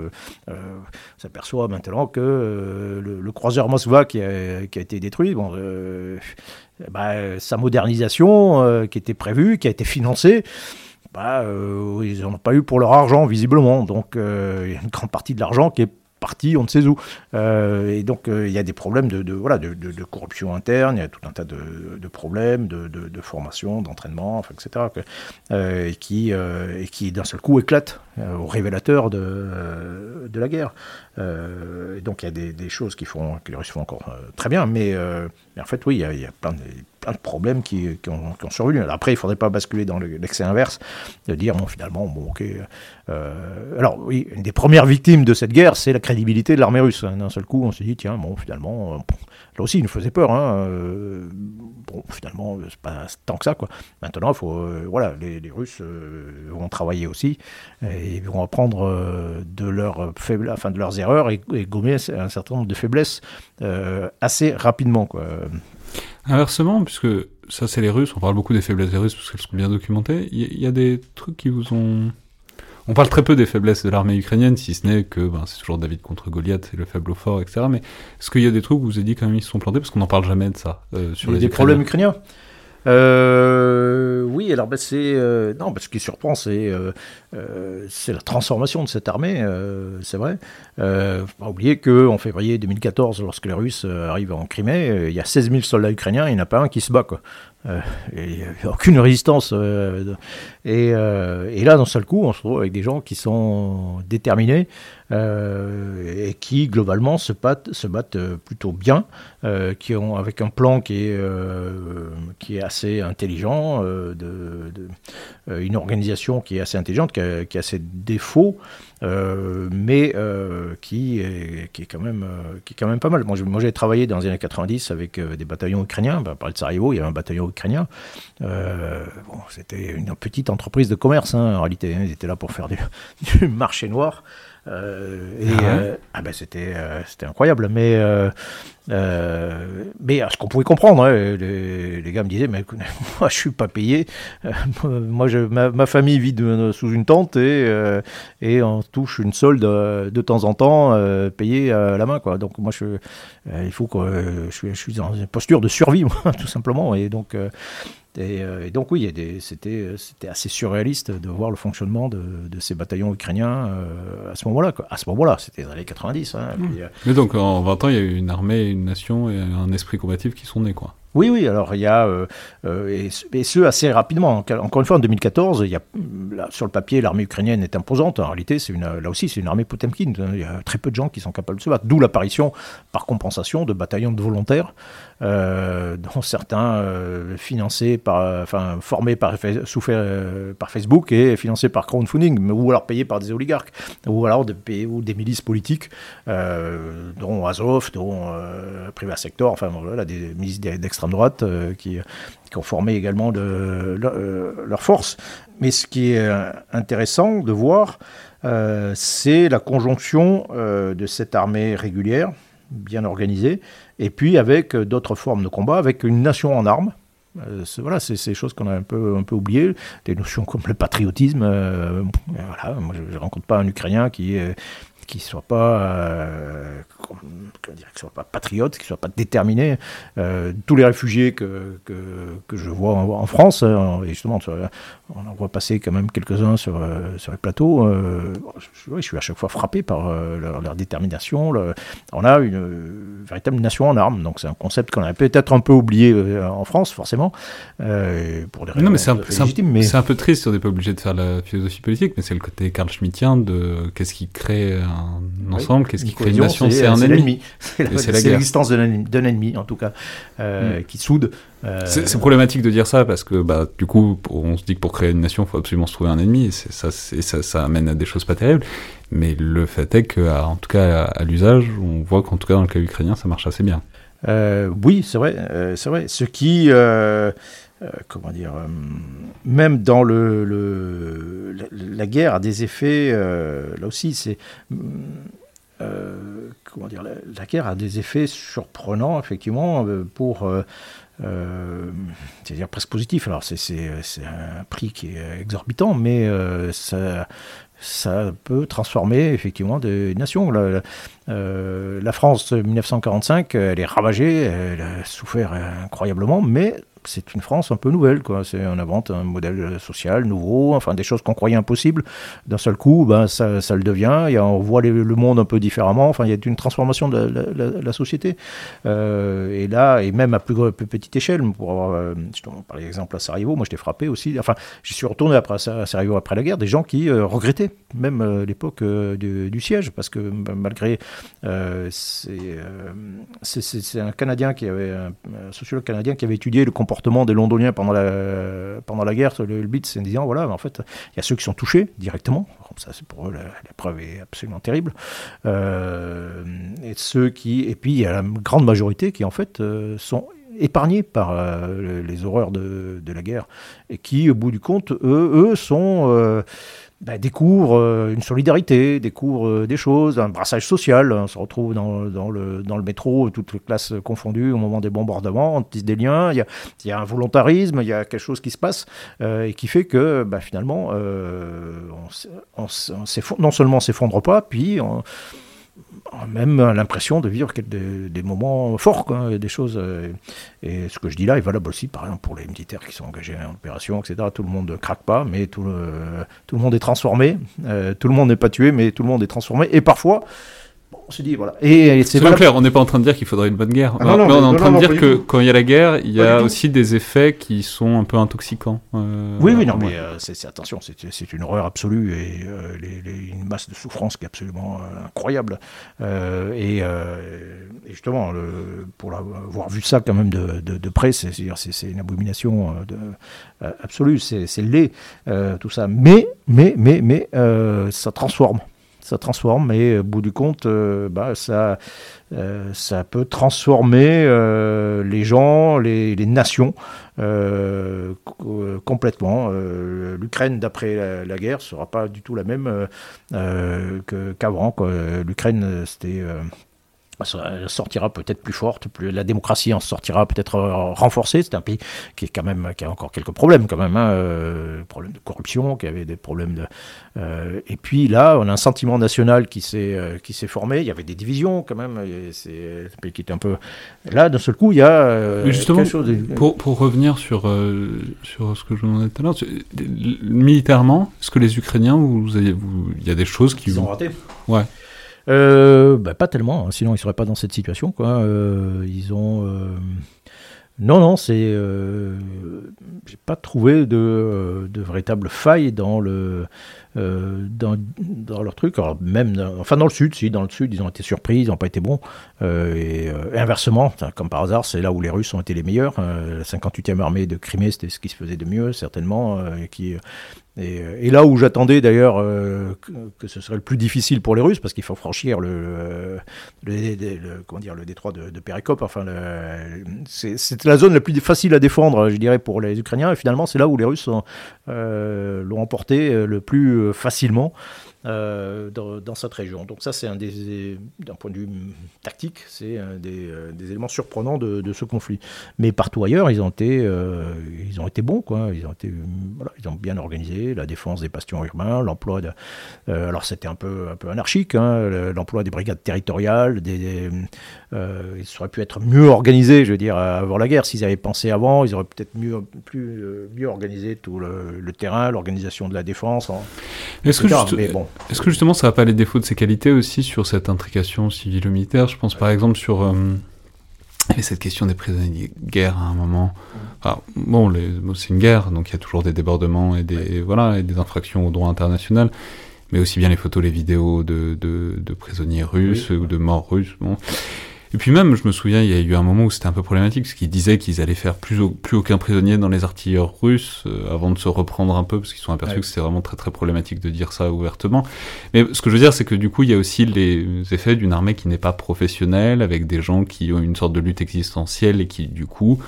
on s'aperçoit maintenant que le, croiseur Moskva qui a, été détruit, ben, sa modernisation qui était prévue, qui a été financée, bah, euh, ils n'en ont pas eu pour leur argent, visiblement. Donc, euh, il y a une grande partie de l'argent qui est parti, on ne sait où. Euh, et donc, il y a des problèmes de, voilà, de, corruption interne, il y a tout un tas de, problèmes de, formation, d'entraînement, etc., et qui, et qui d'un seul coup éclatent au révélateur de, de la guerre. et donc, il y a des, choses qui font, que les Russes font encore très bien, mais, mais, en fait, oui, il y a, plein de plein de problèmes qui, qui, ont, qui, survenu. Après, il ne faudrait pas basculer dans l'excès inverse, de dire, bon, finalement, bon, ok. Euh, alors, oui, une des premières victimes de cette guerre, c'est la crédibilité de l'armée russe. D'un seul coup, on s'est dit, tiens, bon, finalement, euh, aussi, il nous faisait peur. Hein, euh, bon, finalement, c'est pas tant que ça, quoi. Maintenant, faut, voilà, les, Russes vont travailler aussi et vont apprendre de, leurs faibles, enfin, de leurs erreurs et, et, gommer un certain nombre de faiblesses assez rapidement, quoi. Inversement, puisque ça c'est les Russes, on parle beaucoup des faiblesses des Russes parce qu'elles sont bien documentées, il y, a des trucs qui vous ont... On parle très peu des faiblesses de l'armée ukrainienne, si ce n'est que ben, c'est toujours David contre Goliath, c'est le faible au fort, etc. Mais est-ce qu'il y a des trucs où vous avez dit quand même ils se sont plantés? Parce qu'on n'en parle jamais de ça euh, sur les des problèmes ukrainiens euh, oui, alors ben, c'est euh, non, ce qui surprend, c'est euh, c'est la transformation de cette armée, c'est vrai. Euh, faut pas oublier qu'en février 2014, lorsque les Russes arrivent en Crimée, il y a 16 000 soldats ukrainiens, il n'y en a pas un qui se bat. Quoi. Euh, il n'y a aucune résistance. Euh, et, euh, et, là, d'un seul coup, on se trouve avec des gens qui sont déterminés et qui, globalement, se battent, plutôt bien, qui ont, avec un plan qui est, qui est assez intelligent, une organisation qui est assez intelligente, qui a, qui a ses défauts. Euh, mais euh, qui, est, qui, est quand même, euh, qui est quand même pas mal. Moi, j'ai travaillé dans les années 90 avec des bataillons ukrainiens. Bah, par de Sarajevo, il y avait un bataillon ukrainien. bon, C'était une petite entreprise de commerce, hein, en réalité. Hein. Ils étaient là pour faire du, <laughs> du marché noir. Euh, et ah, euh, ah ben c'était euh, c'était incroyable, mais mais ce qu'on pouvait comprendre, hein, les, gars me disaient mais <laughs> moi je suis pas payé, moi je, ma, famille vit sous une tente et et on touche une solde de temps en temps payée à la main quoi. Donc moi je il faut que je, je suis dans une posture de survie <laughs> tout simplement. Et donc euh, et, donc oui, c'était assez surréaliste de voir le fonctionnement de, ces bataillons ukrainiens euh, à ce moment-là. À ce moment-là, c'était dans les années 90. Hein, mmh. euh, Mais donc en 20 ans, il y a eu une armée, une nation et un esprit combatif qui sont nés. Quoi. Oui, oui, alors il y a, euh, euh, et, ce assez rapidement. Encore une fois, en 2014, il y a, sur le papier, l'armée ukrainienne est imposante. En réalité, c'est là aussi, c'est une armée Potemkin. Il y a très peu de gens qui sont capables de se battre. D'où l'apparition, par compensation, de bataillons de volontaires, euh, dont certains financés par, enfin, formés par, sous, par Facebook et financés par crowdfunding, ou alors payés par des oligarques, ou alors des, ou des milices politiques, dont Azov, dont Privat Sector, enfin voilà, des milices d'extrême droite euh, qui, ont formé également de, euh, leur force. Mais ce qui est euh, intéressant de voir, c'est la conjonction de cette armée régulière, bien organisée, et puis avec d'autres formes de combat, avec une nation en armes. voilà, c'est ces choses qu'on a un peu, un peu oubliées, des notions comme le patriotisme. voilà, moi, je ne rencontre pas un Ukrainien qui est qui soit pas, euh, soit pas patriote, qui soit pas déterminé. Euh, tous les réfugiés que, que, que je vois en, France, hein, et justement, on en voit passer quand même quelques-uns sur, euh, sur les plateaux. Je, je, suis à chaque fois frappé par leur, détermination. on a une véritable nation en armes, donc c'est un concept qu'on a peut-être un peu oublié en France, forcément, pour des raisons non, mais c'est un, légitimes. Mais... C'est un peu triste, on n'est pas obligé de faire la philosophie politique, mais c'est le côté Karl Schmittien de qu'est-ce qui crée un ensemble. Qu'est-ce qui crée une nation? C'est un ennemi. C'est l'existence d'un ennemi, en tout cas, euh, mm. qui soude. Euh, c'est problématique de dire ça parce que bah, du coup, on se dit que pour créer une nation, il faut absolument se trouver un ennemi. Et ça, ça, ça amène à des choses pas terribles. Mais le fait est qu'en tout cas, à, l'usage, on voit qu'en tout cas, dans le cas ukrainien, ça marche assez bien. Euh, oui, c'est vrai, c'est vrai. Ce qui, comment dire, même dans le, la, guerre a des effets, euh, là aussi, c'est. Euh, comment dire, la, guerre a des effets surprenants, effectivement, euh, pour. c'est-à-dire presque positif. Alors, c'est un prix qui est exorbitant, mais ça, ça peut transformer effectivement des nations. La, la France 1945, elle est ravagée, elle a souffert incroyablement, mais c'est une France un peu nouvelle. Quoi. On invente un modèle social nouveau, enfin des choses qu'on croyait impossibles. D'un seul coup, ben, ça, ça le devient. A, on voit le monde un peu différemment. Enfin, il y a une transformation de la, société. Euh, et là, et même à plus, petite échelle, pour avoir, euh, par exemple à Sarajevo, moi j'étais frappé aussi. Enfin, j'y suis retourné après à Sarajevo après la guerre, des gens qui euh, regrettaient même l'époque du, siège, parce que malgré c'est, un Canadien qui avait un sociologue canadien qui avait étudié le comportement des Londoniens pendant la, pendant la guerre, le, le c'est en disant, voilà, en fait, il y a ceux qui sont touchés directement, ça c'est pour eux, l'épreuve est absolument terrible, euh, et ceux qui, et puis il y a la grande majorité qui en fait euh, sont épargnés par euh, les horreurs de, la guerre, et qui, au bout du compte, eux, eux sont bah, découvre euh, une solidarité, découvre euh, des choses, un brassage social. On se retrouve dans, le, métro, toutes les classes confondues au moment des bombardements, on tisse des liens, il y a, un volontarisme, il y a quelque chose qui se passe euh, et qui fait que bah, finalement, on, on, non seulement s'effondre pas, puis on, même l'impression de vivre des, moments forts, des choses. Euh, et ce que je dis là est valable aussi, par exemple, pour les militaires qui sont engagés en opération, etc. Tout le monde ne craque pas, mais tout le, tout le monde est transformé. Euh, tout le monde n'est pas tué, mais tout le monde est transformé. Et parfois, on se dit, voilà. Et, c'est clair, on n'est pas en train de dire qu'il faudrait une bonne guerre. Ah on est en train de dire que quand il y a la guerre, il y a aussi des effets qui sont un peu intoxicants. Euh, oui, oui, non, mais euh, c'est, attention, c'est, une horreur absolue et euh, une masse de souffrance qui est absolument incroyable. Et, justement, le, pour avoir vu ça quand même de, de, près, c'est, c'est, une abomination de, absolue, c'est, laid, tout ça. Mais, mais, mais, mais, ça transforme ça transforme et au bout du compte, euh, bah, ça, euh, ça peut transformer euh, les gens, les, nations complètement. L'Ukraine, d'après la, la, guerre, sera pas du tout la même qu'avant. L'Ukraine, c'était elle sortira peut-être plus forte, plus, la démocratie en sortira peut-être euh, renforcée. C'est un pays qui est quand même qui a encore quelques problèmes quand même, hein, euh, problèmes de corruption, qui avait des problèmes de. Euh, et puis là, on a un sentiment national qui s'est qui s'est formé. Il y avait des divisions quand même. C'est un pays qui était un peu là. D'un seul coup, il y a justement quelque chose pour, pour revenir sur sur ce que je vous demandais tout à l'heure, militairement, est-ce que les Ukrainiens, vous, avez, vous, il y a des choses qui Ils ont raté. Ouais. Euh, bah, pas tellement, hein, sinon ils ne seraient pas dans cette situation. Quoi. Euh, ils ont. Non, non, c'est. Euh, j'ai pas trouvé de, de véritable faille dans le. Euh, dans, dans, leur truc. Alors même, enfin dans le sud, si, dans le sud, ils ont été surpris, ils n'ont pas été bons. Euh, et, inversement, comme par hasard, c'est là où les Russes ont été les meilleurs. la 58e armée de Crimée, c'était ce qui se faisait de mieux, certainement, qui euh, et, là où j'attendais d'ailleurs euh, que, ce serait le plus difficile pour les Russes, parce qu'il faut franchir le, le détroit de, de enfin, c'est la zone la plus facile à défendre, je dirais, pour les Ukrainiens, et finalement c'est là où les Russes euh, l'ont emporté le plus facilement. Euh, dans, cette région. Donc ça, c'est un des, d'un point de vue tactique, c'est un des, euh, éléments surprenants de, ce conflit. Mais partout ailleurs, ils ont été, euh, ils ont été bons, quoi. Ils ont été, voilà, ils ont bien organisé la défense des bastions urbains, l'emploi de, alors c'était un peu, un peu anarchique, hein, l'emploi des brigades territoriales, des, ils auraient pu être mieux organisés, je veux dire, avant la guerre. S'ils avaient pensé avant, ils auraient peut-être mieux, plus, mieux organisé tout le, terrain, l'organisation de la défense. Est-ce que, Mais bon, est-ce que justement ça n'a pas les défauts de ses qualités aussi sur cette intrication civile ou militaire? Je pense par exemple sur euh, cette question des prisonniers de guerre à un moment. bon, c'est une guerre, donc il y a toujours des débordements et des, voilà, et des infractions au droit international, mais aussi bien les photos, les vidéos de, de, prisonniers russes ou de morts russes. Bon. Et puis même, je me souviens, il y a eu un moment où c'était un peu problématique, parce qu'ils disaient qu'ils allaient faire plus, plus aucun prisonnier dans les artilleurs russes, euh, avant de se reprendre un peu, parce qu'ils sont aperçus que c'était vraiment très très problématique de dire ça ouvertement. Mais ce que je veux dire, c'est que du coup, il y a aussi les effets d'une armée qui n'est pas professionnelle, avec des gens qui ont une sorte de lutte existentielle et qui, du coup,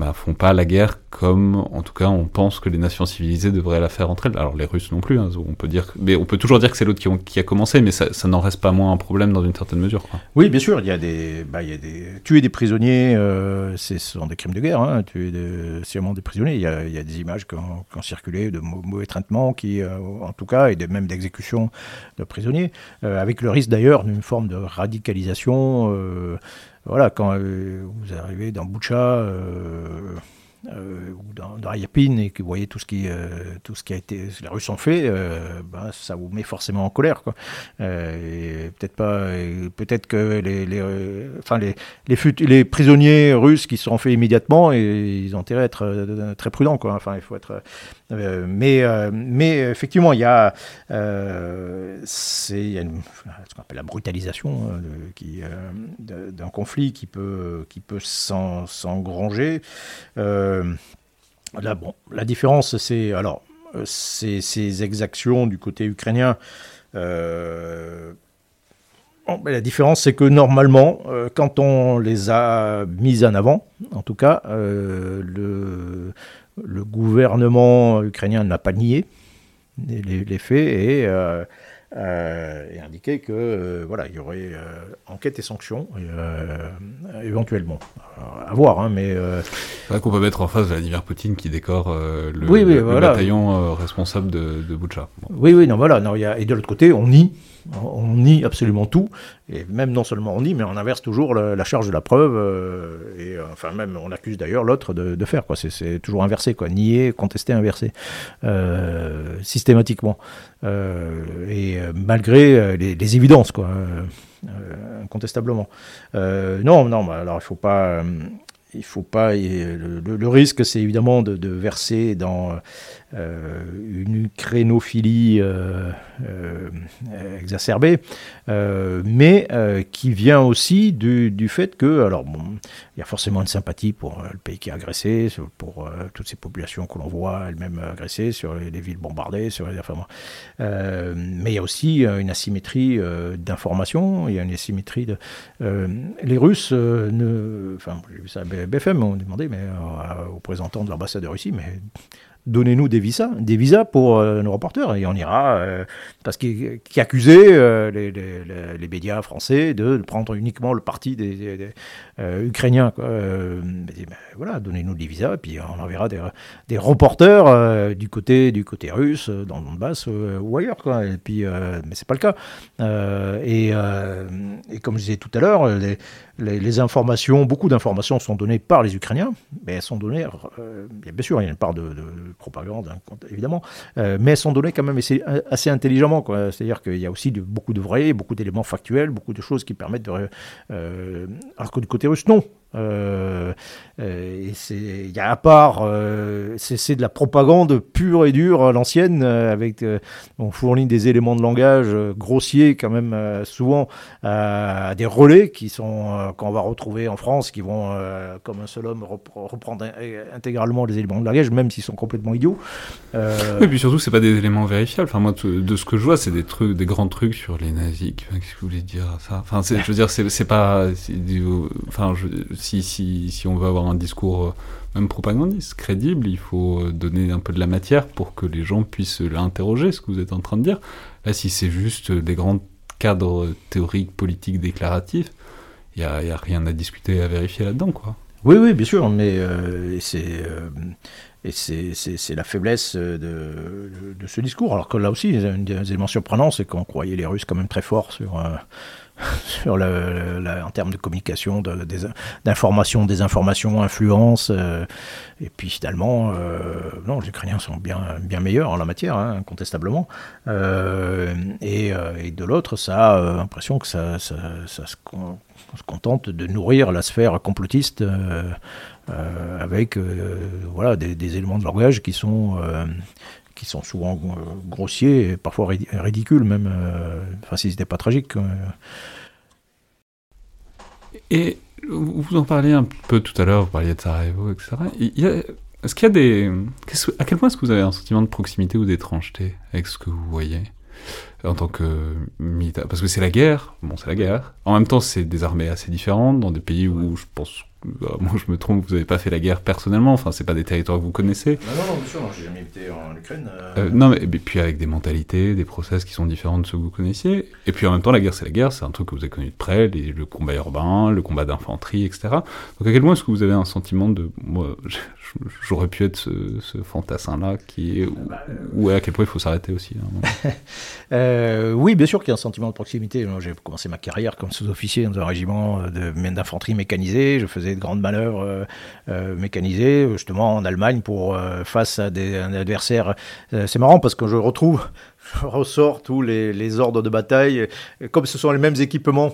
bah, font pas la guerre comme, en tout cas, on pense que les nations civilisées devraient la faire entre elles. Alors les Russes non plus, hein, on peut dire, mais on peut toujours dire que c'est l'autre qui, a commencé, mais ça, n'en reste pas moins un problème dans une certaine mesure. Oui, bien sûr, il y a des, bah, il y a des, tuer des prisonniers, euh, ce sont des crimes de guerre, hein, tuer des, des prisonniers. Il y, a, des images qui ont, circulé de mauvais traitements, qui, euh, en tout cas, et même d'exécution de prisonniers, euh, avec le risque d'ailleurs d'une forme de radicalisation voilà, quand euh, vous arrivez dans Boucha euh, euh, ou dans, dans et que vous voyez tout ce qui, tout ce qui a été, les Russes ont fait, ben, ça vous met forcément en colère. Quoi. peut-être peut-être que les, enfin les, les, les, prisonniers russes qui sont faits immédiatement, et, ils ont intérêt à être très prudents. Quoi. Enfin, il faut être euh, mais, euh, mais effectivement, il y a, euh, ce qu'on appelle la brutalisation hein, qui, d'un conflit qui peut, qui peut s'engranger. bon, la différence, c'est alors ces, ces, exactions du côté ukrainien. Ben, la différence, c'est que normalement, quand on les a mises en avant, en tout cas, le, le gouvernement ukrainien n'a pas nié les, faits et, euh, euh, indiqué que euh, voilà, il y aurait enquête et sanctions éventuellement. à voir, hein, mais. C'est vrai qu'on peut mettre en face Vladimir Poutine qui décore le, bataillon responsable de, de Boucha. Oui, oui, non, voilà. Non, y a, et de l'autre côté, on nie on nie absolument tout, et même non seulement on nie, mais on inverse toujours la, charge de la preuve, euh, et euh, enfin même on accuse d'ailleurs l'autre de, faire, quoi. C'est toujours inversé, quoi. Nier, contester, inverser, euh, systématiquement, et malgré les, évidences, quoi, incontestablement. non, non, alors il faut pas il faut pas. Le, risque, c'est évidemment de, verser dans euh, une crénophilie euh, euh, exacerbée, mais qui vient aussi du, du, fait que, alors bon, il y a forcément une sympathie pour le pays qui est agressé, pour toutes ces populations que l'on voit elles-mêmes agressées, sur les, villes bombardées, sur les enfin, mais il y a aussi une asymétrie d'information, il y a une asymétrie de. les Russes ne, enfin, j'ai vu ça à BFM, on demandé mais aux représentants de l'ambassade de Russie, mais donnez-nous des visas, des visas pour euh, nos reporters, et on ira, euh, parce qui, qui accusait euh, les, les, les, médias français de prendre uniquement le parti des, Ukrainiens. Quoi. voilà, donnez-nous des visas, et puis on enverra des, des reporters du, côté, du côté russe, dans le Donbass ou ailleurs. Quoi. Et puis, mais c'est pas le cas. Et, et, comme je disais tout à l'heure, les, informations, beaucoup d'informations sont données par les Ukrainiens, mais elles sont données, bien sûr, il y a une part de propagande, hein, évidemment, euh, mais elles sont données quand même assez, assez intelligemment. C'est-à-dire qu'il y a aussi beaucoup de vrais, beaucoup d'éléments factuels, beaucoup de choses qui permettent de... Euh, alors que du côté russe, non. Euh, euh, il y a à part, euh, c'est, de la propagande pure et dure à l'ancienne, avec on fournit des éléments de langage grossiers quand même souvent à des relais qui sont qu'on va retrouver en France, qui vont comme un seul homme reprendre intégralement les éléments de langage, même s'ils sont complètement idiots. Et puis surtout, c'est pas des éléments vérifiables. Enfin moi, de ce que je vois, c'est des trucs, des grands trucs sur les nazis. Qu'est-ce que vous voulez dire ça? Enfin, je veux dire, c'est, pas, enfin, si, on veut avoir un discours euh, même propagandiste, crédible, il faut euh, donner un peu de la matière pour que les gens puissent l'interroger, ce que vous êtes en train de dire. Là, si c'est juste des grands cadres théoriques, politiques, déclaratifs, il n'y a, rien à discuter, à vérifier là-dedans, quoi. Oui, oui, bien sûr, mais euh, c'est la faiblesse de, de, ce discours. Alors que là aussi, une des éléments surprenants, c'est qu'on croyait les Russes quand même très forts sur, <laughs> en termes de communication, d'information, de, désinformation, influence. Euh, et puis finalement, euh, non, les Ukrainiens sont bien, bien meilleurs en la matière, hein, incontestablement. Euh, et, de l'autre, ça a l'impression que ça, se, contente de nourrir la sphère complotiste avec voilà, des, éléments de langage qui sont qui sont souvent euh, grossiers et parfois ridicules même, euh, enfin si c'était pas tragique. Et vous en parliez un peu tout à l'heure, vous parliez de Sarajevo, etc. Est-ce qu'il y a des... À quel point est-ce que vous avez un sentiment de proximité ou d'étrangeté avec ce que vous voyez en tant que militaire Parce que c'est la guerre, bon c'est la guerre. En même temps c'est des armées assez différentes dans des pays où je pense bah, moi je me trompe, vous n'avez pas fait la guerre personnellement, enfin c'est pas des territoires que vous connaissez. Non, non, non bien sûr, j'ai jamais été en Ukraine. Euh. Euh, non, mais puis avec des mentalités, des process qui sont différents de ceux que vous connaissiez. Et puis en même temps, la guerre c'est la guerre, c'est un truc que vous avez connu de près, le combat urbain, le combat d'infanterie, etc. Donc à quel point est-ce que vous avez un sentiment de, moi <laughs> j'aurais pu être ce, fantassin-là, qui est, bah, ou, à quel point il faut s'arrêter aussi hein, <laughs> euh, Oui, bien sûr qu'il y a un sentiment de proximité. J'ai commencé ma carrière comme sous-officier dans un régiment d'infanterie mécanisée, je faisais de grandes manœuvres euh, euh, mécanisées, justement en Allemagne, pour euh, face à des, un adversaire. c'est marrant parce que je retrouve, <laughs> je ressors tous les ordres de bataille, comme ce sont les mêmes équipements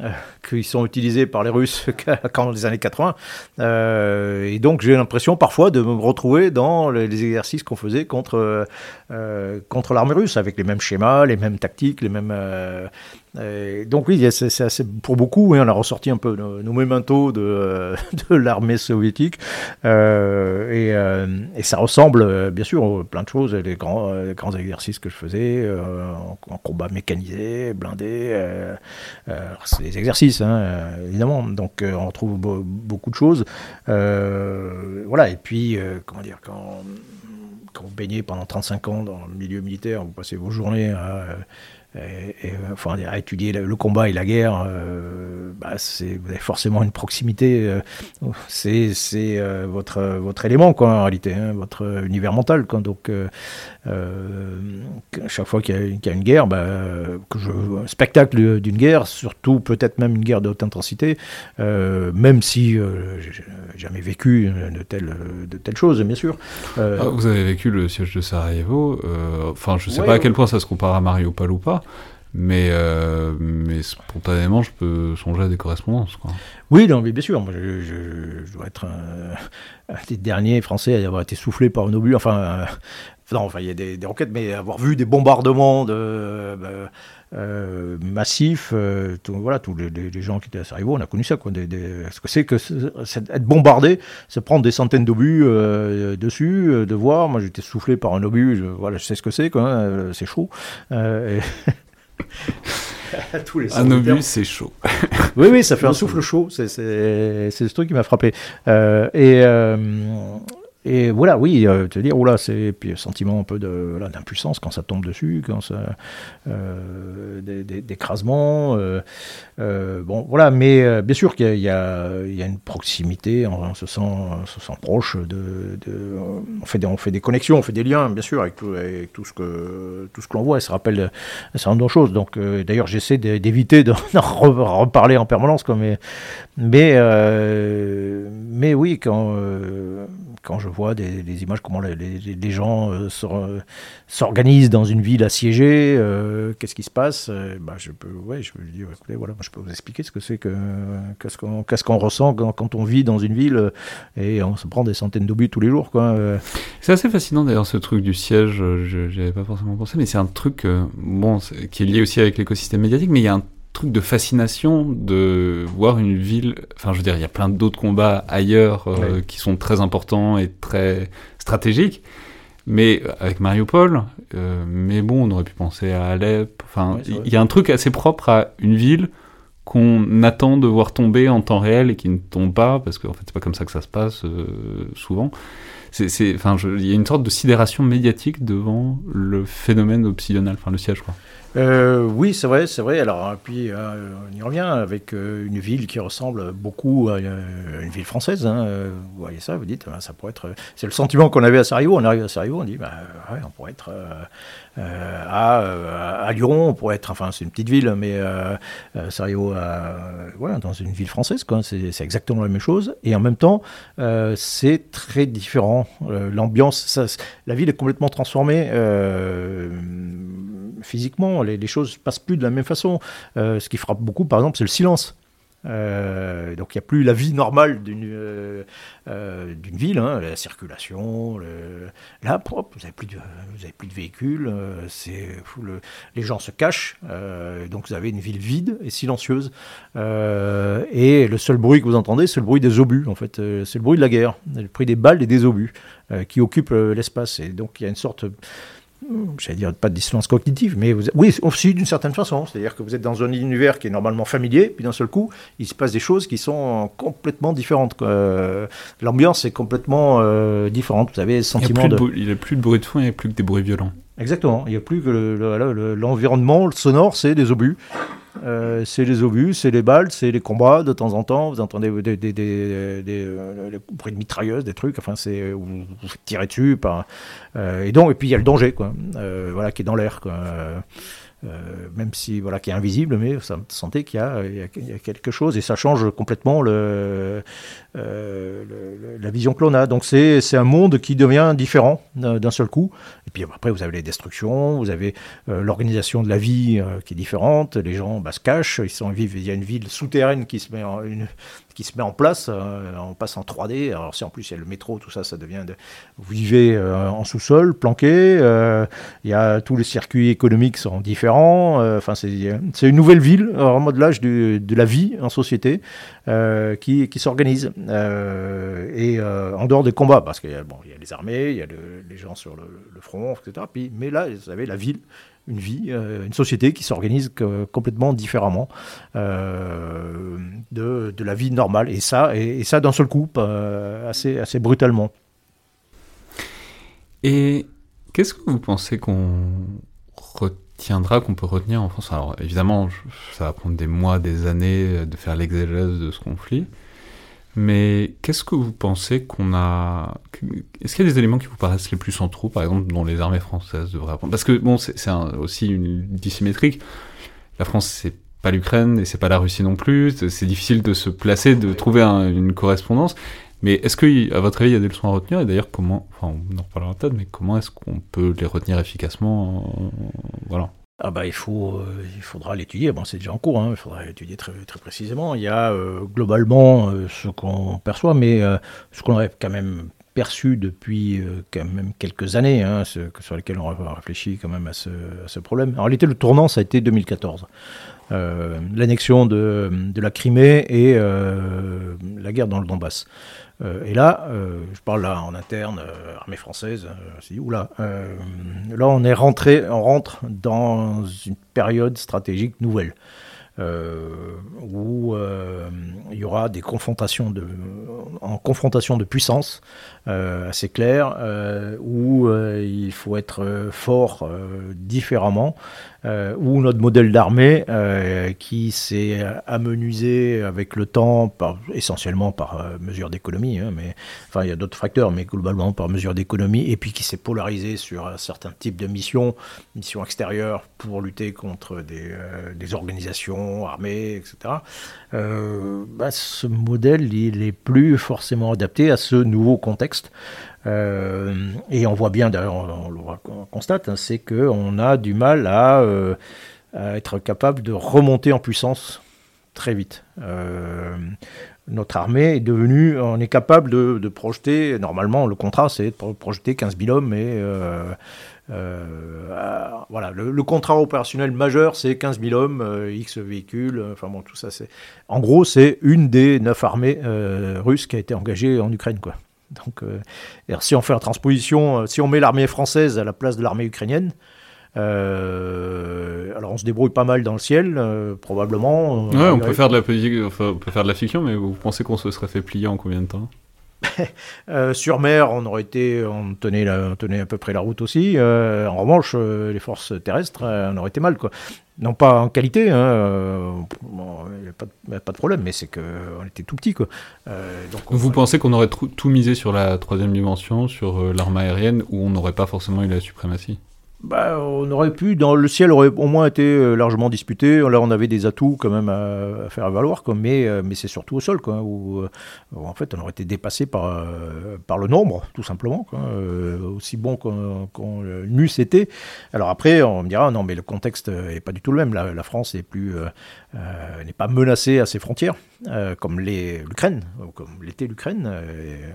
euh, qui sont utilisés par les Russes <laughs> dans les années 80. Euh, et donc j'ai l'impression parfois de me retrouver dans les, exercices qu'on faisait contre, euh, contre l'armée russe, avec les mêmes schémas, les mêmes tactiques, les mêmes... donc oui, c'est assez, pour beaucoup, on a ressorti un peu nos, nos de, <laughs> de l'armée soviétique. Et, et, ça ressemble bien sûr plein de choses, les grands, grands exercices que je faisais en, combat mécanisé, blindé des exercices, hein, euh, évidemment. Donc euh, on retrouve beaucoup de choses. Euh, voilà, et puis, comment dire, quand, quand vous baignez pendant 35 ans dans le milieu militaire, vous passez vos journées à et, enfin, à étudier le, combat et la guerre, euh, bah, vous avez forcément une proximité. Euh, c'est euh, votre, votre élément, quoi, en réalité, hein, votre univers mental. Quoi. Donc, chaque fois qu'il y, y, a une guerre, bah, que je, un spectacle d'une guerre, surtout peut-être même une guerre de haute intensité, même si j'ai jamais vécu de telles, de telles choses, bien sûr. Ah, vous avez vécu le siège de Sarajevo. Enfin, je ne sais pas à quel point ça se compare à Mariupol ou pas. Mais, euh, mais spontanément, je peux songer à des correspondances. Oui, non, mais bien sûr. Moi, je, dois être un, des derniers Français à avoir été soufflé par un obus. Enfin, euh, non, enfin, il y a des, des, roquettes, mais avoir vu des bombardements de, euh, euh massifs, voilà, tous les, gens qui étaient à Sarajevo, on a connu ça. Quoi, des, ce que c'est que être bombardé, c'est prendre des centaines d'obus dessus, de voir. Moi, j'étais soufflé par un obus, je, voilà, je sais ce que c'est, quoi, hein, c'est chaud. Et <laughs> un obus, c'est chaud. <laughs> oui, oui, ça fait un souffle chaud. C'est ce truc qui m'a frappé. Euh, et, euh, et voilà, oui, euh, te dire, oula, c'est puis un sentiment un peu d'impuissance quand ça tombe dessus, quand ça. Euh, d'écrasement. Euh, euh, bon, voilà, mais bien sûr qu'il y, y, a une proximité, on, se, sent, se sent proche de. de on, fait des, on fait des connexions, on fait des liens, bien sûr, avec tout, avec tout ce que, tout ce que l'on voit, et ça rappelle un certain nombre de choses. Donc, d'ailleurs, j'essaie d'éviter d'en <laughs> reparler en permanence, mais, mais, mais oui, quand quand je vois des, images, comment les, gens s'organisent dans une ville assiégée, qu'est-ce qui se passe bah, Je peux, ouais, voilà, je peux vous expliquer ce que c'est que qu'est-ce qu'on ressent quand, on vit dans une ville et on se prend des centaines d'obus tous les jours. Quoi. C'est assez fascinant d'ailleurs ce truc du siège. Je n'y avais pas forcément pensé, mais c'est un truc bon qui est lié aussi avec l'écosystème médiatique, mais il y a un truc de fascination de voir une ville. Enfin, je veux dire, il y a plein d'autres combats ailleurs euh, qui sont très importants et très stratégiques. Mais euh, avec Mariupol, euh, mais bon, on aurait pu penser à Alep. Enfin, il y a un truc assez propre à une ville qu'on attend de voir tomber en temps réel et qui ne tombe pas, parce qu'en fait, c'est pas comme ça que ça se passe souvent. C'est, enfin, il y a une sorte de sidération médiatique devant le phénomène obsidional, enfin le siège, quoi. Euh, oui, c'est vrai, c'est vrai. Alors, puis euh, on y revient avec euh, une ville qui ressemble beaucoup à une ville française. Hein. Vous voyez ça, vous dites, ça pourrait être. C'est le sentiment qu'on avait à Sarajevo. On arrive à Sarajevo, on dit, bah, on pourrait être à, à, Lyon, on pourrait être. Enfin, c'est une petite ville, mais Sarajevo, voilà, dans une ville française, quoi. C'est, exactement la même chose. Et en même temps, c'est très différent. L'ambiance, la ville est complètement transformée physiquement, les, choses passent plus de la même façon. Euh, ce qui frappe beaucoup, par exemple, c'est le silence. Euh, donc il n'y a plus la vie normale d'une euh, ville, hein, la circulation. Le... Là, vous n'avez plus, de, véhicules, les gens se cachent, donc vous avez une ville vide et silencieuse. et le seul bruit que vous entendez, c'est le bruit des obus, en fait. c'est le bruit de la guerre, le bruit des balles et des obus qui occupent l'espace. Et donc il y a une sorte j'allais dire pas de dissonance cognitive, mais oui, aussi d'une certaine façon. C'est-à-dire que vous êtes dans un univers qui est normalement familier, puis d'un seul coup, il se passe des choses qui sont complètement différentes. L'ambiance est complètement euh, différente. Vous avez le sentiment il n'y a, plus de bruit de fond, il n'y a plus que des bruits violents. Exactement. Il n'y a plus que l'environnement le, sonore, c'est des obus. Euh, c'est les obus, c'est les balles, c'est les combats de temps en temps. Vous entendez des, des, des, des euh, bruits de mitrailleuses, des trucs. Enfin, c'est vous, vous faites tirer dessus. Par, euh, et donc, et puis il y a le danger, quoi. voilà, qui est dans l'air, quoi. Euh, même si voilà qui est invisible, mais ça sentait qu'il y, a quelque chose et ça change complètement euh, la vision que l'on a. Donc c'est un monde qui devient différent d'un seul coup. Et puis après vous avez les destructions, vous avez euh, l'organisation de la vie qui est différente. Les gens bah, se cachent, ils sont vivent. Il y a une ville souterraine qui se met en une, qui se met en place. Euh, on passe en 3D. Alors si en plus il y a le métro, tout ça, ça devient... De... Vous vivez euh, en sous-sol, planqué. Euh, il y a tous les circuits économiques sont différents. Enfin, c'est une nouvelle ville en modelage de, de la vie en société qui, qui s'organise. et en dehors des combats, parce qu'il y, y, a les armées, il y a les gens sur le, le front, etc. Puis, mais là, vous avez la ville une vie, euh, une société qui s'organise complètement différemment euh, de, la vie normale. Et ça, et, ça d'un seul coup, euh, assez, assez brutalement. Et qu'est-ce que vous pensez qu'on retiendra, qu'on peut retenir en France? Alors évidemment, ça va prendre des mois, des années de faire l'exégèse de ce conflit. Mais qu'est-ce que vous pensez qu'on a Est-ce qu'il y a des éléments qui vous paraissent les plus centraux, par exemple, dont les armées françaises devraient apprendre Parce que bon, c'est aussi une dissymétrique. La France, c'est pas l'Ukraine et c'est pas la Russie non plus. C'est difficile de se placer, de trouver une correspondance. Mais est-ce que, à votre avis, il y a des leçons à retenir Et d'ailleurs, comment Enfin, on en reparlera peut-être, mais comment est-ce qu'on peut les retenir efficacement Voilà. Ah bah il faut, euh, il faudra l'étudier. Bon, c'est déjà en cours. Hein, il faudra l'étudier très, précisément. Il y a euh, globalement euh, ce qu'on perçoit, mais ce qu'on aurait quand même perçu depuis quand même quelques années, hein, sur lesquels on a réfléchi quand même à ce, à ce, problème. En réalité, le tournant, ça a été 2014. L'annexion de, la Crimée et la guerre dans le Donbass. Euh, et là, euh, je parle là en interne, euh, armée française, oula. là, on est rentré, on rentre dans une période stratégique nouvelle. où il y aura des confrontations de, en confrontation de puissance assez claires, où il faut être fort différemment, ou notre modèle d'armée qui s'est amenuisé avec le temps, essentiellement par mesure d'économie, hein, mais enfin il y a d'autres facteurs, mais globalement par mesure d'économie, et puis qui s'est polarisé sur un certain type de missions, missions extérieures pour lutter contre des, des organisations armées, etc. Bah, ce modèle, il est plus forcément adapté à ce nouveau contexte. Euh, et on voit bien, d'ailleurs, on, constate, hein, c'est qu'on a du mal euh, à, être capable de remonter en puissance très vite. Euh, notre armée est devenue, on est capable de, projeter, normalement le contrat c'est de projeter 15 000 hommes et voilà, le, contrat opérationnel majeur c'est 15 000 hommes, X véhicules, enfin bon tout ça c'est, en gros c'est une des neuf armées russes qui a été engagée en Ukraine quoi. Donc, euh, si on fait la transposition, euh, si on met l'armée française à la place de l'armée ukrainienne, euh, alors on se débrouille pas mal dans le ciel, probablement. Ouais, on peut faire de la on peut faire de la fiction, mais vous pensez qu'on se serait fait plier en combien de temps? <laughs> Sur mer, on aurait été, on tenait, on tenait à peu près la route aussi. en revanche, les forces terrestres, on aurait été mal, quoi. Non pas en qualité, hein, euh, il n'y a, pas de problème, mais c'est qu'on était tout petit. Quoi. Euh, donc Vous pensez qu'on aurait tout misé sur la troisième dimension, sur euh, l'arme aérienne, où on n'aurait pas forcément eu la suprématie? Bah, on aurait pu, dans le ciel aurait au moins été euh, largement disputé. Là, on avait des atouts quand même à, faire valoir, mais, euh, mais c'est surtout au sol, quoi, où, euh, en fait, on aurait été dépassé par, par le nombre, tout simplement, aussi bon qu'on l'eût était. Alors après, on me dira, non, mais le contexte n'est pas du tout le même. La, la France est plus euh, n'est pas menacée à ses frontières, euh, comme l'Ukraine, comme l'était l'Ukraine, euh,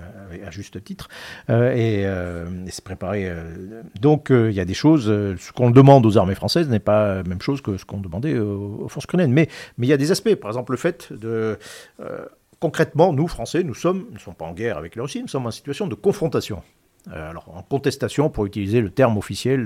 à juste titre, et, et c'est préparé. donc il y a des choses, ce qu'on demande aux armées françaises n'est pas la même chose que ce qu'on demandait aux, forces ukrainiennes, mais mais il y a des aspects, par exemple le fait de concrètement, nous, Français, nous sommes, nous ne sommes pas en guerre avec la Russie, nous sommes en situation de confrontation. Alors, en contestation, pour utiliser le terme officiel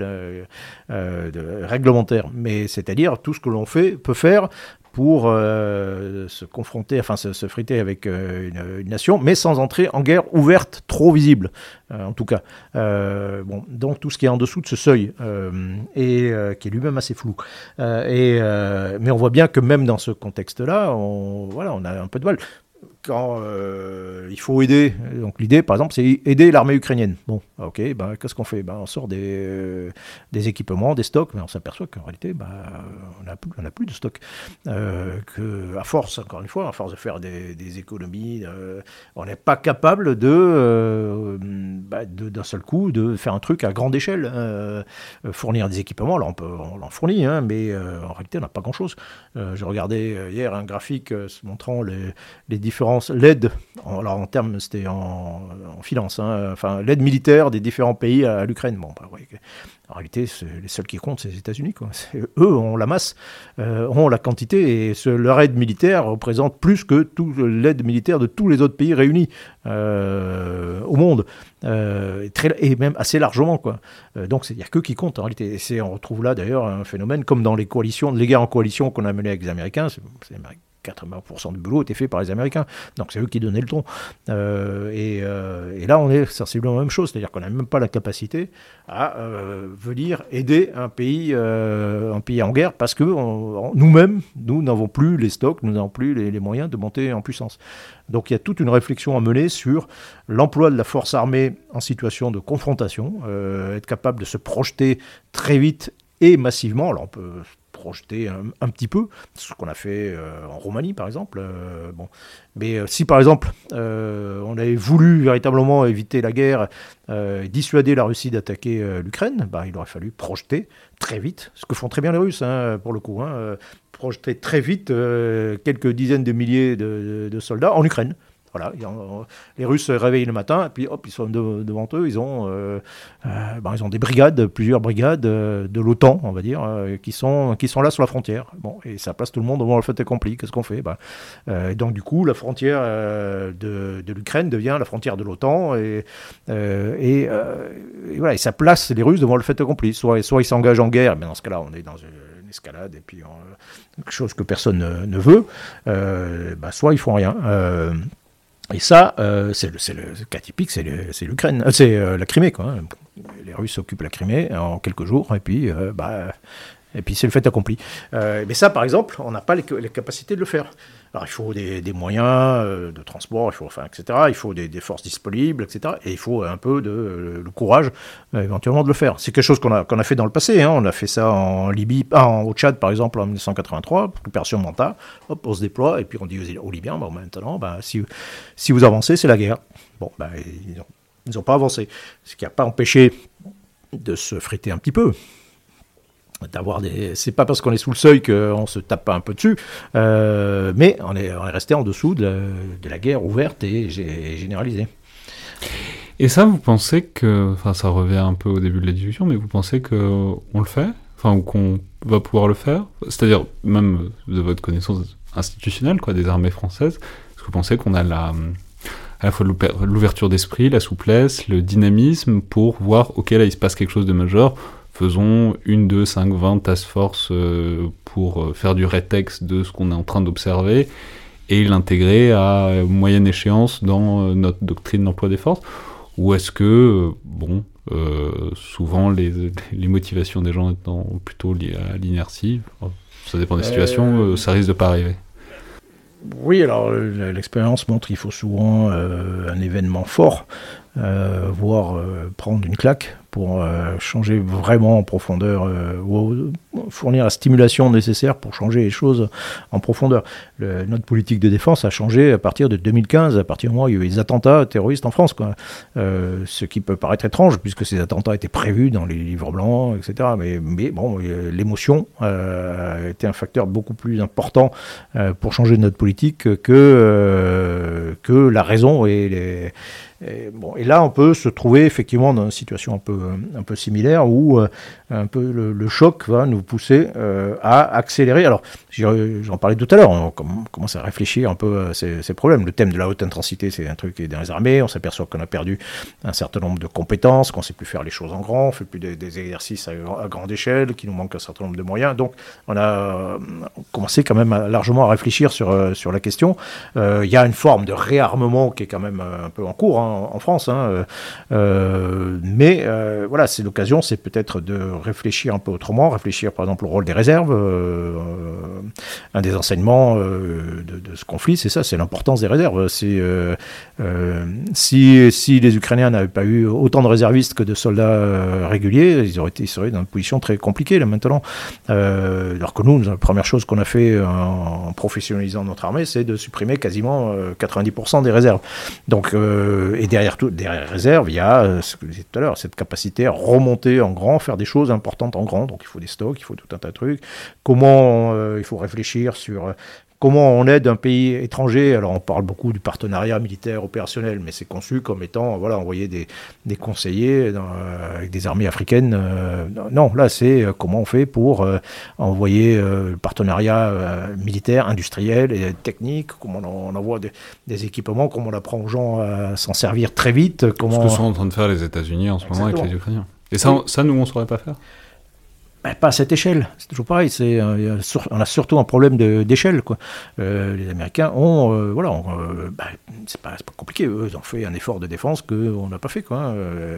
de, réglementaire, mais c'est-à-dire tout ce que l'on fait peut faire pour euh, se confronter, enfin se, friter avec euh, une, nation, mais sans entrer en guerre ouverte trop visible, euh, en tout cas. bon, donc tout ce qui est en dessous de ce seuil, et qui est lui-même assez flou. et, mais on voit bien que même dans ce contexte-là, on, voilà, on a un peu de mal quand euh, il faut aider, donc l'idée par exemple c'est aider l'armée ukrainienne. Bon, ok, ben, qu'est-ce qu'on fait? Ben, On sort des, euh, des, équipements, des stocks, mais on s'aperçoit qu'en réalité ben, on n'a plus, de stocks. Euh, force, encore une fois, à force de faire des, économies, on n'est pas capable de, ben, d'un seul coup, de faire un truc à grande échelle. fournir des équipements, là on, peut, on en fournit, hein, mais en réalité on n'a pas grand-chose. je regardais hier un graphique montrant les, les différents l'aide, alors en termes, c'était en, finance, hein, enfin l'aide militaire des différents pays à, l'Ukraine. Bon, bah, en réalité, les seuls qui comptent, c'est les États-Unis. Eux ont la masse, euh, ont la quantité, et leur aide militaire représente plus que l'aide militaire de tous les autres pays réunis euh, au monde, euh, et même assez largement. Quoi. donc il n'y a que qui compte en réalité. Et on retrouve là d'ailleurs un phénomène comme dans les coalitions, les guerres en coalition qu'on a menées avec les Américains. C'est 80% du boulot était fait par les Américains. Donc c'est eux qui donnaient le ton. Euh, euh, et, là, on est sensiblement la même chose, c'est-à-dire qu'on n'a même pas la capacité à euh, venir aider un pays, un pays en guerre parce que nous-mêmes, nous n'avons plus les stocks, nous n'avons plus les, moyens de monter en puissance. Donc il y a toute une réflexion à mener sur l'emploi de la force armée en situation de confrontation, être capable de se projeter très vite et massivement. Alors on peut projeter un, petit peu, ce qu'on a fait euh, en Roumanie par exemple. Euh, bon. Mais euh, si par exemple on avait voulu véritablement éviter la guerre, dissuader la Russie d'attaquer l'Ukraine, bah, il aurait fallu projeter très vite, ce que font très bien les Russes hein, pour le coup, hein, projeter très vite quelques dizaines de milliers de soldats en Ukraine. Voilà, les Russes se réveillent le matin, et puis hop, ils sont devant eux, ils ont, euh, euh, ben, ils ont des brigades, plusieurs brigades euh, de l'OTAN, on va dire, qui, sont, qui sont là sur la frontière. Bon, et ça place tout le monde devant le fait accompli. Qu'est-ce qu'on fait? Ben, Donc, du coup, la frontière de, de l'Ukraine devient la frontière de l'OTAN, et, et, voilà, et ça place les Russes devant le fait accompli. Soit, soit ils s'engagent en guerre, mais dans ce cas-là, on est dans une escalade, et puis quelque chose que personne ne, veut, ben, soit ils font rien. Et ça, euh, c'est le, cas typique, c'est l'Ukraine, euh, c'est euh, la Crimée. Quoi, hein. Les Russes occupent la Crimée en quelques jours, et puis bah, Et puis c'est le fait accompli. mais ça, par exemple, on n'a pas les, capacités de le faire. Il faut des, moyens de transport, il faut, enfin, etc. Il faut des, forces disponibles, etc. Et il faut un peu de le courage éventuellement de le faire. C'est quelque chose qu'on a, a fait dans le passé. Hein. On a fait ça en Libye, ah, en, au Tchad par exemple en 1983, opération Manta. Hop, on se déploie et puis on dit aux, Libyens, maintenant, ben, si, si vous avancez, c'est la guerre. Bon, ben, ils n'ont pas avancé. Ce qui n'a pas empêché de se friter un petit peu. D'avoir des. C'est pas parce qu'on est sous le seuil qu'on se tape pas un peu dessus, euh, mais on est, on est, resté en dessous de la, guerre ouverte et, généralisée. Et ça, vous pensez que, enfin, ça revient un peu au début de la discussion, mais vous pensez qu'on le fait, enfin, ou qu'on va pouvoir le faire, c'est-à-dire même de votre connaissance institutionnelle, quoi, des armées françaises, est-ce que vous pensez qu'on a la, à la fois l'ouverture d'esprit, la souplesse, le dynamisme pour voir, ok, là il se passe quelque chose de majeur, faisons une, deux, cinq, vingt task force euh, pour euh, faire du rétex de ce qu'on est en train d'observer et l'intégrer à moyenne échéance dans euh, notre doctrine d'emploi des forces. Ou est-ce que, bon, souvent les, <laughs> les, motivations des gens étant plutôt liées à l'inertie, ça dépend des situations, ça risque de pas arriver. Oui, alors l'expérience montre qu'il faut souvent euh, un événement fort, euh, voire euh, prendre une claque pour euh, changer vraiment en profondeur, ou fournir la stimulation nécessaire pour changer les choses en profondeur. notre politique de défense a changé à partir de 2015, à partir du moment où il y a eu les attentats terroristes en France. Ce qui peut paraître étrange, puisque ces attentats étaient prévus dans les livres blancs, etc. Mais, mais bon, l'émotion a été un facteur beaucoup plus important pour changer notre politique que, que la raison et les et, là, on peut se trouver effectivement dans une situation un peu, un peu similaire où euh, un peu le, choc va nous pousser euh, à accélérer. Alors, j'en parlais tout à l'heure, on, commence à réfléchir un peu à ces, problèmes. Le thème de la haute intensité, c'est un truc qui est dans les armées. On s'aperçoit qu'on a perdu un certain nombre de compétences, qu'on ne sait plus faire les choses en grand, on ne fait plus des, exercices à, grande échelle, qu'il nous manque un certain nombre de moyens. Donc, on a euh, commencé quand même largement à réfléchir sur, sur la question. Il y a une forme de réarmement qui est quand même un peu en cours. Hein en, France. Hein, euh, euh, mais euh, voilà, c'est l'occasion, c'est peut-être de réfléchir un peu autrement, réfléchir par exemple au rôle des réserves. un des enseignements de, ce conflit, c'est ça, c'est l'importance des réserves. si, si les Ukrainiens n'avaient pas eu autant de réservistes que de soldats réguliers, ils auraient été, ils seraient dans une position très compliquée là maintenant. alors que nous, la première chose qu'on a fait en, professionnalisant notre armée, c'est de supprimer quasiment 90% des réserves. Donc, et derrière, tout, derrière les réserves, il y a, euh, ce que je disais tout à l'heure, cette capacité à remonter en grand, faire des choses importantes en grand. Donc il faut des stocks, il faut tout un tas de trucs. Comment euh, il faut réfléchir sur euh, comment on aide un pays étranger. Alors on parle beaucoup du partenariat militaire opérationnel, mais c'est conçu comme étant voilà envoyer des, des conseillers euh, avec des armées africaines. Euh, non, là c'est euh, comment on fait pour envoyer le partenariat militaire, industriel et technique. Comment on, envoie des, équipements, comment on apprend aux gens à s'en servir très vite. Comment... Ce que sont en train de faire les États-Unis en ce moment avec les Ukrainiens. Et ça, ça nous on saurait pas faire. Ben, pas à cette échelle. C'est toujours pareil. C'est, euh, on a surtout un problème d'échelle. Quoi. Euh, les Américains ont, euh, voilà, ben, c'est, pas, pas, compliqué. Eux, ils ont fait un effort de défense qu'on n'a pas fait, quoi, hein,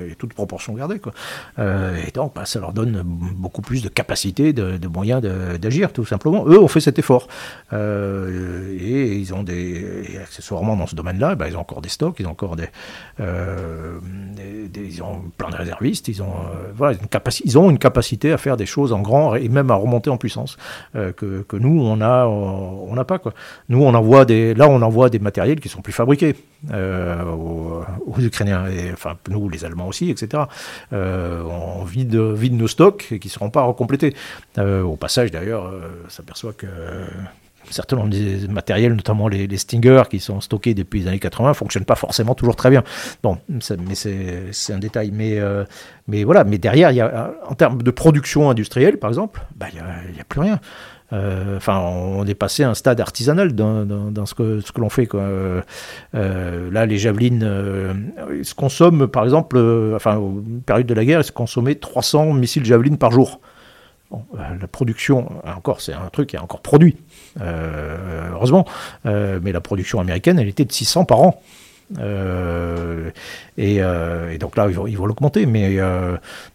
et toute proportion gardée. Quoi. et donc, ben, ça leur donne beaucoup plus de capacité, de, moyens d'agir, tout simplement. Eux ont fait cet effort. et ils ont des, accessoirement dans ce domaine-là, ben, ils ont encore des stocks, ils ont encore des, ils ont plein de réservistes, ils ont, voilà, une ils ont une capacité à faire des choses en grand et même à remonter en puissance euh, que, que, nous on a on n'a pas quoi. Nous on envoie des là on envoie des matériels qui sont plus fabriqués euh, aux, Ukrainiens et enfin nous les Allemands aussi etc. Euh, on vide vide nos stocks et qui seront pas recomplétés. au passage d'ailleurs s'aperçoit que certains des matériels, notamment les, les, Stinger qui sont stockés depuis les années 80, ne fonctionnent pas forcément toujours très bien. Bon, mais c'est un détail. Mais, euh, voilà, mais derrière, a, en termes de production industrielle, par exemple, bah, il n'y a, plus rien. Euh, enfin, on est passé à un stade artisanal dans, ce que, l'on fait. Euh, là, les javelines se consomment, par exemple, enfin, aux périodes de la guerre, ils se consommaient 300 missiles javelines par jour. La production, encore, c'est un truc qui est encore produit. Euh, heureusement. Euh, mais la production américaine, elle était de 600 par an. Et, donc là, ils vont, ils vont l'augmenter. Mais,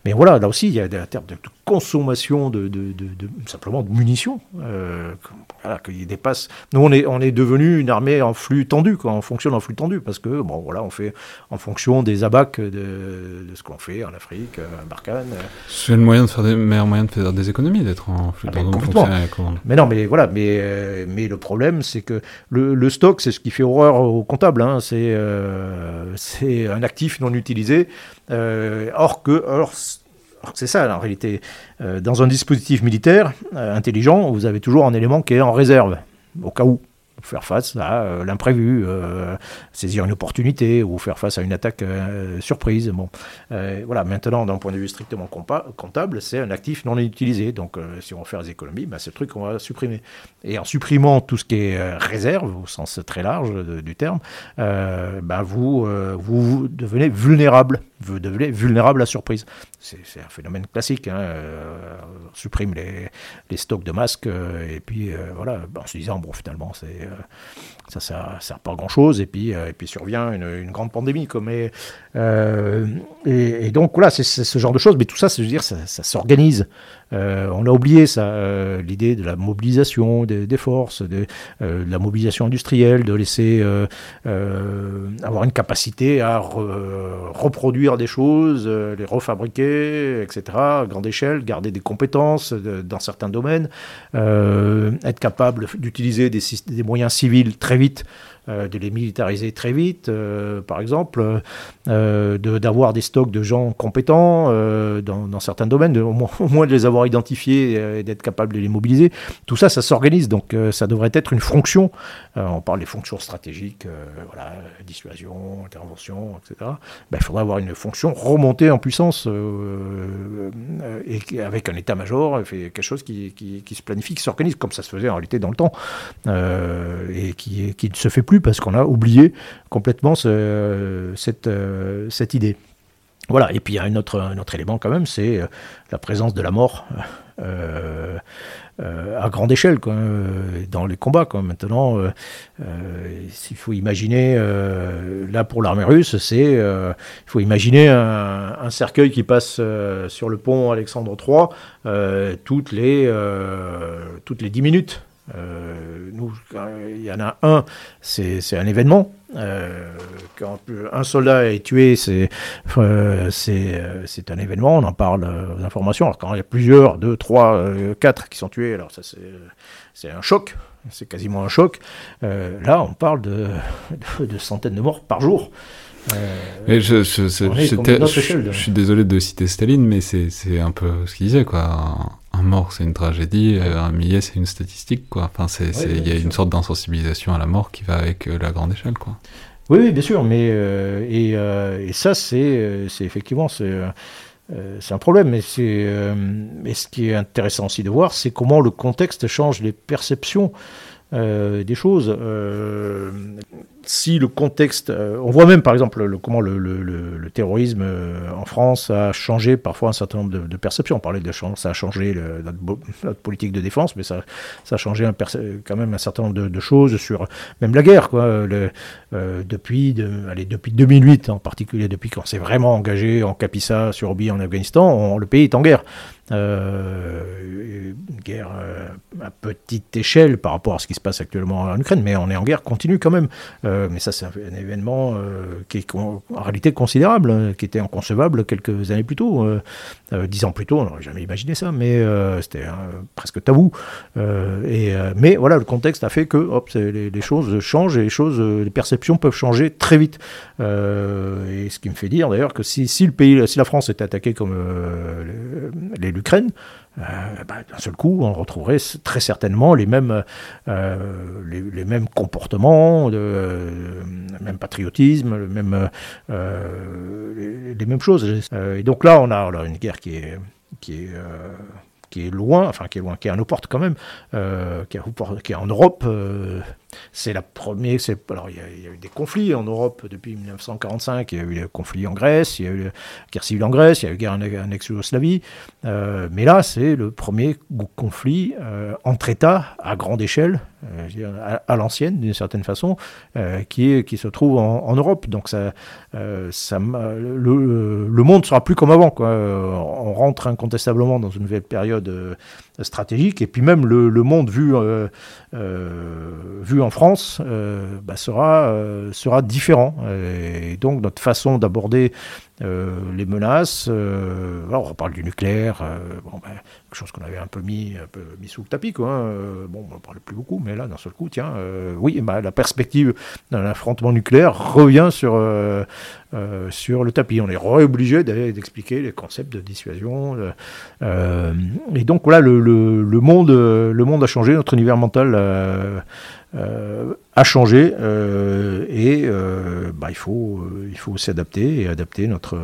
mais voilà, là aussi, il y a des termes de consommation de, de, simplement de munitions euh, voilà, qui dépasse. Nous, on est, on est devenu une armée en flux tendu, quoi, on fonctionne en flux tendu, parce que bon, voilà, on fait en fonction des abacs de, ce qu'on fait en Afrique, à Barkhane. C'est le moyen de faire des meilleur moyen de faire des économies d'être en flux ah, tendu. Mais non, mais voilà, mais, euh, mais le problème, c'est que le, le stock, c'est ce qui fait horreur au comptable. Hein, c'est euh, c'est un actif non utilisé. or que, or, c'est ça, en réalité. Euh, dans un dispositif militaire euh, intelligent, vous avez toujours un élément qui est en réserve, au cas où faire face à euh, l'imprévu, euh, saisir une opportunité ou faire face à une attaque euh, surprise. Bon, voilà. Maintenant, d'un point de vue strictement comptable, c'est un actif non utilisé. Donc, si on veut faire des économies, bah, c'est le truc qu'on va supprimer. Et en supprimant tout ce qui est réserve, au sens très large du terme, vulnérable. Vous devenez vulnérable à surprise. C'est un phénomène classique. Hein. on supprime les, les, stocks de masques et puis voilà, en se disant bon finalement c'est euh, ça ne sert, pas à grand chose. Et puis, euh, et puis survient une, grande pandémie. Comme euh, et, donc voilà, c'est ce genre de choses. Mais tout ça, veux dire, ça, s'organise. on a oublié ça, l'idée de la mobilisation des, forces, de, la mobilisation industrielle, de laisser avoir une capacité à reproduire des choses, les refabriquer, etc., à grande échelle, garder des compétences dans certains domaines, être capable d'utiliser des, des moyens civils très vite de les militariser très vite, euh, par exemple, euh, d'avoir des stocks de gens compétents dans, certains domaines, au, moins, de les avoir identifiés et d'être capable de les mobiliser. Tout ça, ça s'organise, donc ça devrait être une fonction. on parle des fonctions stratégiques, voilà, dissuasion, intervention, etc. Ben, il faudrait avoir une fonction remontée en puissance et avec un état-major, quelque chose qui, qui, se planifie, qui s'organise comme ça se faisait en réalité dans le temps et qui, qui ne se fait plus parce qu'on a oublié complètement cette, euh, cette idée. Voilà, et puis il y a un autre, élément quand même, c'est euh, la présence de la mort euh, à grande échelle dans les combats. Maintenant, s'il faut imaginer, là pour l'armée russe, c'est il faut imaginer un, un, cercueil qui passe sur le pont Alexandre III toutes, les, toutes les 10 minutes. Euh, nous, il y en a un, c'est un événement. Euh, quand un soldat est tué, c'est euh, c'est un événement, on en parle aux informations. Alors quand il y a plusieurs, deux, trois, quatre qui sont tués, alors ça c'est un choc, c'est quasiment un choc. là, on parle de, de, centaines de morts par jour. je, je, je, suis désolé de citer Staline, mais c'est un peu ce qu'il disait, quoi un mort, c'est une tragédie, euh, un millier, c'est une statistique, quoi. Enfin, c'est, il y a une sorte d'insensibilisation à la mort qui va avec euh, la grande échelle, quoi. Oui, bien sûr, mais euh, et, et, ça, c'est, c'est effectivement, c'est, un problème. Mais c'est, mais ce qui est intéressant aussi de voir, c'est comment le contexte change les perceptions des choses si le contexte, euh, on voit même par exemple le, comment le, terrorisme euh, en France a changé parfois un certain nombre de, perceptions. On parlait de ça a changé notre, politique de défense, mais ça, a changé quand même un certain nombre de, choses sur même la guerre. Euh, depuis, depuis 2008 en particulier, depuis qu'on s'est vraiment engagé en Capissa, sur Obi, en Afghanistan, le pays est en guerre. une guerre à petite échelle par rapport à ce qui se passe actuellement en Ukraine, mais on est en guerre continue quand même. Euh, mais ça, c'est un, événement euh, qui est en réalité considérable, hein, qui était inconcevable quelques années plus tôt. Euh, dix ans plus tôt, on n'aurait jamais imaginé ça, mais c'était presque tabou. et, mais voilà, le contexte a fait que hop, les, choses changent et les, choses, les perceptions peuvent changer très vite. et ce qui me fait dire d'ailleurs que si, si, le pays, si la France était attaquée comme l'Ukraine, euh, bah, d'un seul coup, on retrouverait très certainement les mêmes, euh, les, mêmes comportements, le, euh, même patriotisme, le même, les, mêmes choses. et donc là, on a, une guerre qui est, qui est qui est loin, enfin qui est loin, qui est à nos portes quand même, qui, est, en Europe, c'est la première. Alors, il y, a, il y, a, eu des conflits en Europe depuis 1945. Il y a eu les conflits en Grèce, il y a eu la guerre civile en Grèce, il y a eu la guerre en ex-Yougoslavie. Euh, mais là, c'est le premier conflit euh, entre États à grande échelle, euh, à, l'ancienne d'une certaine façon, qui, se trouve en, Europe. Donc, le, le monde sera plus comme avant. On rentre incontestablement dans une nouvelle période stratégique. Et puis même le, monde vu, euh, euh, vu en France euh, bah, sera, sera différent. Et donc notre façon d'aborder les menaces, alors on parle du nucléaire, bon, bah, quelque chose qu'on avait un peu mis, sous le tapis. Hein. Bon, on ne parlait plus beaucoup, mais là, d'un seul coup, tiens, oui, bah, la perspective d'un affrontement nucléaire revient sur, euh, sur le tapis. On est obligé d'expliquer les concepts de dissuasion. Euh, et donc voilà, le, monde, le monde a changé, notre univers mental euh, a changé, et bah, il faut, il faut s'adapter et adapter notre...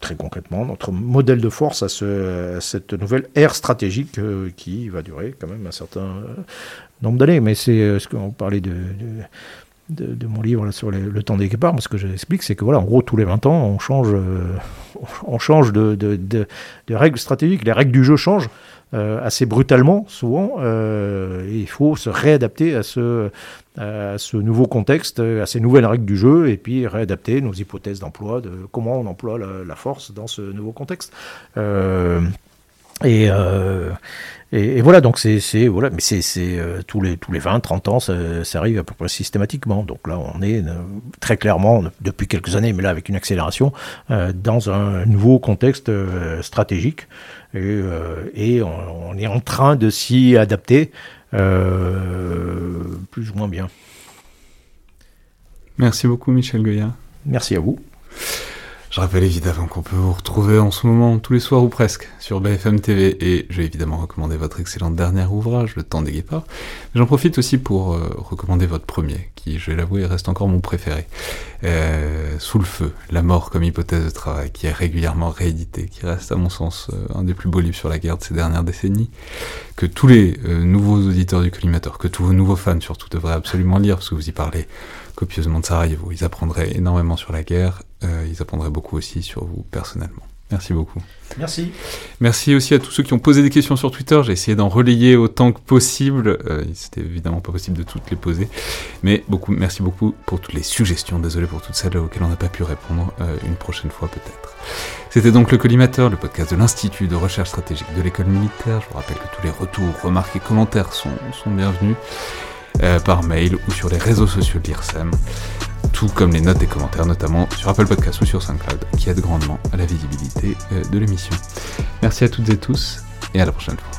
très concrètement, notre modèle de force à, ce, cette nouvelle ère stratégique qui va durer quand même un certain nombre d'années. Mais c'est ce qu'on parlait de, de mon livre sur le temps des guépards, ce que j'explique, c'est que voilà, en gros, tous les 20 ans, on change, euh, <laughs> on change de, de, règles stratégiques. Les règles du jeu changent euh, assez brutalement, souvent, euh, il faut se réadapter à ce, nouveau contexte, à ces nouvelles règles du jeu, et puis réadapter nos hypothèses d'emploi, de comment on emploie la, force dans ce nouveau contexte. Euh, et, euh, et, voilà, donc c'est voilà, mais c'est euh, tous les tous les 20, 30 ans, ça, arrive à peu près systématiquement. Donc là, on est euh, très clairement depuis quelques années, mais là avec une accélération, euh, dans un nouveau contexte euh, stratégique, et, euh, et on, on, est en train de s'y adapter plus ou moins bien. Merci beaucoup, Michel Goya. Merci à vous. Je rappelle évidemment qu'on peut vous retrouver en ce moment tous les soirs ou presque sur BFM TV et je vais évidemment recommander votre excellent dernier ouvrage, Le Temps des Guépards. J'en profite aussi pour euh, recommander votre premier, qui, je vais l'avouer, reste encore mon préféré. Euh, Sous le feu, La mort comme hypothèse de travail, qui est régulièrement réédité, qui reste à mon sens euh, un des plus beaux livres sur la guerre de ces dernières décennies, que tous les euh, nouveaux auditeurs du collimateur, que tous vos nouveaux fans surtout devraient absolument lire, parce que vous y parlez copieusement de Sarajevo. Ils apprendraient énormément sur la guerre, euh, ils apprendraient beaucoup aussi sur vous personnellement. Merci beaucoup. Merci. Merci aussi à tous ceux qui ont posé des questions sur Twitter. J'ai essayé d'en relayer autant que possible. Euh, C'était évidemment pas possible de toutes les poser. Mais beaucoup, merci beaucoup pour toutes les suggestions. Désolé pour toutes celles auxquelles on n'a pas pu répondre. Euh, une prochaine fois peut-être. C'était donc le Collimateur, le podcast de l'Institut de recherche stratégique de l'école militaire. Je vous rappelle que tous les retours, remarques et commentaires sont, sont bienvenus euh, par mail ou sur les réseaux sociaux de l'IRSEM, tout comme les notes et commentaires, notamment sur Apple Podcast ou sur SoundCloud, qui aident grandement à la visibilité euh, de l'émission. Merci à toutes et tous, et à la prochaine fois.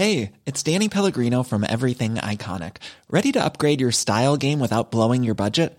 Hey, it's Danny Pellegrino from Everything Iconic. Ready to upgrade your style game without blowing your budget?